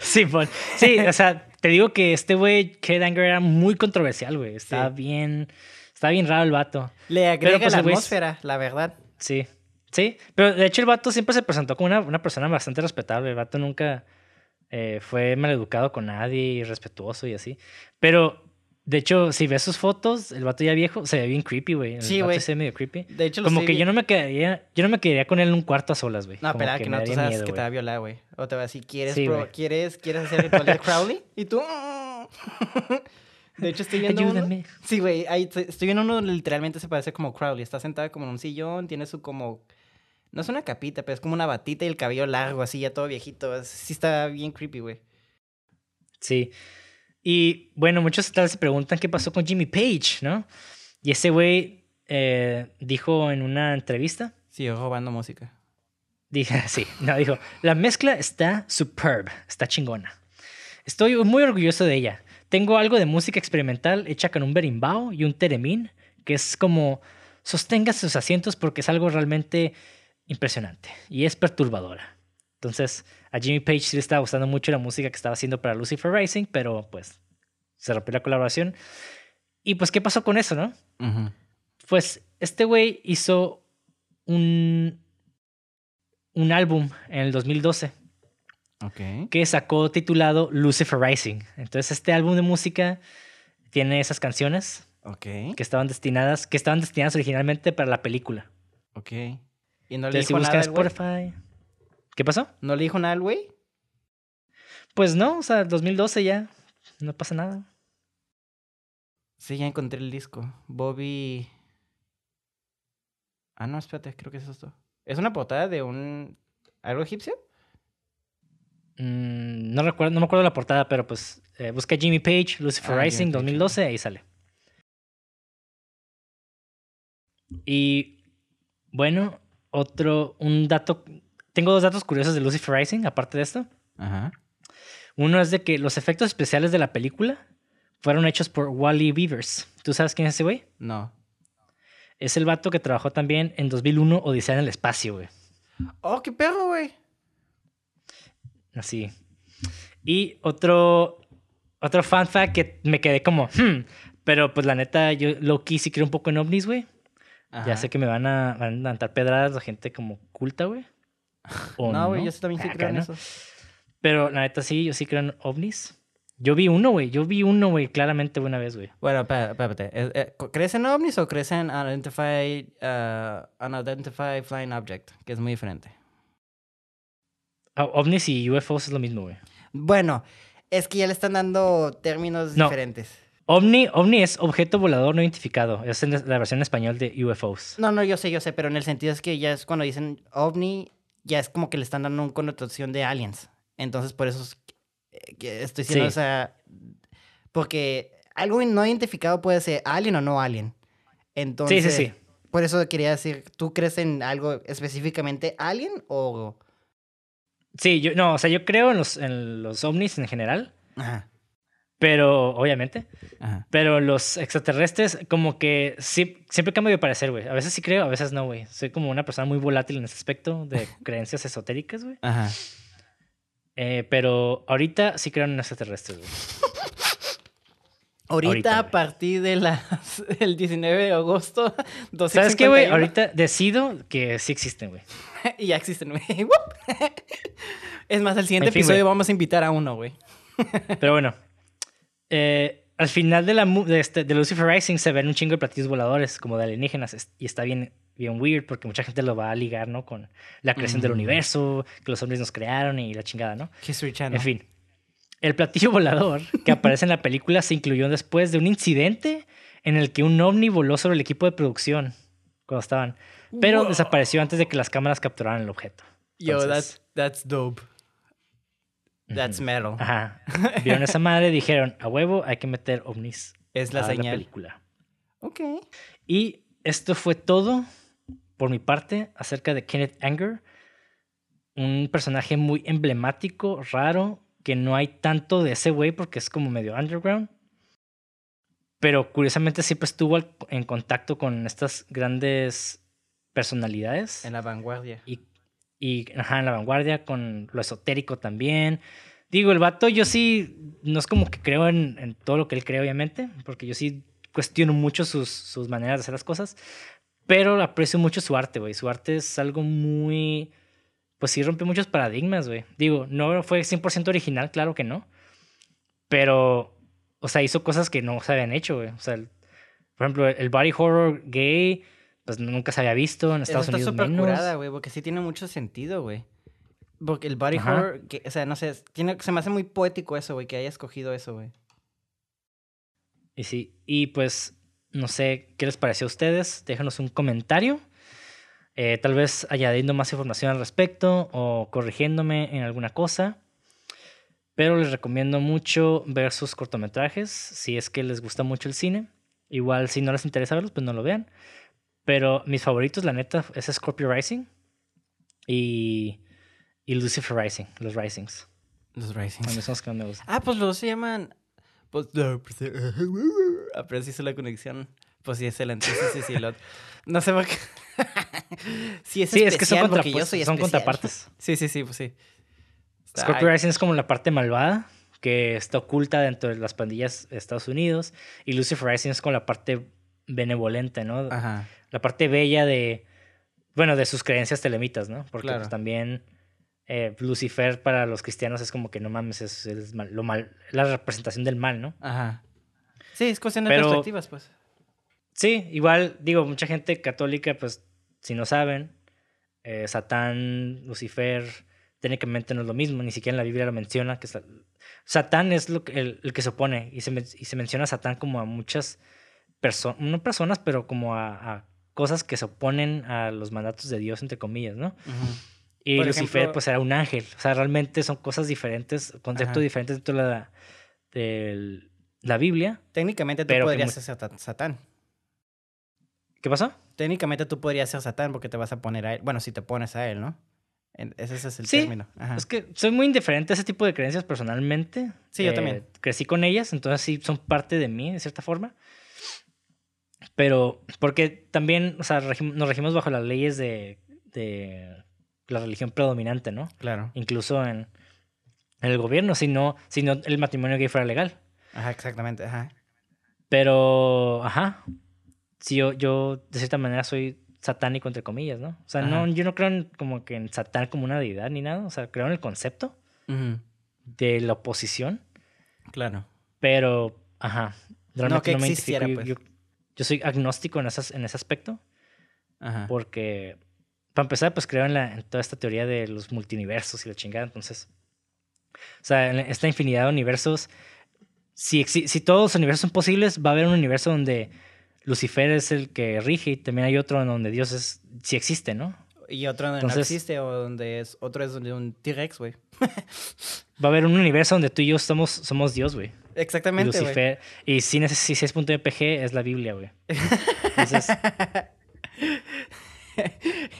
Sí, pues, sí, o sea, te digo que este güey, Kenneth Anger, era muy controversial, güey. Está Sí. bien, está bien raro el vato. Le agrega pues, la atmósfera, la verdad. Sí, sí. Pero de hecho el vato siempre se presentó como una, una persona bastante respetable. El vato nunca eh, fue maleducado con nadie respetuoso y así. Pero, de hecho, si ves sus fotos, el vato ya viejo se ve bien creepy, güey. Sí, güey. se ve medio creepy. De hecho, Como que yo no me quedaría, yo no me quedaría con él en un cuarto a solas, güey. No, espera, que, no, tú sabes miedo, que te va a violar, güey. O te va a decir, ¿quieres, Sí, pro-. ¿quieres, ¿quieres hacer el ritual de Crowley? Y tú... <laughs> De hecho, estoy viendo uno- Ayúdame. Sí, güey, estoy viendo uno literalmente se parece como Crowley. Está sentada como en un sillón, tiene su como... No es una capita, pero es como una batita y el cabello largo, así ya todo viejito. Sí está bien creepy, güey. Sí. Y bueno, muchos tal vez se preguntan qué pasó con Jimmy Page, ¿no? Y ese güey eh, dijo en una entrevista, Siguió robando música. dije, <laughs> sí, no, dijo, la mezcla está superb, está chingona. Estoy muy orgulloso de ella. Tengo algo de música experimental hecha con un berimbau y un teremín, que es como sostenga sus asientos porque es algo realmente impresionante y es perturbadora. Entonces, a Jimmy Page sí le estaba gustando mucho la música que estaba haciendo para Lucifer Rising, pero pues se rompió la colaboración. Y pues, ¿qué pasó con eso, no? Pues este güey hizo un, un álbum en el 2012 Ok. que sacó titulado Lucifer Rising. Entonces este álbum de música tiene esas canciones que estaban destinadas, que estaban destinadas originalmente para la película. Ok. ¿Y no le Entonces si dijo buscan nada al güey? Spotify... ¿Qué pasó? ¿No le dijo nada al güey? Pues no, o sea, 2012 ya, no pasa nada. Sí, ya encontré el disco. Bobby. Ah, no, espérate, creo que es esto. ¿Es una portada de un. algo egipcio? Mm, no recuerdo, no me acuerdo la portada, pero pues eh, busca Jimmy Page, Lucifer Ah, Rising Page, 2012, ahí sale. Y bueno, otro, un dato, tengo dos datos curiosos de Lucifer Rising, aparte de esto. Ajá. Uno es de que los efectos especiales de la película fueron hechos por Wally Beavers. ¿Tú sabes quién es ese güey? No. Es el vato que trabajó también en 2001 Odisea en el espacio, güey. Oh, qué perro, güey. Así. Y otro, otro fan fact que me quedé como, hmm, pero pues la neta, yo Loki sí creo un poco en ovnis, güey. Ya sé que me van a, van a levantar pedradas la gente como culta, güey. O No, güey, yo sí también sí Acá, creo en ¿no? eso. Pero la neta sí, yo sí creo en ovnis. Yo vi uno, güey. Yo vi uno, güey, claramente una vez, güey. Bueno, espérate. Eh, eh, ¿Crees en ovnis o crees en unidentified, uh, unidentified flying object? Que es muy diferente. Ah, ovnis y UFOs es lo mismo, güey. Bueno, es que ya le están dando términos No. diferentes. OVNI, OVNI es objeto volador no identificado. Es la versión en español de UFOs. No, no, yo sé, yo sé, pero en el sentido es que ya es cuando dicen ovni, ya es como que le están dando una connotación de aliens. Entonces, por eso es que estoy diciendo, Sí. o sea, porque algo no identificado puede ser alien o no alien. Entonces, sí, sí. por eso quería decir, ¿tú crees en algo específicamente alien o...? Sí, yo, no, o sea, yo creo en los, en los ovnis en general. Ajá. Pero, obviamente. Ajá. Pero los extraterrestres, como que sí, siempre cambio de parecer, güey. A veces sí creo, a veces no, güey. Soy como una persona muy volátil en ese aspecto de <laughs> creencias esotéricas, güey. Ajá. Eh, pero ahorita sí creo en extraterrestres, güey. <laughs> Ahorita, Ahorita, a partir de las, <laughs> el 19 de agosto, 12 ¿Sabes qué, güey? Ahorita decido que sí existen, güey. Y ya existen, güey. Es más, el siguiente En fin, episodio vamos a invitar a uno, güey. Pero bueno. Eh, al final de, la, mu- de, este, de Lucifer Rising se ven un chingo de platillos voladores, como de alienígenas. Y está bien, bien weird porque mucha gente lo va a ligar, ¿no? Con la creación del Mm. universo, que los hombres nos crearon y la chingada, ¿no? History Channel. En fin. El platillo <laughs> volador que aparece en la película se incluyó después de un incidente en el que un ovni voló sobre el equipo de producción cuando estaban, pero Wow. desapareció antes de que las cámaras capturaran el objeto. Yo, that's, that's dope. That's metal. Ajá. Vieron esa madre dijeron, a huevo hay que meter ovnis Es la a la señal. película. ok. Y esto fue todo por mi parte acerca de Kenneth Anger, un personaje muy emblemático, raro, que no hay tanto de ese güey porque es como medio underground. Pero curiosamente siempre estuvo en contacto con estas grandes personalidades. En la vanguardia. Y, y ajá, en la vanguardia, con lo esotérico también. Digo, el vato, yo sí, no es como que creo en, en todo lo que él cree, obviamente, porque yo sí cuestiono mucho sus, sus maneras de hacer las cosas, pero aprecio mucho su arte, güey. Su arte es algo muy, pues sí rompe muchos paradigmas, güey. Digo, no fue 100% original, claro que no, pero, o sea, hizo cosas que no se habían hecho, güey. O sea, el- por ejemplo, el body horror gay, pues nunca se había visto en Estados está Unidos súper menos. curada, güey, porque sí tiene mucho sentido, güey. Porque el body Ajá. horror, que, o sea, no sé, tiene, se me hace muy poético eso, güey, que haya escogido eso, güey. Y sí, y pues no sé qué les pareció a ustedes. Déjanos un comentario. eh, tal vez añadiendo más información al respecto o corrigiéndome en alguna cosa. Pero les recomiendo mucho ver sus cortometrajes si es que les gusta mucho el cine. Igual si no les interesa verlos, pues no lo vean. Pero mis favoritos, la neta, es Scorpio Rising y, y Lucifer Rising, los Risings. Los Risings. son los que me gustan. Ah, pues los se llaman. Pues. no, pues, eh, pero sí hizo la conexión. Pues sí, excelente. Sí, sí, sí. lo- No sé por qué. <laughs> sí, es Sí, es que son, porque yo soy son contrapartes. <laughs> Sí, sí, sí, pues sí. Está- Scorpio Rising es como la parte malvada que está oculta dentro de las pandillas de Estados Unidos y Lucifer Rising es como la parte benevolente, ¿no? Ajá. La parte bella de, bueno, de sus creencias telemitas, ¿no? Porque Claro. pues, también eh, Lucifer para los cristianos es como que no mames, es, es mal- lo mal, la representación del mal, ¿no? Ajá. Sí, es cuestión de Pero- perspectivas, pues. Sí, igual, digo, mucha gente católica, pues, si no saben, eh, Satán, Lucifer, técnicamente no es lo mismo, ni siquiera en la Biblia lo menciona. Que sa- Satán es lo que- el, el que se opone, y se, y se menciona a Satán como a muchas personas, no personas, pero como a, a cosas que se oponen a los mandatos de Dios, entre comillas, ¿no? Y Por Lucifer, ejemplo- pues, era un ángel. O sea, realmente son cosas diferentes, conceptos Ajá. diferentes dentro de la, del- la Biblia. Técnicamente tú Pero podrías ser Sat- Satán. ¿Qué pasó? Técnicamente tú podrías ser Satán porque te vas a poner a él. Bueno, si te pones a él, ¿no? Ese, ese es el Sí, término. Ajá. Es que soy muy indiferente a ese tipo de creencias personalmente. Sí, yo Eh, también. Crecí con ellas, entonces sí son parte de mí, de cierta forma. Pero, porque también, o sea, nos regimos bajo las leyes de, de la religión predominante, ¿no? Claro. Incluso en, en el gobierno, si no, si no el matrimonio gay fuera legal. Ajá, exactamente. Ajá. Pero, ajá. Sí, yo, yo de cierta manera soy satánico, entre comillas, ¿no? O sea, no, yo no creo en, como que en Satán como una deidad ni nada. O sea, creo en el concepto de la oposición. Claro. Pero, ajá. Realmente que no, me existiera, pues. yo- yo soy agnóstico en, esas, en ese aspecto. Ajá. Porque, para empezar, pues creo en, la, en toda esta teoría de los multiversos y la chingada. Entonces, o sea, en esta infinidad de universos, si, si todos los universos son posibles, va a haber un universo donde Lucifer es el que rige y también hay otro en donde Dios es, sí existe, ¿no? Y otro donde no Entonces- existe o donde es... Otro es donde un T-Rex, güey. <laughs> Va a haber un universo donde tú y yo somos, somos Dios, güey. Exactamente. Lucifer. Y Cine 66.mpg es la Biblia, güey. Entonces, <laughs>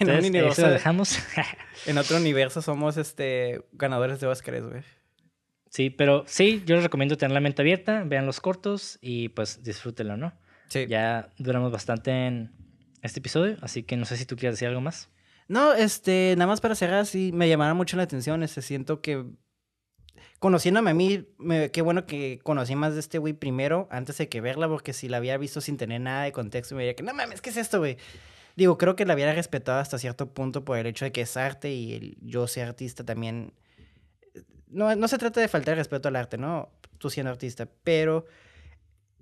en, un universo, dejamos. en otro universo somos este ganadores de Óscares, güey. Sí, pero sí, yo les recomiendo tener la mente abierta, vean los cortos y pues disfrútenlo, ¿no? Sí. Ya duramos bastante en este episodio, así que no sé si tú quieres decir algo más. No, este, nada más para cerrar, sí, me llamaron mucho la atención. Este, siento que conociéndome a mí, me- qué bueno que conocí más de este güey primero antes de que verla, porque si la había visto sin tener nada de contexto, me diría que no mames, ¿qué es esto, güey? Digo, creo que la hubiera respetado hasta cierto punto por el hecho de que es arte y yo ser artista también. No, no se trata de faltar respeto al arte, ¿no? Tú siendo artista, pero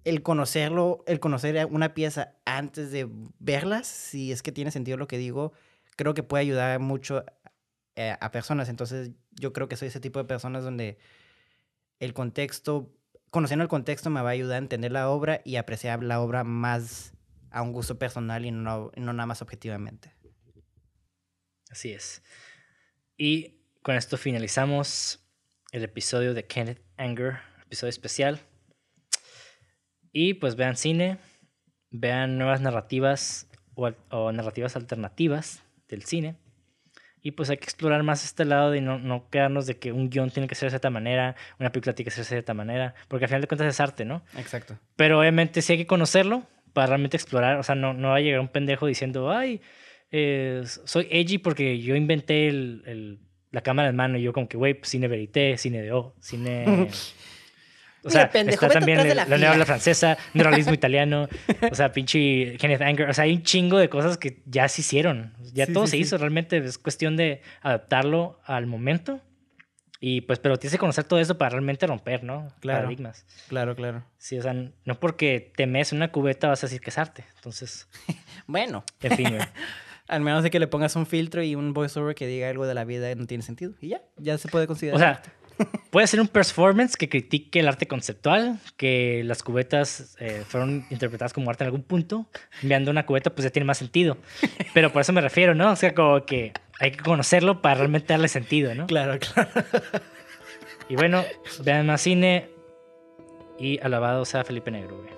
el conocerlo, el conocer una pieza antes de verla, si es que tiene sentido lo que digo, creo que puede ayudar mucho eh, a personas. Entonces, yo creo que soy ese tipo de personas donde el contexto, conociendo el contexto, me va a ayudar a entender la obra y apreciar la obra más a un gusto personal y no, nada más objetivamente. Así es. Y con esto finalizamos el episodio de Kenneth Anger, episodio especial. Y pues vean cine, vean nuevas narrativas o narrativas alternativas del cine. Y pues hay que explorar más este lado de no, no quedarnos de que un guion tiene que ser de cierta manera, una película tiene que ser de cierta manera, porque al final de cuentas es arte, ¿no? Exacto. Pero obviamente sí hay que conocerlo para realmente explorar. O sea, no, no va a llegar un pendejo diciendo, ay, eh, soy edgy porque yo inventé el, el- la cámara en mano. Y yo como que, güey, pues, cine verité, cine de O, cine... <laughs> O Mira, sea, pendejo, está también de la, la la fila. neola francesa, neuralismo <laughs> italiano, o sea, pinche Kenneth Anger. O sea, hay un chingo de cosas que ya se hicieron. Ya Sí, todo sí, se sí. hizo. Realmente es cuestión de adaptarlo al momento. Y pues, pero tienes que conocer todo eso para realmente romper, ¿no? Claro. Paradigmas. Claro, claro. Sí, o sea, no porque te mees en una cubeta vas a decir que es arte. Entonces, <laughs> Bueno, en fin, güey. <laughs> al menos de que le pongas un filtro y un voiceover que diga algo de la vida no tiene sentido. Y ya, ya se puede considerar. O sea, arte. Puede ser un performance que critique el arte conceptual, que las cubetas eh, fueron interpretadas como arte en algún punto. Enviando una cubeta, pues ya tiene más sentido. Pero por eso me refiero, ¿no? O sea, como que hay que conocerlo para realmente darle sentido, ¿no? Claro, claro. Y bueno, vean más cine y alabado sea Felipe Negro, güey.